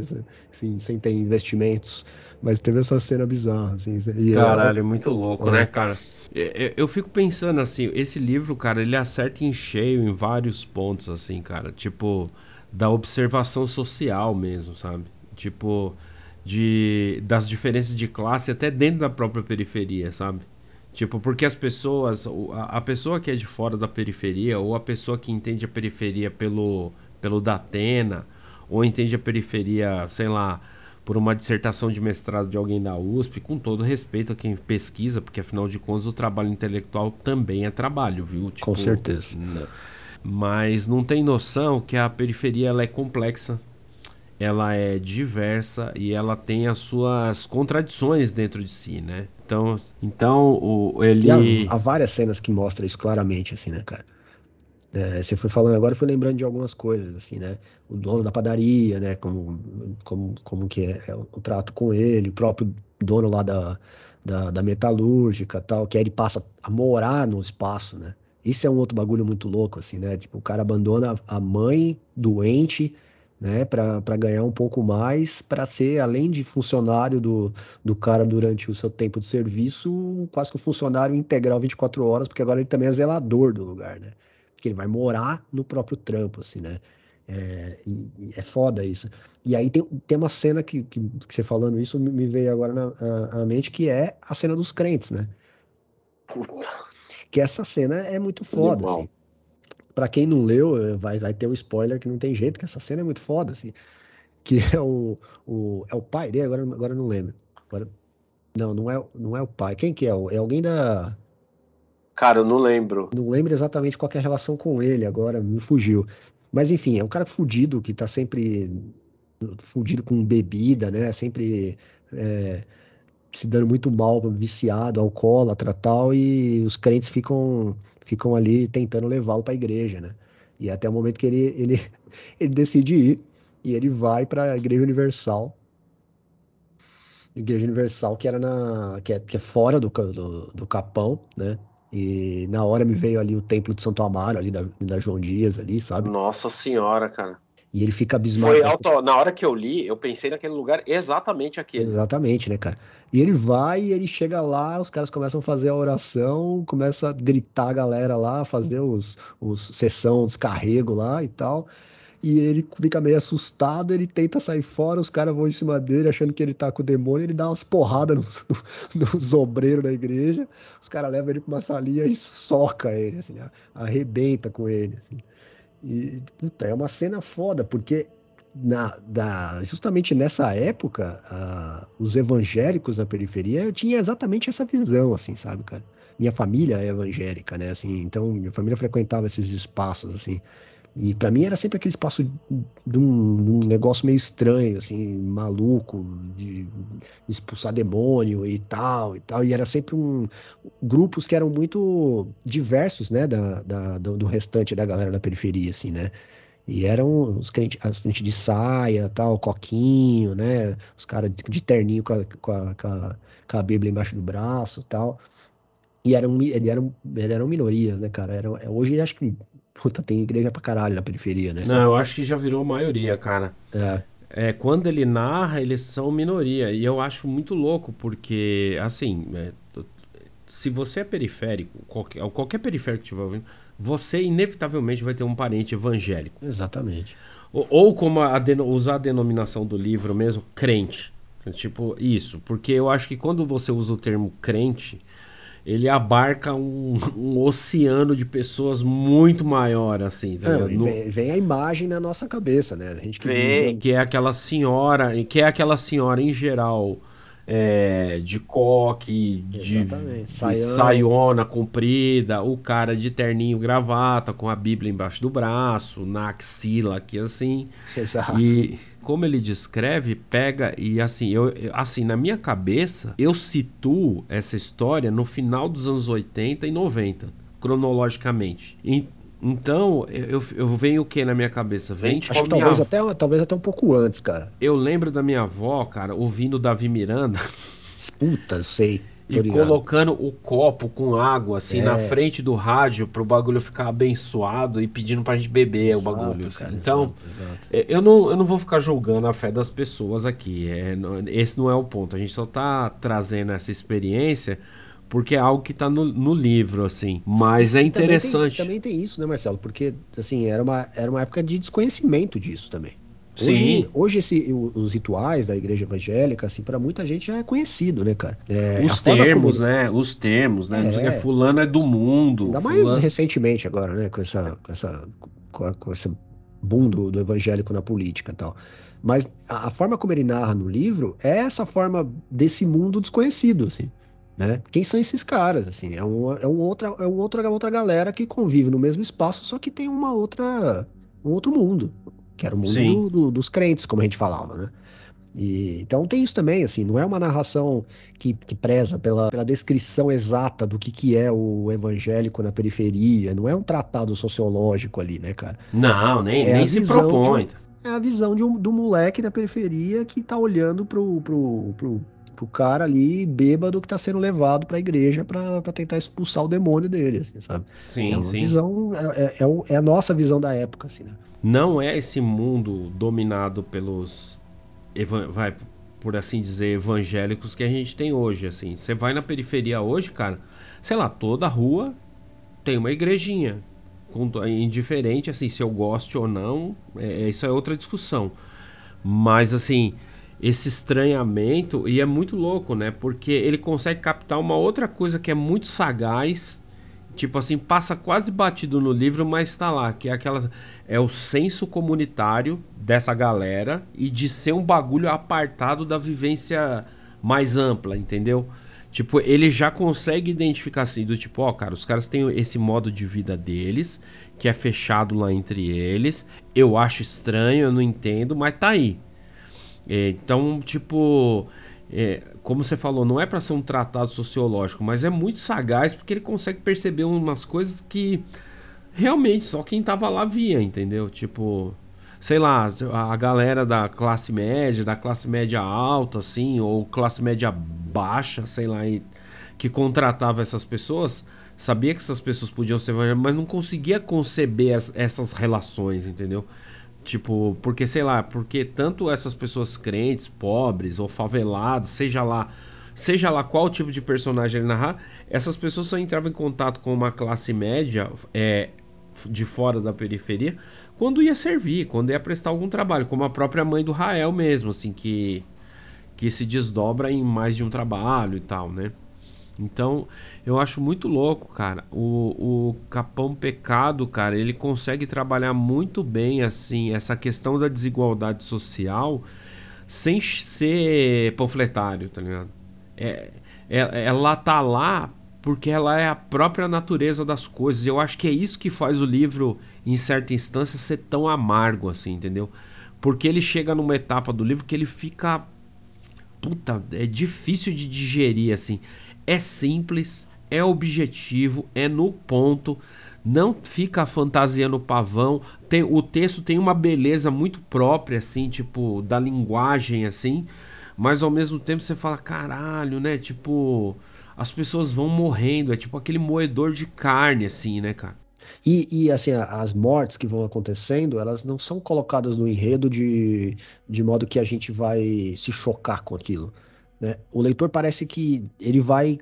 Enfim, sem ter investimentos. Mas teve essa cena bizarra, assim. E Caralho, é muito louco, é. né, cara? Eu, eu fico pensando assim, esse livro, cara, ele acerta em cheio em vários pontos, assim, cara. Tipo, da observação social mesmo, sabe? Tipo, de das diferenças de classe até dentro da própria periferia, sabe? Tipo, porque as pessoas, a, pessoa que é de fora da periferia, ou a pessoa que entende a periferia pelo, pelo Datena, ou entende a periferia, sei lá, por uma dissertação de mestrado de alguém da USP, com todo respeito a quem pesquisa, porque afinal de contas o trabalho intelectual também é trabalho, viu? Tipo, com certeza. Não. Mas não tem noção que a periferia ela é complexa, ela é diversa e ela tem as suas contradições dentro de si, né? Então, então o, ele. Há, há, várias cenas que mostram isso claramente, assim, né, cara? É, você foi falando agora, eu fui lembrando de algumas coisas, assim, né? O dono da padaria, né? Como, como, como que é, é o, o, trato com ele, o próprio dono lá da, da, da metalúrgica tal, que aí ele passa a morar no espaço, né? Isso é um outro bagulho muito louco, assim, né? Tipo, o cara abandona a mãe doente né, para ganhar um pouco mais, para ser, além de funcionário do, do cara durante o seu tempo de serviço, quase que um funcionário integral 24 horas, porque agora ele também é zelador do lugar, né? Porque ele vai morar no próprio trampo, assim, né? É, é foda isso. E aí tem, tem uma cena que, que, que você falando isso me veio agora na, a mente, que é a cena dos crentes, né? Puta. Que essa cena é muito foda, assim para quem não leu, eh, vai, vai ter um spoiler que não tem jeito, que essa cena é muito foda, assim. Que é o, o, é o pai dele, agora, agora eu não lembro. Agora, não, não é, não é o pai. Quem que é? É alguém da. Cara, eu não lembro. Não lembro exatamente qual é a relação com ele, agora me fugiu. Mas enfim, é um cara fudido que tá sempre fudido com bebida, né? Sempre é, se dando muito mal, viciado, alcoólatra tal, e os crentes ficam ficam ali tentando levá-lo para a igreja, né? E até o momento que ele, ele, ele decide ir e ele vai para a Igreja Universal. Igreja Universal que era na que é, que é fora do, do, do, Capão, né? E na hora me veio ali o Templo de Santo Amaro ali da, da João Dias ali, sabe? Nossa senhora, cara. E ele fica abismado. Foi auto... Na hora que eu li, eu pensei naquele lugar exatamente aquele. Exatamente, né, cara? E ele vai ele chega lá, os caras começam a fazer a oração, começa a gritar a galera lá, fazer os, os sessão, descarrego lá e tal. E ele fica meio assustado, ele tenta sair fora, os caras vão em cima dele achando que ele tá com o demônio, ele dá umas porradas nos no, no obreiros da igreja, os caras levam ele pra uma salinha e soca ele, assim, né? arrebenta com ele. Assim. E, puta, é uma cena foda, porque na, da, justamente nessa época, a, os evangélicos na periferia tinham exatamente essa visão, assim, sabe, cara? Minha família é evangélica, né? Assim, então, minha família frequentava esses espaços, assim. E para mim era sempre aquele espaço de um, de um, negócio meio estranho, assim, maluco, de, expulsar demônio e tal e tal. E era sempre um grupos que eram muito diversos, né, da, da do, do, restante da galera da periferia, assim, né. E eram os crentes, as frente de saia, tal, coquinho, né, os caras de, de, terninho com a, com, a, com, a, com a Bíblia embaixo do braço, tal. E eram, eram, eram minorias, né, cara? Eram, hoje acho que Puta, tem igreja pra caralho na periferia, né? Não, eu acho que já virou maioria, cara. É. É, quando ele narra, eles são minoria. E eu acho muito louco, porque, assim, é, se você é periférico, qualquer, qualquer periférico que estiver ouvindo, você inevitavelmente vai ter um parente evangélico. Exatamente. Ou, ou como a, usar a denominação do livro mesmo, crente. Tipo, isso. Porque eu acho que quando você usa o termo crente, ele abarca um, um, oceano de pessoas muito maior, assim. Tá Não, no... vem, vem, a imagem na nossa cabeça, né? A gente que, vem, que é aquela senhora, que é aquela senhora em geral é, de coque, de, de saiona comprida, o cara de terninho gravata com a Bíblia embaixo do braço, na axila aqui assim. Exato. E como ele descreve, pega e assim, eu assim, na minha cabeça, eu situo essa história no final dos anos 80 e 90, cronologicamente. E, então, eu, eu venho o que na minha cabeça? Vem tipo, Acho que talvez, minha... até, talvez até um pouco antes, cara. Eu lembro da minha avó, cara, ouvindo Davi Miranda. Puta, sei. E ligado. colocando o copo com água, assim, é. na frente do rádio, pro bagulho ficar abençoado e pedindo pra gente beber exato, o bagulho. Cara, então, exato, exato. É, eu, não, eu não vou ficar julgando a fé das pessoas aqui. É, esse não é o ponto. A gente só tá trazendo essa experiência porque é algo que está no, no, livro, assim. Mas é interessante. Também tem, também tem, isso, né, Marcelo? Porque, assim, era uma, era uma época de desconhecimento disso também. Hoje, Sim. hoje esse, os rituais da igreja evangélica, assim, para muita gente já é conhecido, né, cara? É, Os termos, como... né? Os termos, né? É, é, fulano é do mundo. Ainda fulano... mais recentemente agora, né? Com essa, com essa, com, com esse boom do, do evangélico na política e tal. Mas a, a, forma como ele narra no livro é essa forma desse mundo desconhecido, assim. Né? Quem são esses caras? Assim, é, um, é, um outra, é um outra, outra galera que convive no mesmo espaço, só que tem uma outra, um outro mundo, que era o mundo do, do, dos crentes, como a gente falava, né? E, então tem isso também, assim, não é uma narração que, que preza pela, pela, descrição exata do que, que é o evangélico na periferia, não é um tratado sociológico ali, né, cara? Não, nem, é nem se propõe. De, é a visão de um, do moleque na periferia que tá olhando pro, pro, pro, pro cara ali bêbado que tá sendo levado para a igreja para tentar expulsar o demônio dele, assim, sabe? Sim, é uma sim. visão é, é, é, a nossa visão da época, assim, né? Não é esse mundo dominado pelos vai por assim dizer evangélicos que a gente tem hoje, assim. Você vai na periferia hoje, cara, sei lá, toda rua tem uma igrejinha, indiferente assim se eu gosto ou não, é, isso é outra discussão. Mas assim, esse estranhamento e é muito louco, né? Porque ele consegue captar uma outra coisa que é muito sagaz, tipo assim, passa quase batido no livro, mas está lá, que é aquela é o senso comunitário dessa galera e de ser um bagulho apartado da vivência mais ampla, entendeu? Tipo, ele já consegue identificar assim, do tipo, ó, cara, os caras têm esse modo de vida deles, que é fechado lá entre eles. Eu acho estranho, eu não entendo, mas tá aí, então, tipo, é, como você falou, não é para ser um tratado sociológico, mas é muito sagaz porque ele consegue perceber umas coisas que realmente só quem tava lá via, entendeu? Tipo, sei lá, a galera da classe média, da classe média alta, assim, ou classe média baixa, sei lá, e, que contratava essas pessoas, sabia que essas pessoas podiam ser, mas não conseguia conceber as, essas relações, entendeu? Tipo, porque sei lá, porque tanto essas pessoas crentes, pobres ou favelados, seja lá, seja lá qual tipo de personagem ele narrar, essas pessoas só entravam em contato com uma classe média é, de fora da periferia quando ia servir, quando ia prestar algum trabalho, como a própria mãe do Rael mesmo, assim, que, que se desdobra em mais de um trabalho e tal, né? Então, eu acho muito louco, cara. O, o Capão Pecado, cara, ele consegue trabalhar muito bem, assim, essa questão da desigualdade social sem ser panfletário, tá ligado? É, é, ela tá lá porque ela é a própria natureza das coisas. Eu acho que é isso que faz o livro, em certa instância, ser tão amargo, assim, entendeu? Porque ele chega numa etapa do livro que ele fica. Puta, é difícil de digerir, assim é simples, é objetivo, é no ponto, não fica fantasiando o pavão. Tem, o texto tem uma beleza muito própria, assim, tipo, da linguagem, assim, mas ao mesmo tempo você fala, caralho, né? Tipo, as pessoas vão morrendo, é tipo aquele moedor de carne, assim, né, cara? E, e, assim, as mortes que vão acontecendo, elas não são colocadas no enredo de, de modo que a gente vai se chocar com aquilo. Né? O leitor parece que ele vai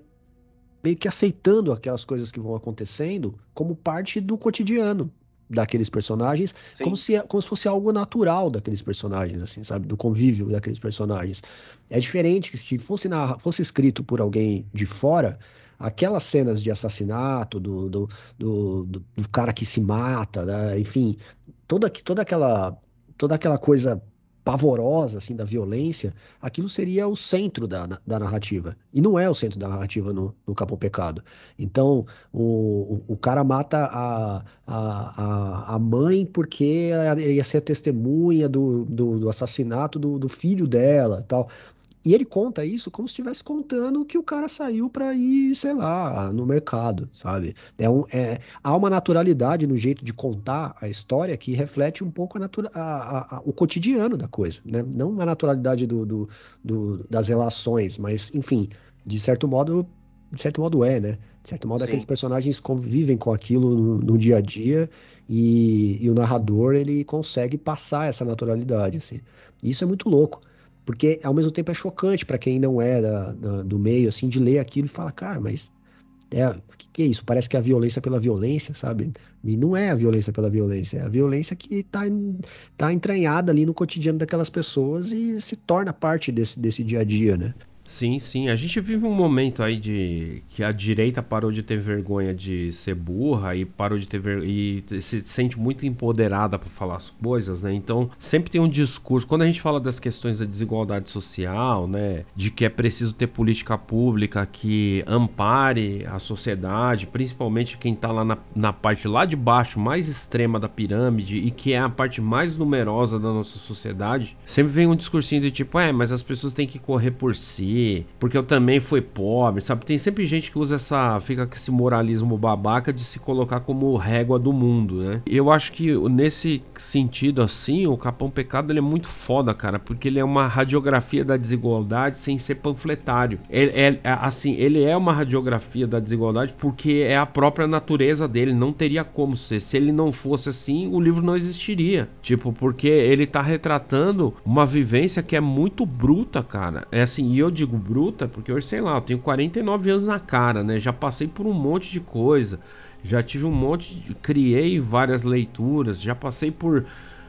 meio que aceitando aquelas coisas que vão acontecendo como parte do cotidiano daqueles personagens, como se, como se fosse algo natural daqueles personagens, assim, sabe? Do convívio daqueles personagens. É diferente que se fosse, na, fosse escrito por alguém de fora, aquelas cenas de assassinato, do, do, do, do, do cara que se mata, né? enfim, toda, toda, aquela, toda aquela coisa pavorosa assim da violência, aquilo seria o centro da, da narrativa. E não é o centro da narrativa no, no Capão Pecado. Então, o, o, o cara mata a, a, a, mãe porque ele ia ser a testemunha do, do, do assassinato do, do filho dela tal. E ele conta isso como se estivesse contando que o cara saiu para ir, sei lá, no mercado, sabe? É um, é, há uma naturalidade no jeito de contar a história que reflete um pouco a natura, a, a, o cotidiano da coisa, né? Não a naturalidade do, do, do, das relações, mas, enfim, de certo modo, de certo modo é, né? De certo modo, Sim. aqueles personagens convivem com aquilo no, no dia a dia e, e, o narrador ele consegue passar essa naturalidade, assim. Isso é muito louco porque ao mesmo tempo é chocante para quem não é da, da, do meio, assim, de ler aquilo e falar, cara, mas é, o que, que, é isso? Parece que é a violência pela violência, sabe? E não é a violência pela violência, é a violência que está tá entranhada ali no cotidiano daquelas pessoas e se torna parte desse, desse dia a dia, né? Sim, sim. A gente vive um momento aí de que a direita parou de ter vergonha de ser burra e parou de ter ver... e se sente muito empoderada para falar as coisas, né? Então, sempre tem um discurso. Quando a gente fala das questões da desigualdade social, né, de que é preciso ter política pública que ampare a sociedade, principalmente quem tá lá na, na parte lá de baixo, mais extrema da pirâmide e que é a parte mais numerosa da nossa sociedade, sempre vem um discursinho de tipo, é, mas as pessoas têm que correr por si porque eu também fui pobre, sabe? Tem sempre gente que usa essa, fica com esse moralismo babaca de se colocar como régua do mundo, né? Eu acho que nesse sentido assim, o Capão Pecado ele é muito foda, cara, porque ele é uma radiografia da desigualdade sem ser panfletário. Ele é, é assim, ele é uma radiografia da desigualdade porque é a própria natureza dele, não teria como ser. Se ele não fosse assim, o livro não existiria. Tipo, porque ele tá retratando uma vivência que é muito bruta, cara. É assim, e eu digo digo bruta porque hoje, sei lá, eu tenho 49 anos na cara, né? Já passei por um monte de coisa, já tive um monte de. criei várias leituras, já passei por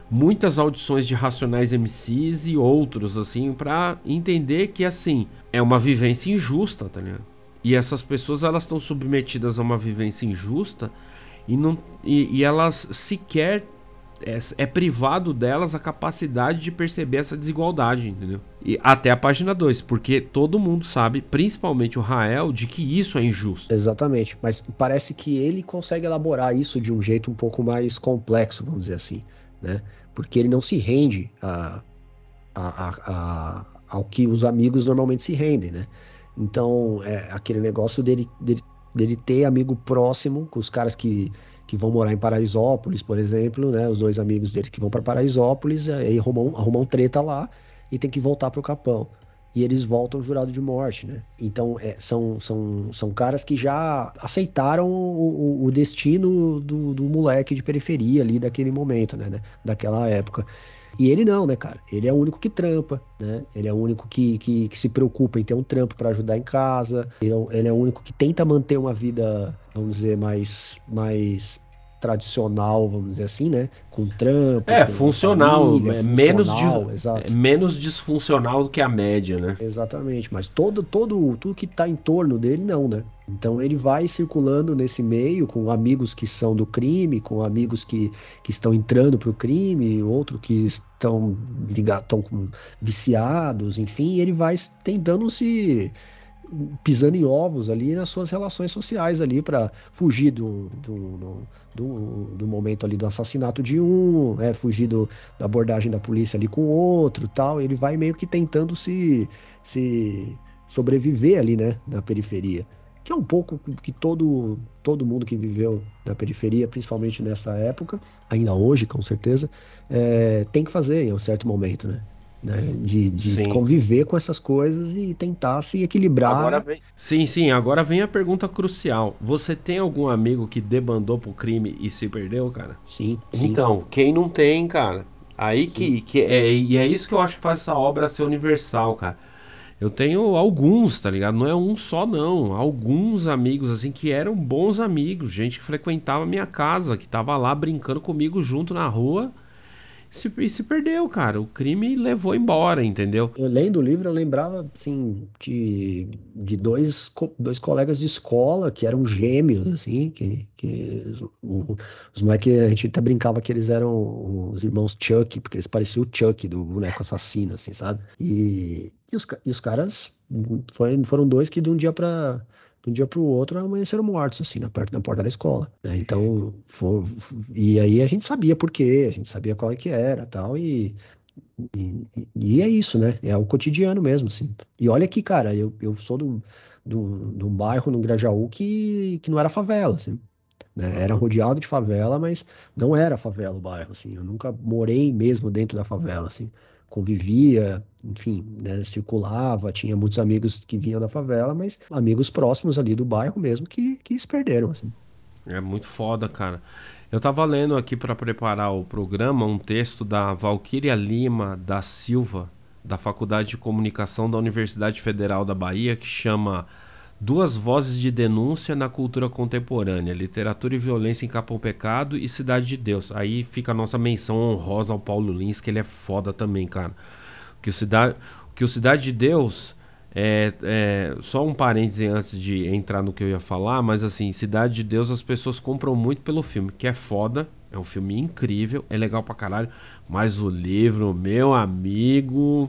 muitas audições de Racionais MCs e outros, assim, para entender que, assim, é uma vivência injusta, tá ligado? E essas pessoas, elas estão submetidas a uma vivência injusta e, não, e, e elas sequer é, é, privado delas a capacidade de perceber essa desigualdade, entendeu? E até a página 2, porque todo mundo sabe, principalmente o Rael, de que isso é injusto. Exatamente, mas parece que ele consegue elaborar isso de um jeito um pouco mais complexo, vamos dizer assim, né? Porque ele não se rende a, a, a, ao que os amigos normalmente se rendem, né? Então, é aquele negócio dele, dele, dele ter amigo próximo, com os caras que que vão morar em Paraisópolis, por exemplo, né? Os dois amigos dele que vão para Paraisópolis, aí arrumam, arrumam treta lá e tem que voltar pro Capão. E eles voltam jurado de morte, né? Então é, são, são, são caras que já aceitaram o, o destino do, do, moleque de periferia ali daquele momento, né? Daquela época. E ele não, né, cara? Ele é o único que trampa, né? Ele é o único que, que, que se preocupa em ter um trampo para ajudar em casa. Ele é, ele é, o único que tenta manter uma vida, vamos dizer, mais, mais tradicional, vamos dizer assim, né? Com trampo. É, funcional, família, é menos, é menos disfuncional do que a média, né? Exatamente, mas todo, todo, tudo que está em torno dele, não, né? Então ele vai circulando nesse meio com amigos que são do crime, com amigos que, que estão entrando para o crime, outros que estão ligados, estão viciados, enfim, ele vai tentando se pisando em ovos ali nas suas relações sociais ali para fugir do, do, do, do, momento ali do assassinato de um, é, fugir do, da abordagem da polícia ali com outro tal. Ele vai meio que tentando se, se sobreviver ali, né, na periferia. Que é um pouco que todo, todo mundo que viveu na periferia, principalmente nessa época, ainda hoje, com certeza, é, tem que fazer em um certo momento, né? Né? De, de conviver com essas coisas e tentar se equilibrar. Vem... Sim, sim, agora vem a pergunta crucial. Você tem algum amigo que debandou pro crime e se perdeu, cara? Sim. sim. Então, quem não tem, cara? Aí que, que é, e é isso que eu acho que faz essa obra ser universal, cara. Eu tenho alguns, tá ligado? Não é um só, não. Alguns amigos, assim, que eram bons amigos. Gente que frequentava a minha casa, que tava lá brincando comigo junto na rua se, e se perdeu, cara. O crime levou embora, entendeu? Eu lendo o livro, eu lembrava, assim, de, de dois, dois colegas de escola que eram gêmeos, assim, que, que os, os moleques, a gente até brincava que eles eram os irmãos Chuck, porque eles pareciam o Chuck do boneco assassino, assim, sabe? E, e, os, e os caras foi, foram dois que de um dia para de um dia para o outro amanheceram mortos, assim, na, perto, na porta da escola. Né? Então, for, e aí a gente sabia por quê, a gente sabia qual é que era tal, e, e, e, é isso, né? É o cotidiano mesmo, assim. E olha aqui, cara, eu, eu sou do, do, do bairro no Grajaú que, que não era favela, assim. Né? Era rodeado de favela, mas não era favela o bairro, assim. Eu nunca morei mesmo dentro da favela, assim convivia, enfim, né, circulava, tinha muitos amigos que vinham da favela, mas amigos próximos ali do bairro mesmo que, que se perderam. Assim. É muito foda, cara. Eu tava lendo aqui para preparar o programa um texto da Valquíria Lima da Silva, da Faculdade de Comunicação da Universidade Federal da Bahia, que chama Duas vozes de denúncia na cultura contemporânea: literatura e violência em Capão Pecado e Cidade de Deus. Aí fica a nossa menção honrosa ao Paulo Lins, que ele é foda também, cara. Que o Cidade, que o Cidade de Deus é, é, só um parêntese antes de entrar no que eu ia falar, mas assim, Cidade de Deus as pessoas compram muito pelo filme, que é foda, é um filme incrível, é legal pra caralho, mas o livro, meu amigo,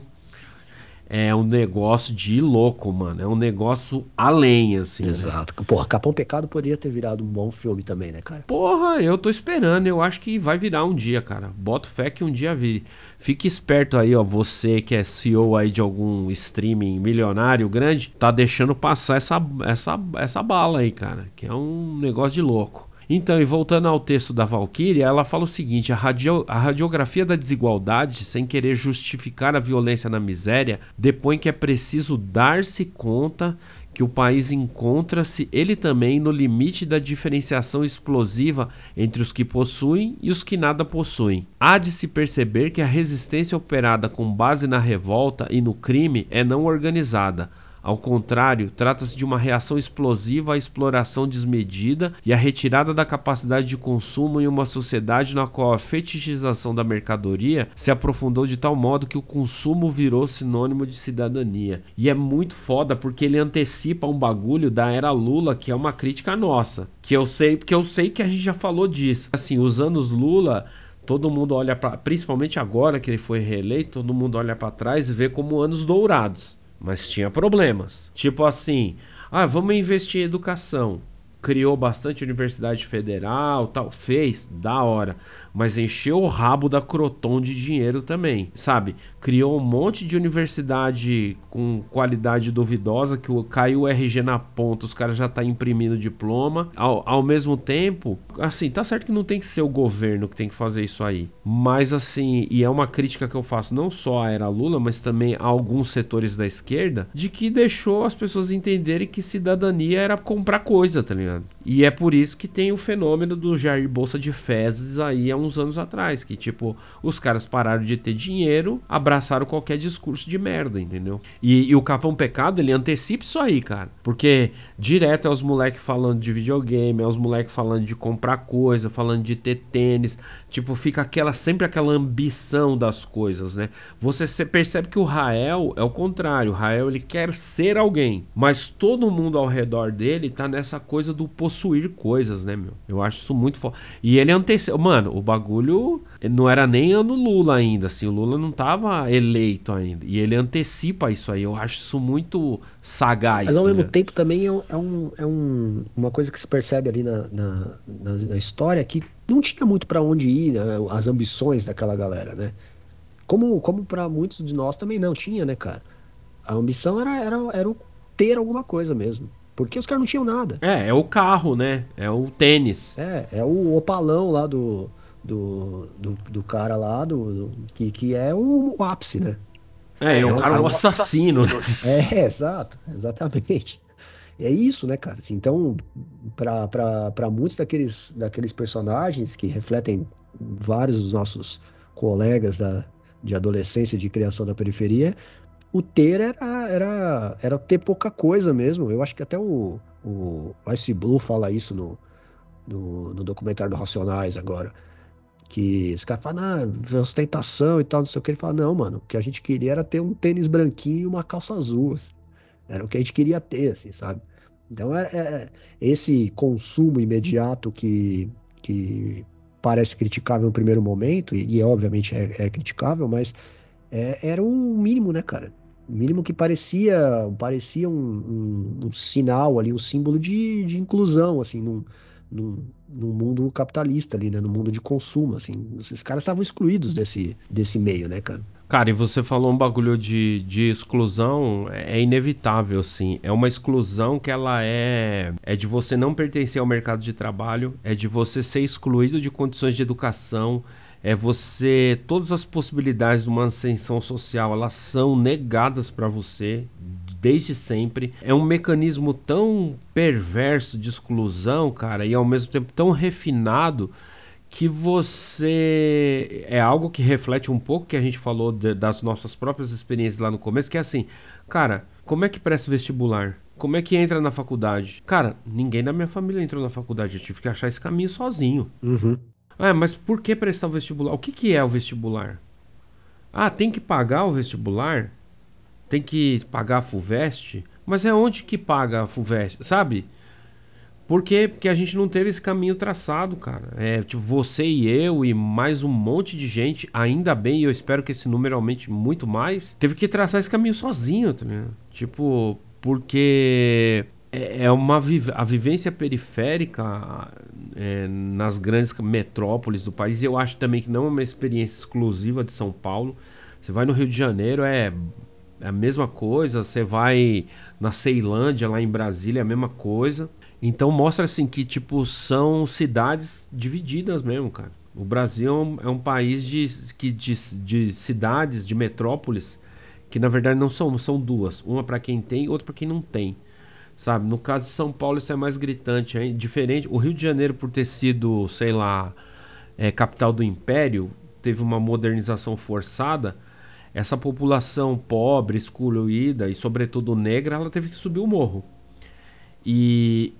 é um negócio de louco, mano. É um negócio além, assim. Né? Exato. Né? Porra, Capão Pecado poderia ter virado um bom filme também, né, cara? Porra, eu tô esperando. Eu acho que vai virar um dia, cara. Boto fé que um dia vire. Fique esperto aí, ó. Você que é CEO aí de algum streaming milionário grande, tá deixando passar essa, essa, essa bala aí, cara. Que é um negócio de louco. Então, e voltando ao texto da Valkyria, ela fala o seguinte: a, radio, a, radiografia da desigualdade, sem querer justificar a violência na miséria, depõe que é preciso dar-se conta que o país encontra-se ele também no limite da diferenciação explosiva entre os que possuem e os que nada possuem. Há de se perceber que a resistência operada com base na revolta e no crime é não organizada ao contrário, trata-se de uma reação explosiva à exploração desmedida e à retirada da capacidade de consumo em uma sociedade na qual a fetichização da mercadoria se aprofundou de tal modo que o consumo virou sinônimo de cidadania. E é muito foda porque ele antecipa um bagulho da era Lula, que é uma crítica nossa, que eu sei, porque eu sei que a gente já falou disso. Assim, os anos Lula todo mundo olha para, principalmente agora que ele foi reeleito, todo mundo olha para trás e vê como anos dourados mas tinha problemas. Tipo assim, ah, vamos investir em educação criou bastante universidade federal, tal, fez, da hora, mas encheu o rabo da Croton de dinheiro também, sabe? Criou um monte de universidade com qualidade duvidosa que caiu o RG na ponta, os caras já tá imprimindo diploma. Ao, ao mesmo tempo, assim, tá certo que não tem que ser o governo que tem que fazer isso aí, mas assim, e é uma crítica que eu faço não só à era Lula, mas também a alguns setores da esquerda, de que deixou as pessoas entenderem que cidadania era comprar coisa, tá ligado? E é por isso que tem o fenômeno do Jair Bolsa de Fezes aí há uns anos atrás, que tipo, os caras pararam de ter dinheiro, abraçaram qualquer discurso de merda, entendeu? E, e o Capão Pecado, ele antecipa isso aí, cara. Porque direto é os moleques falando de videogame, é os moleques falando de comprar coisa, falando de ter tênis, tipo, fica aquela sempre aquela ambição das coisas, né? Você percebe que o Rael é o contrário, o Rael ele quer ser alguém, mas todo mundo ao redor dele tá nessa coisa do possuir coisas, né, meu? Eu acho isso muito foda. E ele antecedeu. Mano, o bagulho não era nem ano Lula ainda, assim. O Lula não tava eleito ainda. E ele antecipa isso aí. Eu acho isso muito sagaz. Mas ao né? mesmo tempo também é, é, um, é um, uma coisa que se percebe ali na, na, na, na história que não tinha muito para onde ir, né? as ambições daquela galera, né? Como, como para muitos de nós também não tinha, né, cara? A ambição era, era, era ter alguma coisa mesmo. Porque os caras não tinham nada. É, é o carro, né? É o tênis. É, é o opalão lá do, do, do, do cara lá, do, do, que, que é o, o ápice, né? É, é o cara o assassino. É, exato, exatamente. É isso, né, cara? Assim, então, para muitos daqueles, daqueles personagens que refletem vários dos nossos colegas da, de adolescência, de criação da periferia, o ter era, era, era ter pouca coisa mesmo. Eu acho que até o, o Ice Blue fala isso no, no, no documentário do Racionais agora. Que os caras falam, ah, ostentação e tal, não sei o que. Ele fala, não, mano, o que a gente queria era ter um tênis branquinho e uma calça azul. Assim. Era o que a gente queria ter, assim, sabe? Então, é, é, esse consumo imediato que, que parece criticável no primeiro momento, e, e obviamente é, é, criticável, mas é, era um mínimo, né, cara? O mínimo que parecia parecia um, um, um, sinal ali, um símbolo de, de inclusão, assim, num, num, mundo capitalista ali, né? No mundo de consumo, assim. Esses caras estavam excluídos desse, desse meio, né, cara? Cara, e você falou um bagulho de, de exclusão, é inevitável, sim. É uma exclusão que ela é, é de você não pertencer ao mercado de trabalho, é de você ser excluído de condições de educação, é você todas as possibilidades de uma ascensão social elas são negadas para você desde sempre é um mecanismo tão perverso de exclusão cara e ao mesmo tempo tão refinado que você é algo que reflete um pouco que a gente falou de, das nossas próprias experiências lá no começo, que é assim, cara, como é que presta vestibular? Como é que entra na faculdade? Cara, ninguém da minha família entrou na faculdade, eu tive que achar esse caminho sozinho. Uhum. Ah, mas por que prestar o vestibular? O que, que é o vestibular? Ah, tem que pagar o vestibular? Tem que pagar a FUVEST? Mas é onde que paga a FUVEST, sabe? Por quê? Porque a gente não teve esse caminho traçado, cara. É, tipo, você e eu e mais um monte de gente, ainda bem, e eu espero que esse número aumente muito mais, teve que traçar esse caminho sozinho, tá ligado? Tipo, porque é, é uma a vivência periférica é, nas grandes metrópoles do país. Eu acho também que não é uma experiência exclusiva de São Paulo. Você vai no Rio de Janeiro, é, é a mesma coisa. Você vai na Ceilândia, lá em Brasília, é a mesma coisa. Então mostra assim que tipo são cidades divididas mesmo, cara. O Brasil é um, é país de, de, de, cidades, de metrópoles, que na verdade não são, são duas. Uma para quem tem, outra para quem não tem. Sabe? No caso de São Paulo isso é mais gritante, é diferente. O Rio de Janeiro por ter sido, sei lá, é, capital do Império, teve uma modernização forçada. Essa população pobre, excluída e sobretudo negra, ela teve que subir o morro. E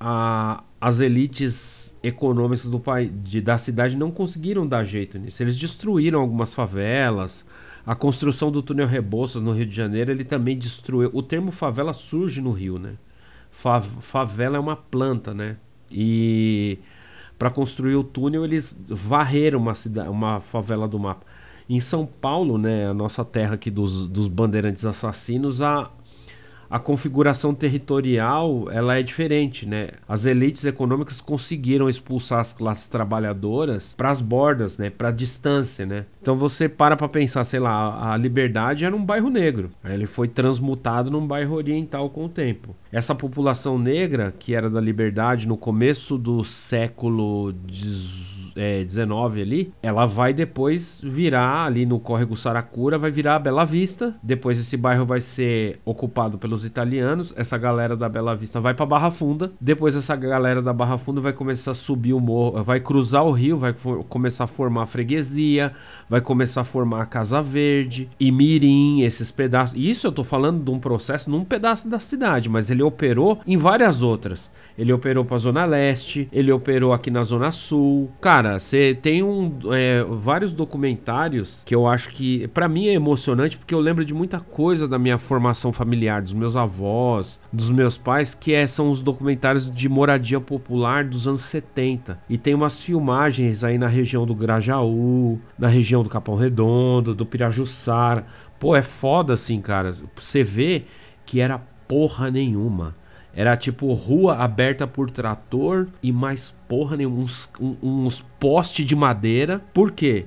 a, as elites econômicas do país, de, da cidade não conseguiram dar jeito nisso. Eles destruíram algumas favelas. A construção do túnel Rebouças no Rio de Janeiro, ele também destruiu. O termo favela surge no Rio, né? Fa, favela é uma planta, né? E para construir o túnel eles varreram uma, cidade, uma favela do mapa. Em São Paulo, né, a nossa terra aqui dos, dos bandeirantes assassinos, a, a configuração territorial ela é diferente, né? As elites econômicas conseguiram expulsar as classes trabalhadoras para as bordas, né? Para distância, né? Então você para para pensar, sei lá, a Liberdade era um bairro negro, ele foi transmutado num bairro oriental com o tempo. Essa população negra que era da Liberdade no começo do século XIX é, ali, ela vai depois virar ali no córrego Saracura, vai virar a Bela Vista. Depois esse bairro vai ser ocupado pelos italianos. Essa galera da Bela Vista vai para Barra Funda. Depois essa galera da Barra Funda vai começar a subir o morro, vai cruzar o rio, vai começar a formar a freguesia, vai começar a formar a Casa Verde, e Mirim, esses pedaços. Isso eu tô falando de um processo num pedaço da cidade, mas ele operou em várias outras. Ele operou para a Zona Leste, ele operou aqui na Zona Sul. Cara, você tem um, é, vários documentários que eu acho que, para mim, é emocionante porque eu lembro de muita coisa da minha formação familiar, dos meus avós, dos meus pais, que é, são os documentários de moradia popular dos anos 70. E tem umas filmagens aí na região do Grajaú, na região do Capão Redondo, do Pirajussara. Pô, é foda assim, cara. Você vê que era porra nenhuma. Era tipo rua aberta por trator e mais porra nenhuma, uns, uns postes de madeira. Por quê?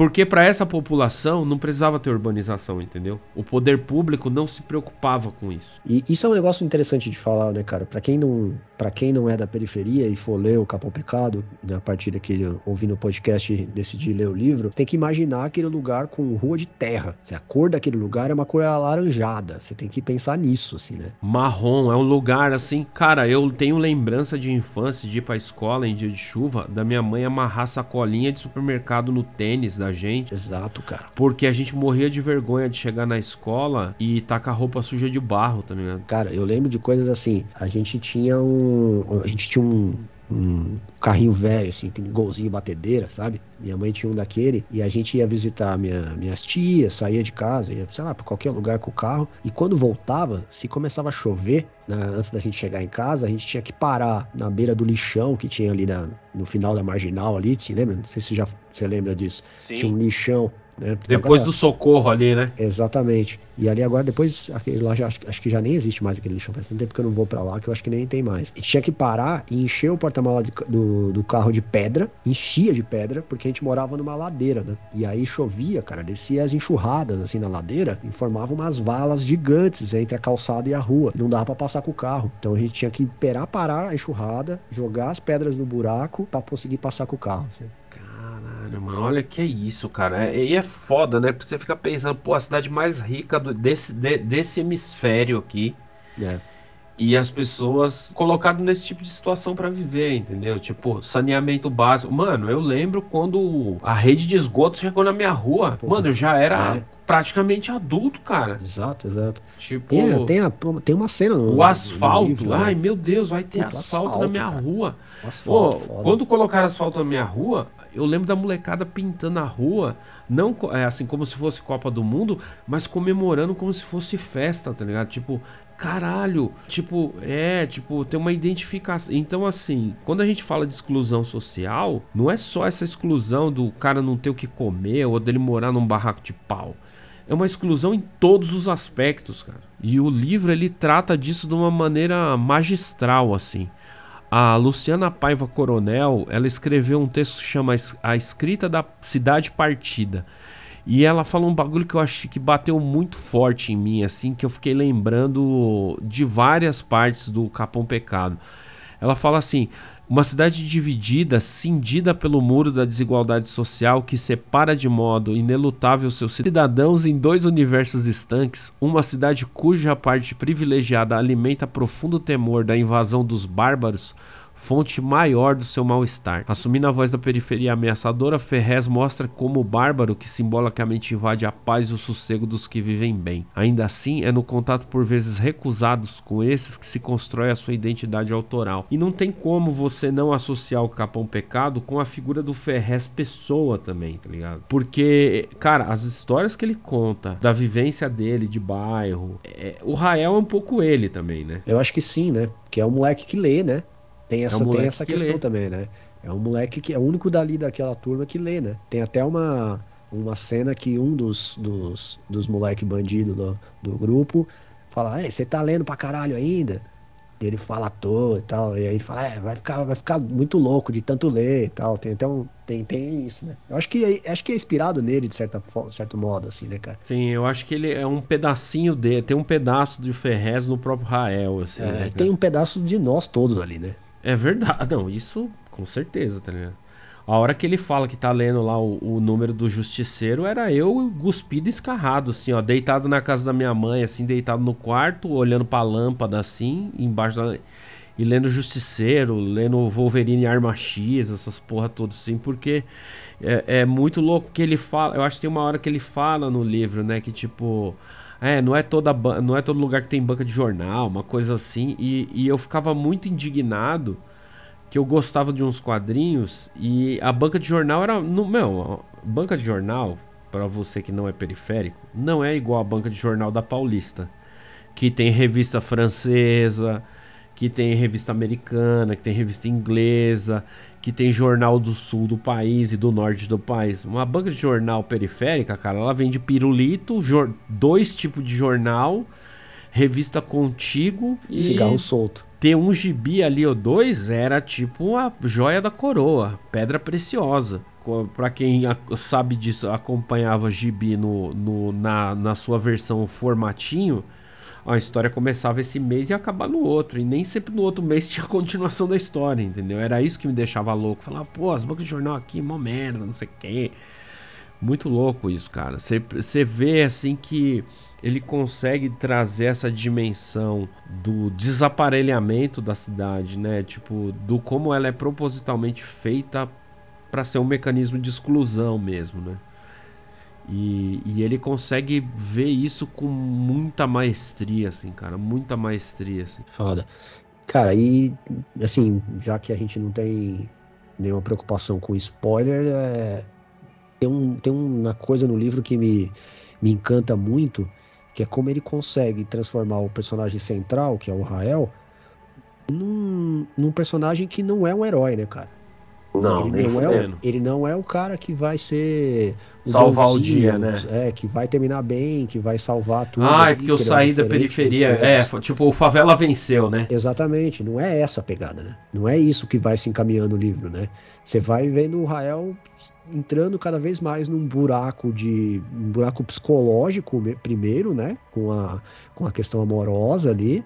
Porque para essa população não precisava ter urbanização, entendeu? O poder público não se preocupava com isso. E isso é um negócio interessante de falar, né, cara? Para quem não, para quem não é da periferia e for ler o Capão Pecado, né, a partir daquele ouvindo o podcast decidir ler o livro, tem que imaginar aquele lugar com rua de terra. A cor daquele lugar é uma cor alaranjada. Você tem que pensar nisso, assim, né? Marrom é um lugar assim, cara. Eu tenho lembrança de infância de ir para escola em dia de chuva, da minha mãe amarrar sacolinha de supermercado no tênis da gente. Exato, cara. Porque a gente morria de vergonha de chegar na escola e tá com a roupa suja de barro, tá ligado? Cara, eu lembro de coisas assim. A gente tinha um. A gente tinha um um carrinho velho, assim, golzinho batedeira, sabe? Minha mãe tinha um daquele e a gente ia visitar minha, minhas tias, saía de casa, ia, sei lá, pra qualquer lugar com o carro. E quando voltava, se começava a chover, né, antes da gente chegar em casa, a gente tinha que parar na beira do lixão que tinha ali na, no final da marginal ali, te lembra? Não sei se já você lembra disso. Sim. Tinha um lixão né? Depois agora, do socorro ali, né? Exatamente. E ali agora, depois, aquele lá já, acho, acho, que já nem existe mais aquele lixão. Faz tanto tempo que eu não vou para lá que eu acho que nem tem mais. E tinha que parar e encher o porta-mala do, do carro de pedra, enchia de pedra, porque a gente morava numa ladeira, né? E aí chovia, cara, descia as enxurradas assim na ladeira e formava umas valas gigantes entre a calçada e a rua. Não dava para passar com o carro. Então a gente tinha que esperar parar a enxurrada, jogar as pedras no buraco para conseguir passar com o carro. Assim. Caralho, mano, olha que é isso, cara. É, e é, é foda, né? Porque você fica pensando, pô, a cidade mais rica do, desse, de, desse hemisfério aqui. É. E as pessoas colocadas nesse tipo de situação para viver, entendeu? Tipo, saneamento básico. Mano, eu lembro quando a rede de esgoto chegou na minha rua. Porra, Mano, eu já era é. Praticamente adulto, cara. Exato, exato. Tipo, tem, tem, a, tem uma cena no. O asfalto. No livro, ai, né? meu Deus, vai ter asfalto, asfalto, na minha cara. rua. Asfalto, Pô, quando colocaram asfalto na minha rua, eu lembro da molecada pintando a rua, não é, assim como se fosse Copa do Mundo, mas comemorando como se fosse festa, tá ligado? Tipo, caralho, tipo, é, tipo, tem uma identificação. Então, assim, quando a gente fala de exclusão social, não é só essa exclusão do cara não ter o que comer ou dele morar num barraco de pau. É uma exclusão em todos os aspectos, cara. E o livro ele trata disso de uma maneira magistral, assim. A Luciana Paiva Coronel, ela escreveu um texto que chama A Escrita da Cidade Partida. E ela fala um bagulho que eu acho que bateu muito forte em mim, assim, que eu fiquei lembrando de várias partes do Capão Pecado. Ela fala assim: uma cidade dividida, cindida pelo muro da desigualdade social que separa de modo inelutável seus cidadãos em dois universos estanques, uma cidade cuja parte privilegiada alimenta profundo temor da invasão dos bárbaros, fonte maior do seu mal-estar. Assumindo a voz da periferia ameaçadora, Ferrez mostra como o bárbaro que simbolicamente invade a paz e o sossego dos que vivem bem. Ainda assim, é no contato por vezes recusados com esses que se constrói a sua identidade autoral. E não tem como você não associar o Capão Pecado com a figura do Ferrez pessoa também, tá ligado? Porque, cara, as histórias que ele conta da vivência dele de bairro, é, o Rael é um pouco ele também, né? Eu acho que sim, né? Que é um moleque que lê, né? Tem essa, é um tem essa que questão lê. também, né? É um moleque que é o único dali daquela turma que lê, né? Tem até uma, uma cena que um dos, dos, dos moleque bandido do, do grupo fala, você tá lendo pra caralho ainda? E ele fala à toa e tal. E aí ele fala, é, vai ficar, vai ficar muito louco de tanto ler e tal. Tem até um. Tem, tem isso, né? Eu acho que, acho que é inspirado nele, de certa, certo modo, assim, né, cara? Sim, eu acho que ele é um pedacinho dele. Tem um pedaço de Ferrez no próprio Rael, assim. É, né, tem um pedaço de nós todos ali, né? É verdade. Não, isso com certeza, tá ligado? A hora que ele fala que tá lendo lá o, o número do justiceiro, era eu cuspido escarrado, assim, ó, deitado na casa da minha mãe, assim, deitado no quarto, olhando pra lâmpada, assim, embaixo da. E lendo Justiceiro, lendo Wolverine Arma X, essas porra todas, assim, porque é, é muito louco que ele fala. Eu acho que tem uma hora que ele fala no livro, né, que tipo. É, não é, toda, não é todo lugar que tem banca de jornal, uma coisa assim. E, e eu ficava muito indignado que eu gostava de uns quadrinhos e a banca de jornal era. No, meu, banca de jornal, para você que não é periférico, não é igual a banca de jornal da Paulista. Que tem revista francesa, que tem revista americana, que tem revista inglesa, que tem jornal do sul do país e do norte do país. Uma banca de jornal periférica, cara, ela vende pirulito, dois tipos de jornal, revista contigo e cigarro solto. Ter um gibi ali ou dois era tipo a joia da coroa, pedra preciosa. Para quem sabe disso, acompanhava gibi no, no na, na sua versão formatinho a história começava esse mês e ia acabar no outro. E nem sempre no outro mês tinha continuação da história, entendeu? Era isso que me deixava louco. Falava, pô, as bancas de jornal aqui, mó merda, não sei o quê. Muito louco isso, cara. Você vê assim que ele consegue trazer essa dimensão do desaparelhamento da cidade, né? Tipo, do como ela é propositalmente feita para ser um mecanismo de exclusão mesmo, né? E, e, ele consegue ver isso com muita maestria, assim, cara. Muita maestria, assim. Foda. Cara, e assim, já que a gente não tem nenhuma preocupação com spoiler, é, tem, um, tem uma coisa no livro que me, me encanta muito, que é como ele consegue transformar o personagem central, que é o Rael, num, num personagem que não é um herói, né, cara? Não, ele não, é, o, ele não é o cara que vai ser o salvar o dia, né? É, que vai terminar bem, que vai salvar tudo. Ah, é porque eu saí da periferia. É, tipo, o favela venceu, né? Exatamente, não é essa a pegada, né? Não é isso que vai se encaminhando o livro, né? Você vai vendo o Rael entrando cada vez mais num buraco de um buraco psicológico primeiro, né, com a com a questão amorosa ali.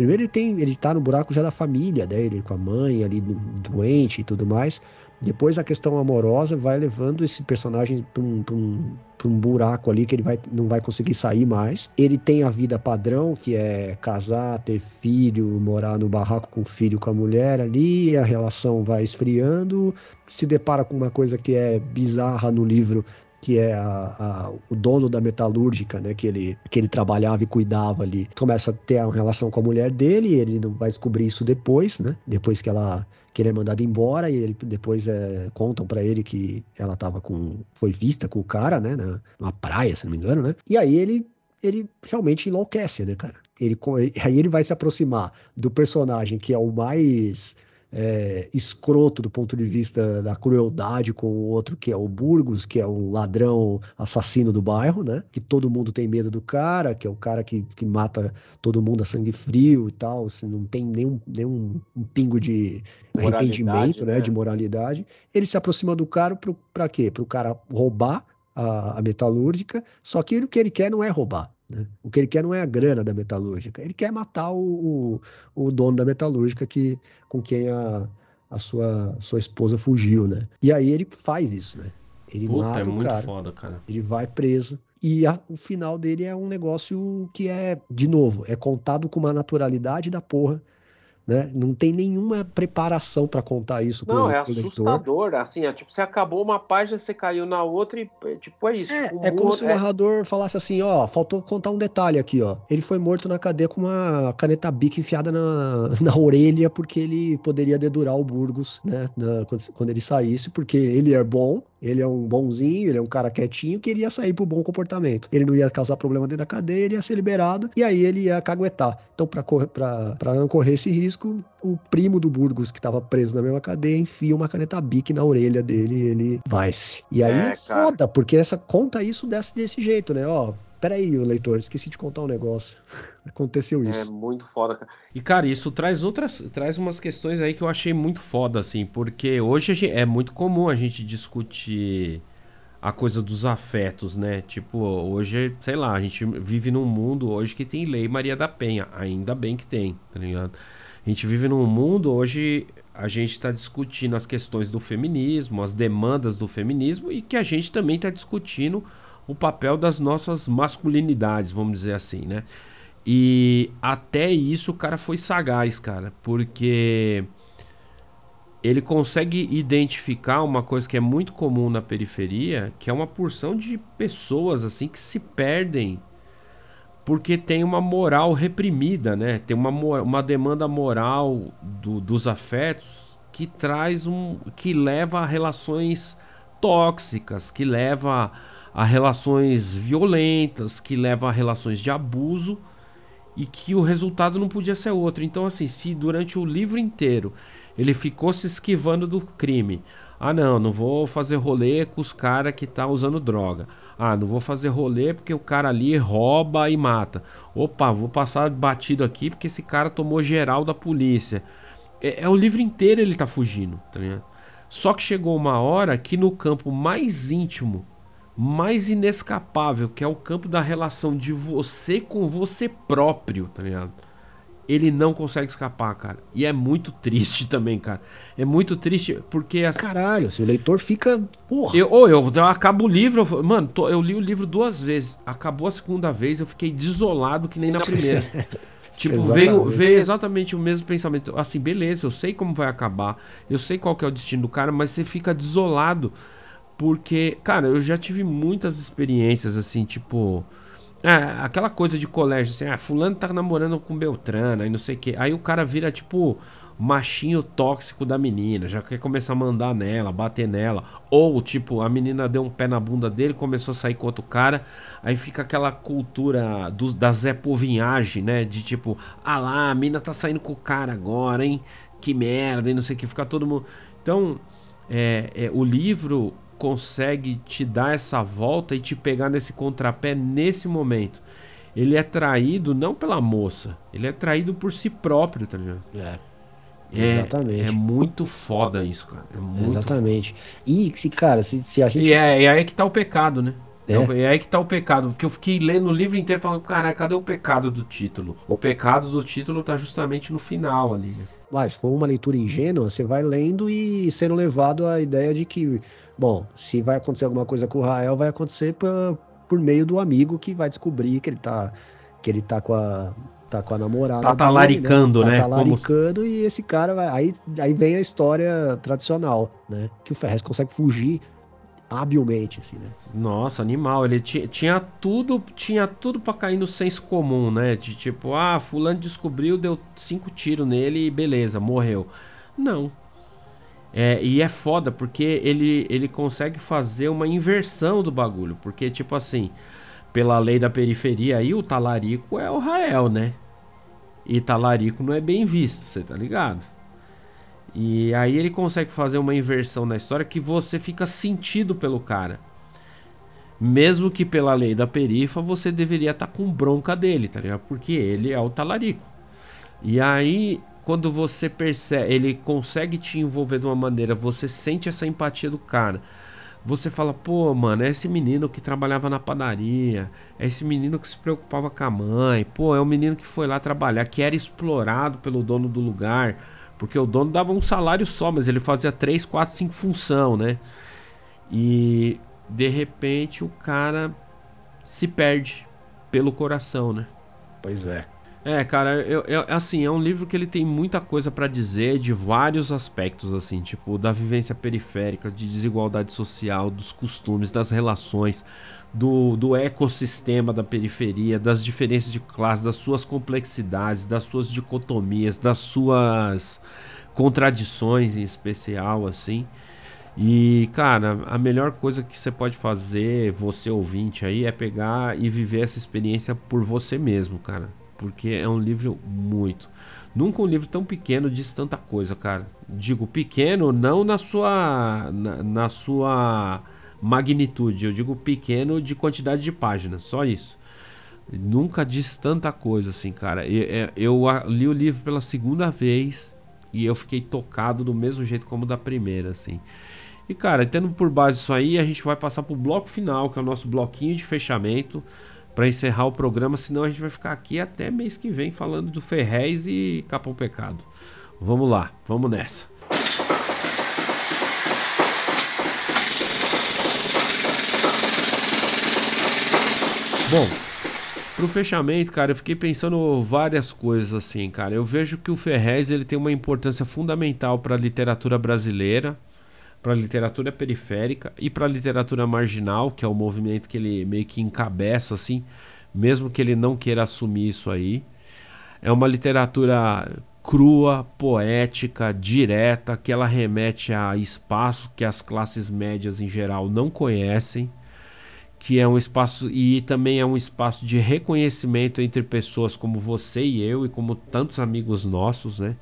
Primeiro ele tem, ele tá no buraco já da família dele, com a mãe ali doente e tudo mais. Depois a questão amorosa vai levando esse personagem para um, um, um, buraco ali que ele vai, não vai conseguir sair mais. Ele tem a vida padrão, que é casar, ter filho, morar no barraco com o filho com a mulher ali, a relação vai esfriando, se depara com uma coisa que é bizarra no livro, que é a, a, o dono da metalúrgica, né, que ele, que ele trabalhava e cuidava ali, começa a ter uma relação com a mulher dele, ele vai descobrir isso depois, né, depois que ela que ele é mandado embora e ele, depois é, contam para ele que ela tava com foi vista com o cara, né, na, numa praia, se não me engano, né, e aí ele ele realmente enlouquece, né, cara? Ele, aí ele vai se aproximar do personagem que é o mais é, escroto do ponto de vista da crueldade com o outro que é o Burgos, que é um ladrão assassino do bairro, né? Que todo mundo tem medo do cara, que é o cara que, que mata todo mundo a sangue frio e tal, assim, não tem nenhum, nenhum um pingo de arrependimento, né? né? De moralidade. Ele se aproxima do cara para quê? Para o cara roubar a, a metalúrgica, só que o que ele quer não é roubar. Né? O que ele quer não é a grana da metalúrgica, ele quer matar o, o, o dono da metalúrgica que, com quem a, a sua, sua esposa fugiu, né? E aí ele faz isso, né? Ele Puta, mata é o cara, foda, cara, ele vai preso. E a, o final dele é um negócio que é, de novo, é contado com uma naturalidade da porra né? Não tem nenhuma preparação para contar isso. Não, pro, é pro assustador. Leitor. Assim, é tipo, você acabou uma página, você caiu na outra e é, tipo, é isso. É, é como se o é narrador falasse assim, ó, faltou contar um detalhe aqui, ó. Ele foi morto na cadeia com uma caneta bic enfiada na, na orelha porque ele poderia dedurar o Burgos, né? Na, quando, quando ele saísse, porque ele é bom, ele é um bonzinho, ele é um cara quietinho, queria sair pro bom comportamento. Ele não ia causar problema dentro da cadeia, ele ia ser liberado e aí ele ia caguetar. Então, para não correr esse risco, risco, o primo do Burgos, que estava preso na mesma cadeia, enfia uma caneta bic na orelha dele e ele vai-se. E aí é, foda, porque essa conta isso desse, desse jeito, né? Ó, Peraí, leitor, esqueci de contar um negócio. Aconteceu é isso. É muito foda, cara. E, cara, isso traz outras. Traz umas questões aí que eu achei muito foda, assim, porque hoje gente, é muito comum a gente discutir a coisa dos afetos, né? Tipo, hoje, sei lá, a gente vive num mundo hoje que tem lei Maria da Penha. Ainda bem que tem, tá ligado? A gente vive num mundo hoje a gente está discutindo as questões do feminismo, as demandas do feminismo e que a gente também está discutindo o papel das nossas masculinidades, vamos dizer assim, né? E até isso o cara foi sagaz, cara, porque ele consegue identificar uma coisa que é muito comum na periferia, que é uma porção de pessoas assim que se perdem porque tem uma moral reprimida, né? Tem uma, uma demanda moral do, dos afetos que traz um, que leva a relações tóxicas, que leva a relações violentas, que leva a relações de abuso e que o resultado não podia ser outro. Então, assim, se durante o livro inteiro ele ficou se esquivando do crime, ah, não, não vou fazer rolê com os caras que tá usando droga. Ah, não vou fazer rolê porque o cara ali rouba e mata. Opa, vou passar batido aqui porque esse cara tomou geral da polícia. É, é o livro inteiro ele tá fugindo, tá ligado? Só que chegou uma hora que no campo mais íntimo, mais inescapável, que é o campo da relação de você com você próprio, tá ligado? Ele não consegue escapar, cara. E é muito triste também, cara. É muito triste porque. As... Caralho, se o leitor fica. Porra. Eu, ou eu, eu acabo o livro. Eu, mano, tô, eu li o livro duas vezes. Acabou a segunda vez, eu fiquei desolado que nem na primeira. tipo, veio, veio exatamente o mesmo pensamento. Assim, beleza, eu sei como vai acabar. Eu sei qual que é o destino do cara, mas você fica desolado. Porque, cara, eu já tive muitas experiências assim, tipo É, aquela coisa de colégio, assim, ah, fulano tá namorando com Beltrana e não sei o que. Aí o cara vira, tipo, machinho tóxico da menina, já quer começar a mandar nela, bater nela. Ou, tipo, a menina deu um pé na bunda dele, começou a sair com outro cara. Aí fica aquela cultura do, da Zé Povinhagem, né? De tipo, ah lá, a mina tá saindo com o cara agora, hein? Que merda, e não sei o que. Fica todo mundo. Então, é, é, o livro consegue te dar essa volta e te pegar nesse contrapé nesse momento. Ele é traído não pela moça, ele é traído por si próprio, tá ligado? É. É, Exatamente. É muito foda isso, cara. É muito Exatamente. E se, cara, se, se a gente. E é, é aí que tá o pecado, né? É. É. aí que tá o pecado. Porque eu fiquei lendo o livro inteiro falando, cara, cadê o pecado do título? O pecado do título tá justamente no final ali, né? Mas se for uma leitura ingênua, você vai lendo e sendo levado à ideia de que, bom, se vai acontecer alguma coisa com o Rael, vai acontecer por, por meio do amigo que vai descobrir que ele tá, que ele tá com a tá com a namorada. Tá talaricando, dele, né? Tá talaricando e esse cara vai. Aí, aí vem a história tradicional, né? Que o Ferrez consegue fugir habilmente, assim, né? Nossa, animal. Ele tinha, tudo, tinha tudo para cair no senso comum, né? De tipo, ah, fulano descobriu, deu cinco tiros nele e beleza, morreu. Não. É, e é foda porque ele, ele consegue fazer uma inversão do bagulho. Porque, tipo assim, pela lei da periferia aí, o talarico é o Rael, né? E talarico não é bem visto, você tá ligado? E aí ele consegue fazer uma inversão na história que você fica sentido pelo cara. Mesmo que pela lei da perifa você deveria estar tá com bronca dele, tá ligado? Porque ele é o talarico. E aí, quando você percebe, ele consegue te envolver de uma maneira, você sente essa empatia do cara. Você fala, pô, mano, é esse menino que trabalhava na padaria, é esse menino que se preocupava com a mãe, pô, é o menino que foi lá trabalhar, que era explorado pelo dono do lugar porque o dono dava um salário só, mas ele fazia 3, 4, 5 função, né? E de repente o cara se perde pelo coração, né? Pois é. É, cara, eu, eu, assim, é um livro que ele tem muita coisa para dizer de vários aspectos, assim, tipo, da vivência periférica, de desigualdade social, dos costumes, das relações, do, do ecossistema da periferia, das diferenças de classe, das suas complexidades, das suas dicotomias, das suas contradições em especial, assim. E, cara, a melhor coisa que você pode fazer, você ouvinte aí, é pegar e viver essa experiência por você mesmo, cara. Porque é um livro muito. Nunca um livro tão pequeno diz tanta coisa, cara. Digo pequeno não na sua na, na sua magnitude, eu digo pequeno de quantidade de páginas, só isso. Nunca diz tanta coisa assim, cara. Eu, é, eu, li o livro pela segunda vez e eu fiquei tocado do mesmo jeito como da primeira, assim. E cara, tendo por base isso aí, a gente vai passar pro bloco final, que é o nosso bloquinho de fechamento, para encerrar o programa, senão a gente vai ficar aqui até mês que vem falando do Ferrez e Capão Pecado. Vamos lá, vamos nessa. Bom, pro fechamento, cara, eu fiquei pensando várias coisas assim, cara. Eu vejo que o Ferrez ele tem uma importância fundamental para a literatura brasileira, para a literatura periférica e para a literatura marginal, que é o movimento que ele meio que encabeça assim, mesmo que ele não queira assumir isso aí. É uma literatura crua, poética, direta, que ela remete a espaço que as classes médias em geral não conhecem que é um espaço e também é um espaço de reconhecimento entre pessoas como você e eu e como tantos amigos nossos, né?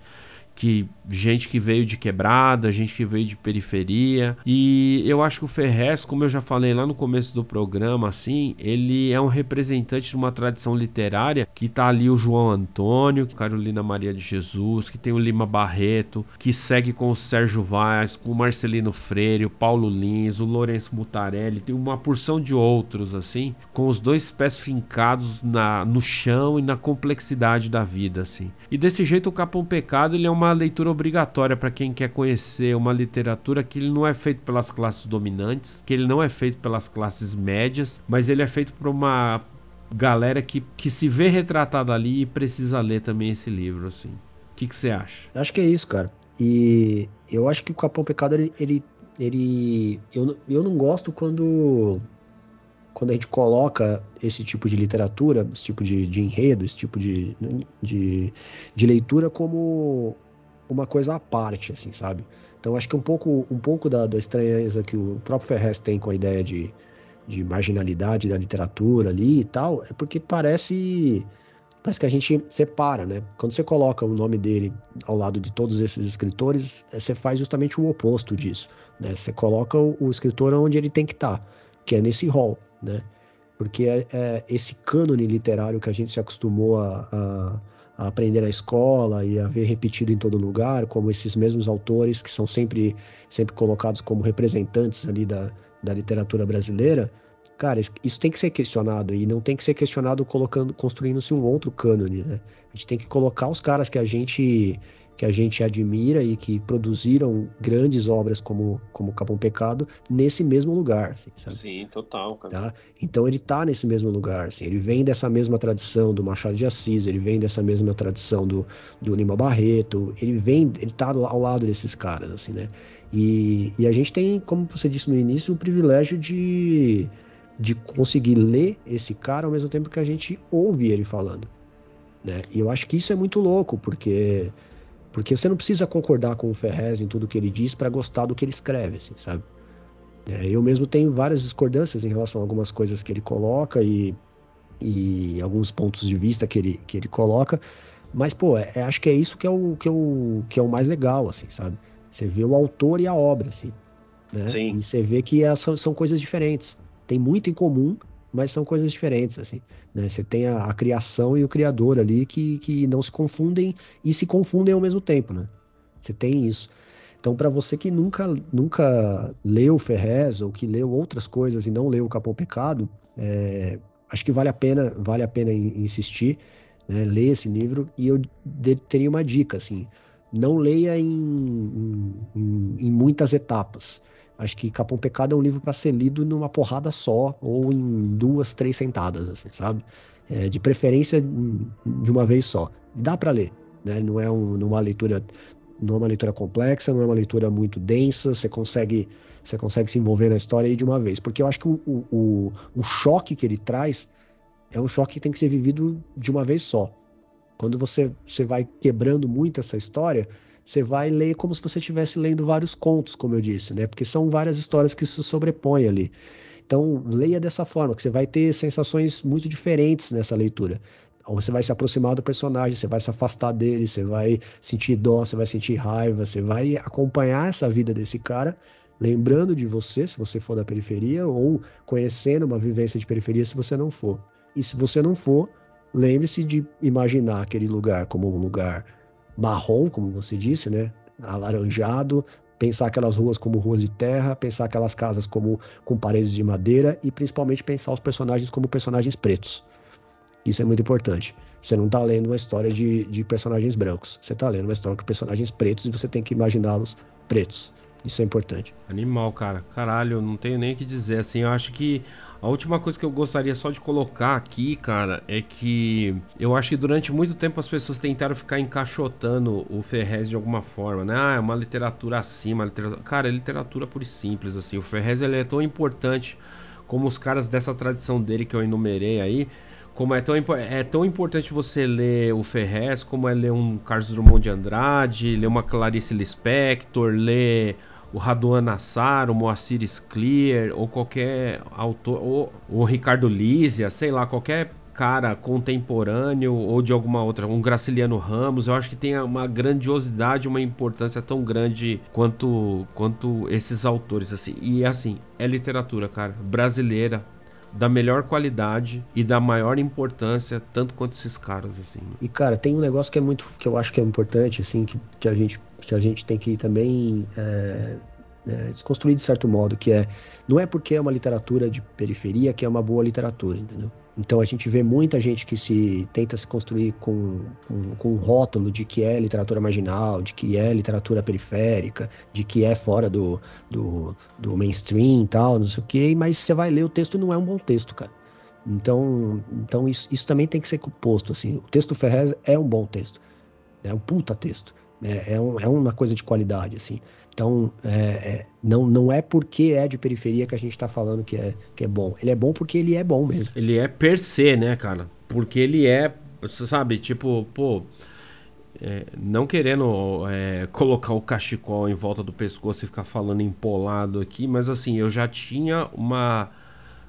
que gente que veio de quebrada, gente que veio de periferia. E eu acho que o Ferrez, como eu já falei lá no começo do programa, assim, ele é um representante de uma tradição literária que tá ali o João Antônio, Carolina Maria de Jesus, que tem o Lima Barreto, que segue com o Sérgio Vaz, com o Marcelino Freire, o Paulo Lins, o Lourenço Mutarelli, tem uma porção de outros assim, com os dois pés fincados na, no chão e na complexidade da vida, assim. E desse jeito o Capão Pecado ele é uma leitura obrigatória para quem quer conhecer uma literatura que ele não é feito pelas classes dominantes, que ele não é feito pelas classes médias, mas ele é feito por uma galera que, que se vê retratada ali e precisa ler também esse livro, assim. O que você acha? Acho que é isso, cara. E eu acho que o Capão Pecado, ele, ele, ele eu, eu não gosto quando quando a gente coloca esse tipo de literatura, esse tipo de, de enredo, esse tipo de, de, de, leitura como uma coisa à parte, assim, sabe? Então acho que um pouco, um pouco da, da estranheza que o próprio Ferrez tem com a ideia de, de marginalidade da literatura ali e tal, é porque parece parece que a gente separa, né? Quando você coloca o nome dele ao lado de todos esses escritores, é, você faz justamente o oposto disso, né? Você coloca o, escritor onde ele tem que estar, tá, que é nesse hall, né? Porque é, é, esse cânone literário que a gente se acostumou a, a, a, aprender na escola e a ver repetido em todo lugar, como esses mesmos autores que são sempre, sempre colocados como representantes ali da, da literatura brasileira, Cara, isso tem que ser questionado e não tem que ser questionado colocando, construindo-se um outro cânone, né? A gente tem que colocar os caras que a gente que a gente admira e que produziram grandes obras como como Capão Pecado nesse mesmo lugar, assim, sabe? Sim, total, cara. Tá? Então ele tá nesse mesmo lugar, assim, ele vem dessa mesma tradição do Machado de Assis, ele vem dessa mesma tradição do, do Lima Barreto, ele vem, ele tá ao lado desses caras, assim, né? E, e a gente tem, como você disse no início, o privilégio de de conseguir ler esse cara ao mesmo tempo que a gente ouve ele falando. Né? E eu acho que isso é muito louco, porque porque você não precisa concordar com o Ferrez em tudo que ele diz para gostar do que ele escreve, assim, sabe? É, eu mesmo tenho várias discordâncias em relação a algumas coisas que ele coloca e, e alguns pontos de vista que ele, que ele coloca, mas pô, é, é acho que é isso que é o que é o, que é o mais legal, assim, sabe? Você vê o autor e a obra, assim, né? E você vê que essas são coisas diferentes tem muito em comum, mas são coisas diferentes, assim. Né? Você tem a, a, criação e o criador ali que, que não se confundem e se confundem ao mesmo tempo, né? Você tem isso. Então, para você que nunca, nunca leu Ferrez ou que leu outras coisas e não leu o Capão Pecado, é, acho que vale a pena, vale a pena insistir, né? ler esse livro. E eu de, teria uma dica, assim, não leia em, em, em muitas etapas. Acho que Capão Pecado é um livro para ser lido numa porrada só ou em duas, três sentadas, assim, sabe? É, de preferência de uma vez só. Dá para ler, né? Não é um, uma leitura, não é uma leitura complexa, não é uma leitura muito densa. Você consegue, você consegue se envolver na história aí de uma vez, porque eu acho que o, o, o choque que ele traz é um choque que tem que ser vivido de uma vez só. Quando você, você vai quebrando muito essa história, você vai ler como se você estivesse lendo vários contos, como eu disse, né? Porque são várias histórias que se sobrepõem ali. Então, leia dessa forma, que você vai ter sensações muito diferentes nessa leitura. Você vai se aproximar do personagem, você vai se afastar dele, você vai sentir dó, você vai sentir raiva, você vai acompanhar essa vida desse cara, lembrando de você, se você for da periferia, ou conhecendo uma vivência de periferia, se você não for. E se você não for, lembre-se de imaginar aquele lugar como um lugar marrom, como você disse, né? Alaranjado, pensar aquelas ruas como ruas de terra, pensar aquelas casas como com paredes de madeira e principalmente pensar os personagens como personagens pretos. Isso é muito importante. Você não está lendo uma história de, de personagens brancos. Você está lendo uma história com personagens pretos e você tem que imaginá-los pretos. Isso é importante. Animal, cara. Caralho, não tenho nem o que dizer. Assim, eu acho que a última coisa que eu gostaria só de colocar aqui, cara, é que eu acho que durante muito tempo as pessoas tentaram ficar encaixotando o Ferrez de alguma forma, né? Ah, é uma literatura acima, literatura... cara, é literatura pura e simples, assim. O Ferrez ele é tão importante como os caras dessa tradição dele que eu enumerei aí como é tão, é tão importante você ler o Ferrez, como é ler um Carlos Drummond de Andrade, ler uma Clarice Lispector, ler o Raduan Nassar, o Moacir Scliar, ou qualquer autor, ou o Ricardo Lísia, sei lá, qualquer cara contemporâneo ou de alguma outra, um Graciliano Ramos, eu acho que tem uma grandiosidade, uma importância tão grande quanto quanto esses autores assim. E assim, é literatura, cara, brasileira, da melhor qualidade e da maior importância, tanto quanto esses caras, assim. E cara, tem um negócio que é muito, que eu acho que é importante, assim, que, que a gente, que a gente tem que também é, é, desconstruir de certo modo, que é não é porque é uma literatura de periferia que é uma boa literatura, entendeu? Então a gente vê muita gente que se tenta se construir com, com, com um rótulo de que é literatura marginal, de que é literatura periférica, de que é fora do, do, do mainstream e tal, não sei o quê, mas você vai ler o texto e não é um bom texto, cara. Então, então isso, isso também tem que ser posto assim. O texto Ferrez é um bom texto, é um puta texto É, é, um, é uma coisa de qualidade, assim. Então, é, é, não, não é porque é de periferia que a gente está falando que é, que é bom. Ele é bom porque ele é bom mesmo. Ele é per se, né, cara? Porque ele é, sabe, tipo, pô, é, não querendo é, colocar o cachecol em volta do pescoço e ficar falando empolado aqui, mas assim, eu já tinha uma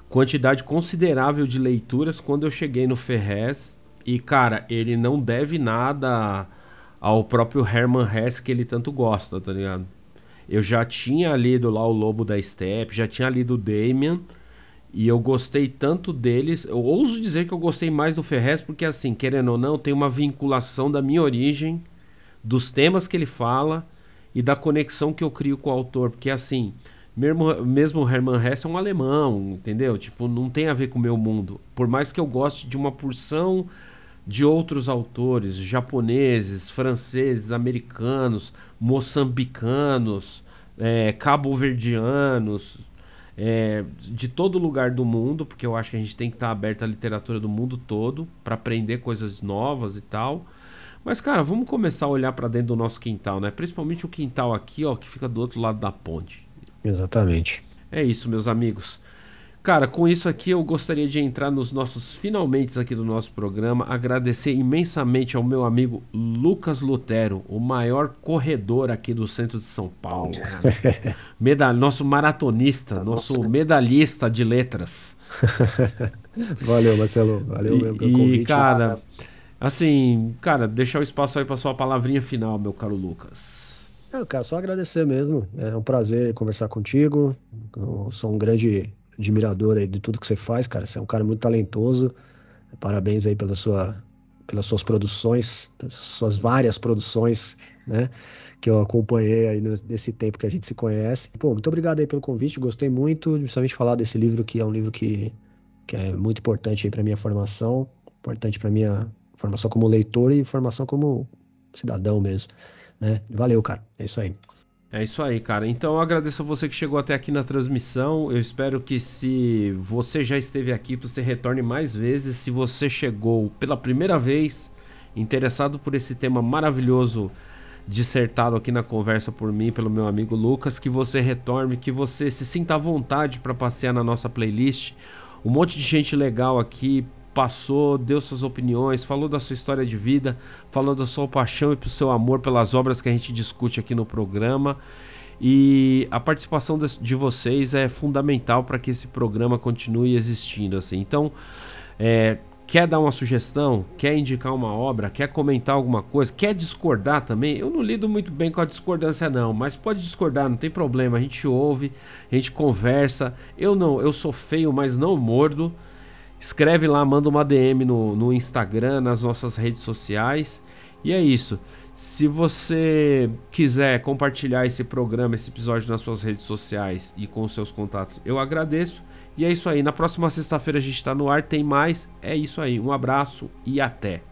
quantidade considerável de leituras quando eu cheguei no Ferrez. E, cara, ele não deve nada ao próprio Herman Hesse que ele tanto gosta, tá ligado? Eu já tinha lido lá o Lobo da Steppe, já tinha lido o Damien. E eu gostei tanto deles. Eu ouso dizer que eu gostei mais do Ferrez, porque, assim, querendo ou não, tem uma vinculação da minha origem, dos temas que ele fala e da conexão que eu crio com o autor. Porque, assim, mesmo, mesmo Hermann Hesse é um alemão, entendeu? Tipo, não tem a ver com o meu mundo. Por mais que eu goste de uma porção de outros autores japoneses, franceses, americanos, moçambicanos, é, cabo-verdianos, é, de todo lugar do mundo, porque eu acho que a gente tem que estar aberto à literatura do mundo todo para aprender coisas novas e tal. Mas cara, vamos começar a olhar para dentro do nosso quintal, né? Principalmente o quintal aqui, ó, que fica do outro lado da ponte. Exatamente. É isso, meus amigos. Cara, com isso aqui eu gostaria de entrar nos nossos finalmente aqui do nosso programa, agradecer imensamente ao meu amigo Lucas Lutero, o maior corredor aqui do centro de São Paulo. Medal... Nosso maratonista, nosso medalhista de letras. Valeu, Marcelo. Valeu e, mesmo pelo convite. E, cara, assim, cara, deixar o espaço aí para sua palavrinha final, meu caro Lucas. Eu quero só agradecer mesmo. É um prazer conversar contigo. Eu sou um grande admirador aí de tudo que você faz, cara. Você é um cara muito talentoso. Parabéns aí pela sua, pelas suas produções, suas várias produções, né? Que eu acompanhei aí nesse tempo que a gente se conhece. Pô, muito obrigado aí pelo convite. Gostei muito, principalmente falar desse livro que é um livro que, que é muito importante aí para minha formação, importante para minha formação como leitor e formação como cidadão mesmo, né? Valeu, cara. É isso aí. É isso aí, cara. Então eu agradeço a você que chegou até aqui na transmissão. Eu espero que se você já esteve aqui, você retorne mais vezes. Se você chegou pela primeira vez, interessado por esse tema maravilhoso dissertado aqui na conversa por mim, pelo meu amigo Lucas, que você retorne, que você se sinta à vontade para passear na nossa playlist. Um monte de gente legal aqui passou, deu suas opiniões, falou da sua história de vida, falou da sua paixão e do seu amor pelas obras que a gente discute aqui no programa. E a participação de vocês é fundamental para que esse programa continue existindo. Assim. Então, é, quer dar uma sugestão, quer indicar uma obra, quer comentar alguma coisa, quer discordar também. Eu não lido muito bem com a discordância não, mas pode discordar, não tem problema. A gente ouve, a gente conversa. Eu não, eu sou feio, mas não mordo. Escreve lá, manda uma DM no, no Instagram, nas nossas redes sociais. E é isso. Se você quiser compartilhar esse programa, esse episódio nas suas redes sociais e com seus contatos, eu agradeço. E é isso aí. Na próxima sexta-feira a gente está no ar, tem mais. É isso aí. Um abraço e até.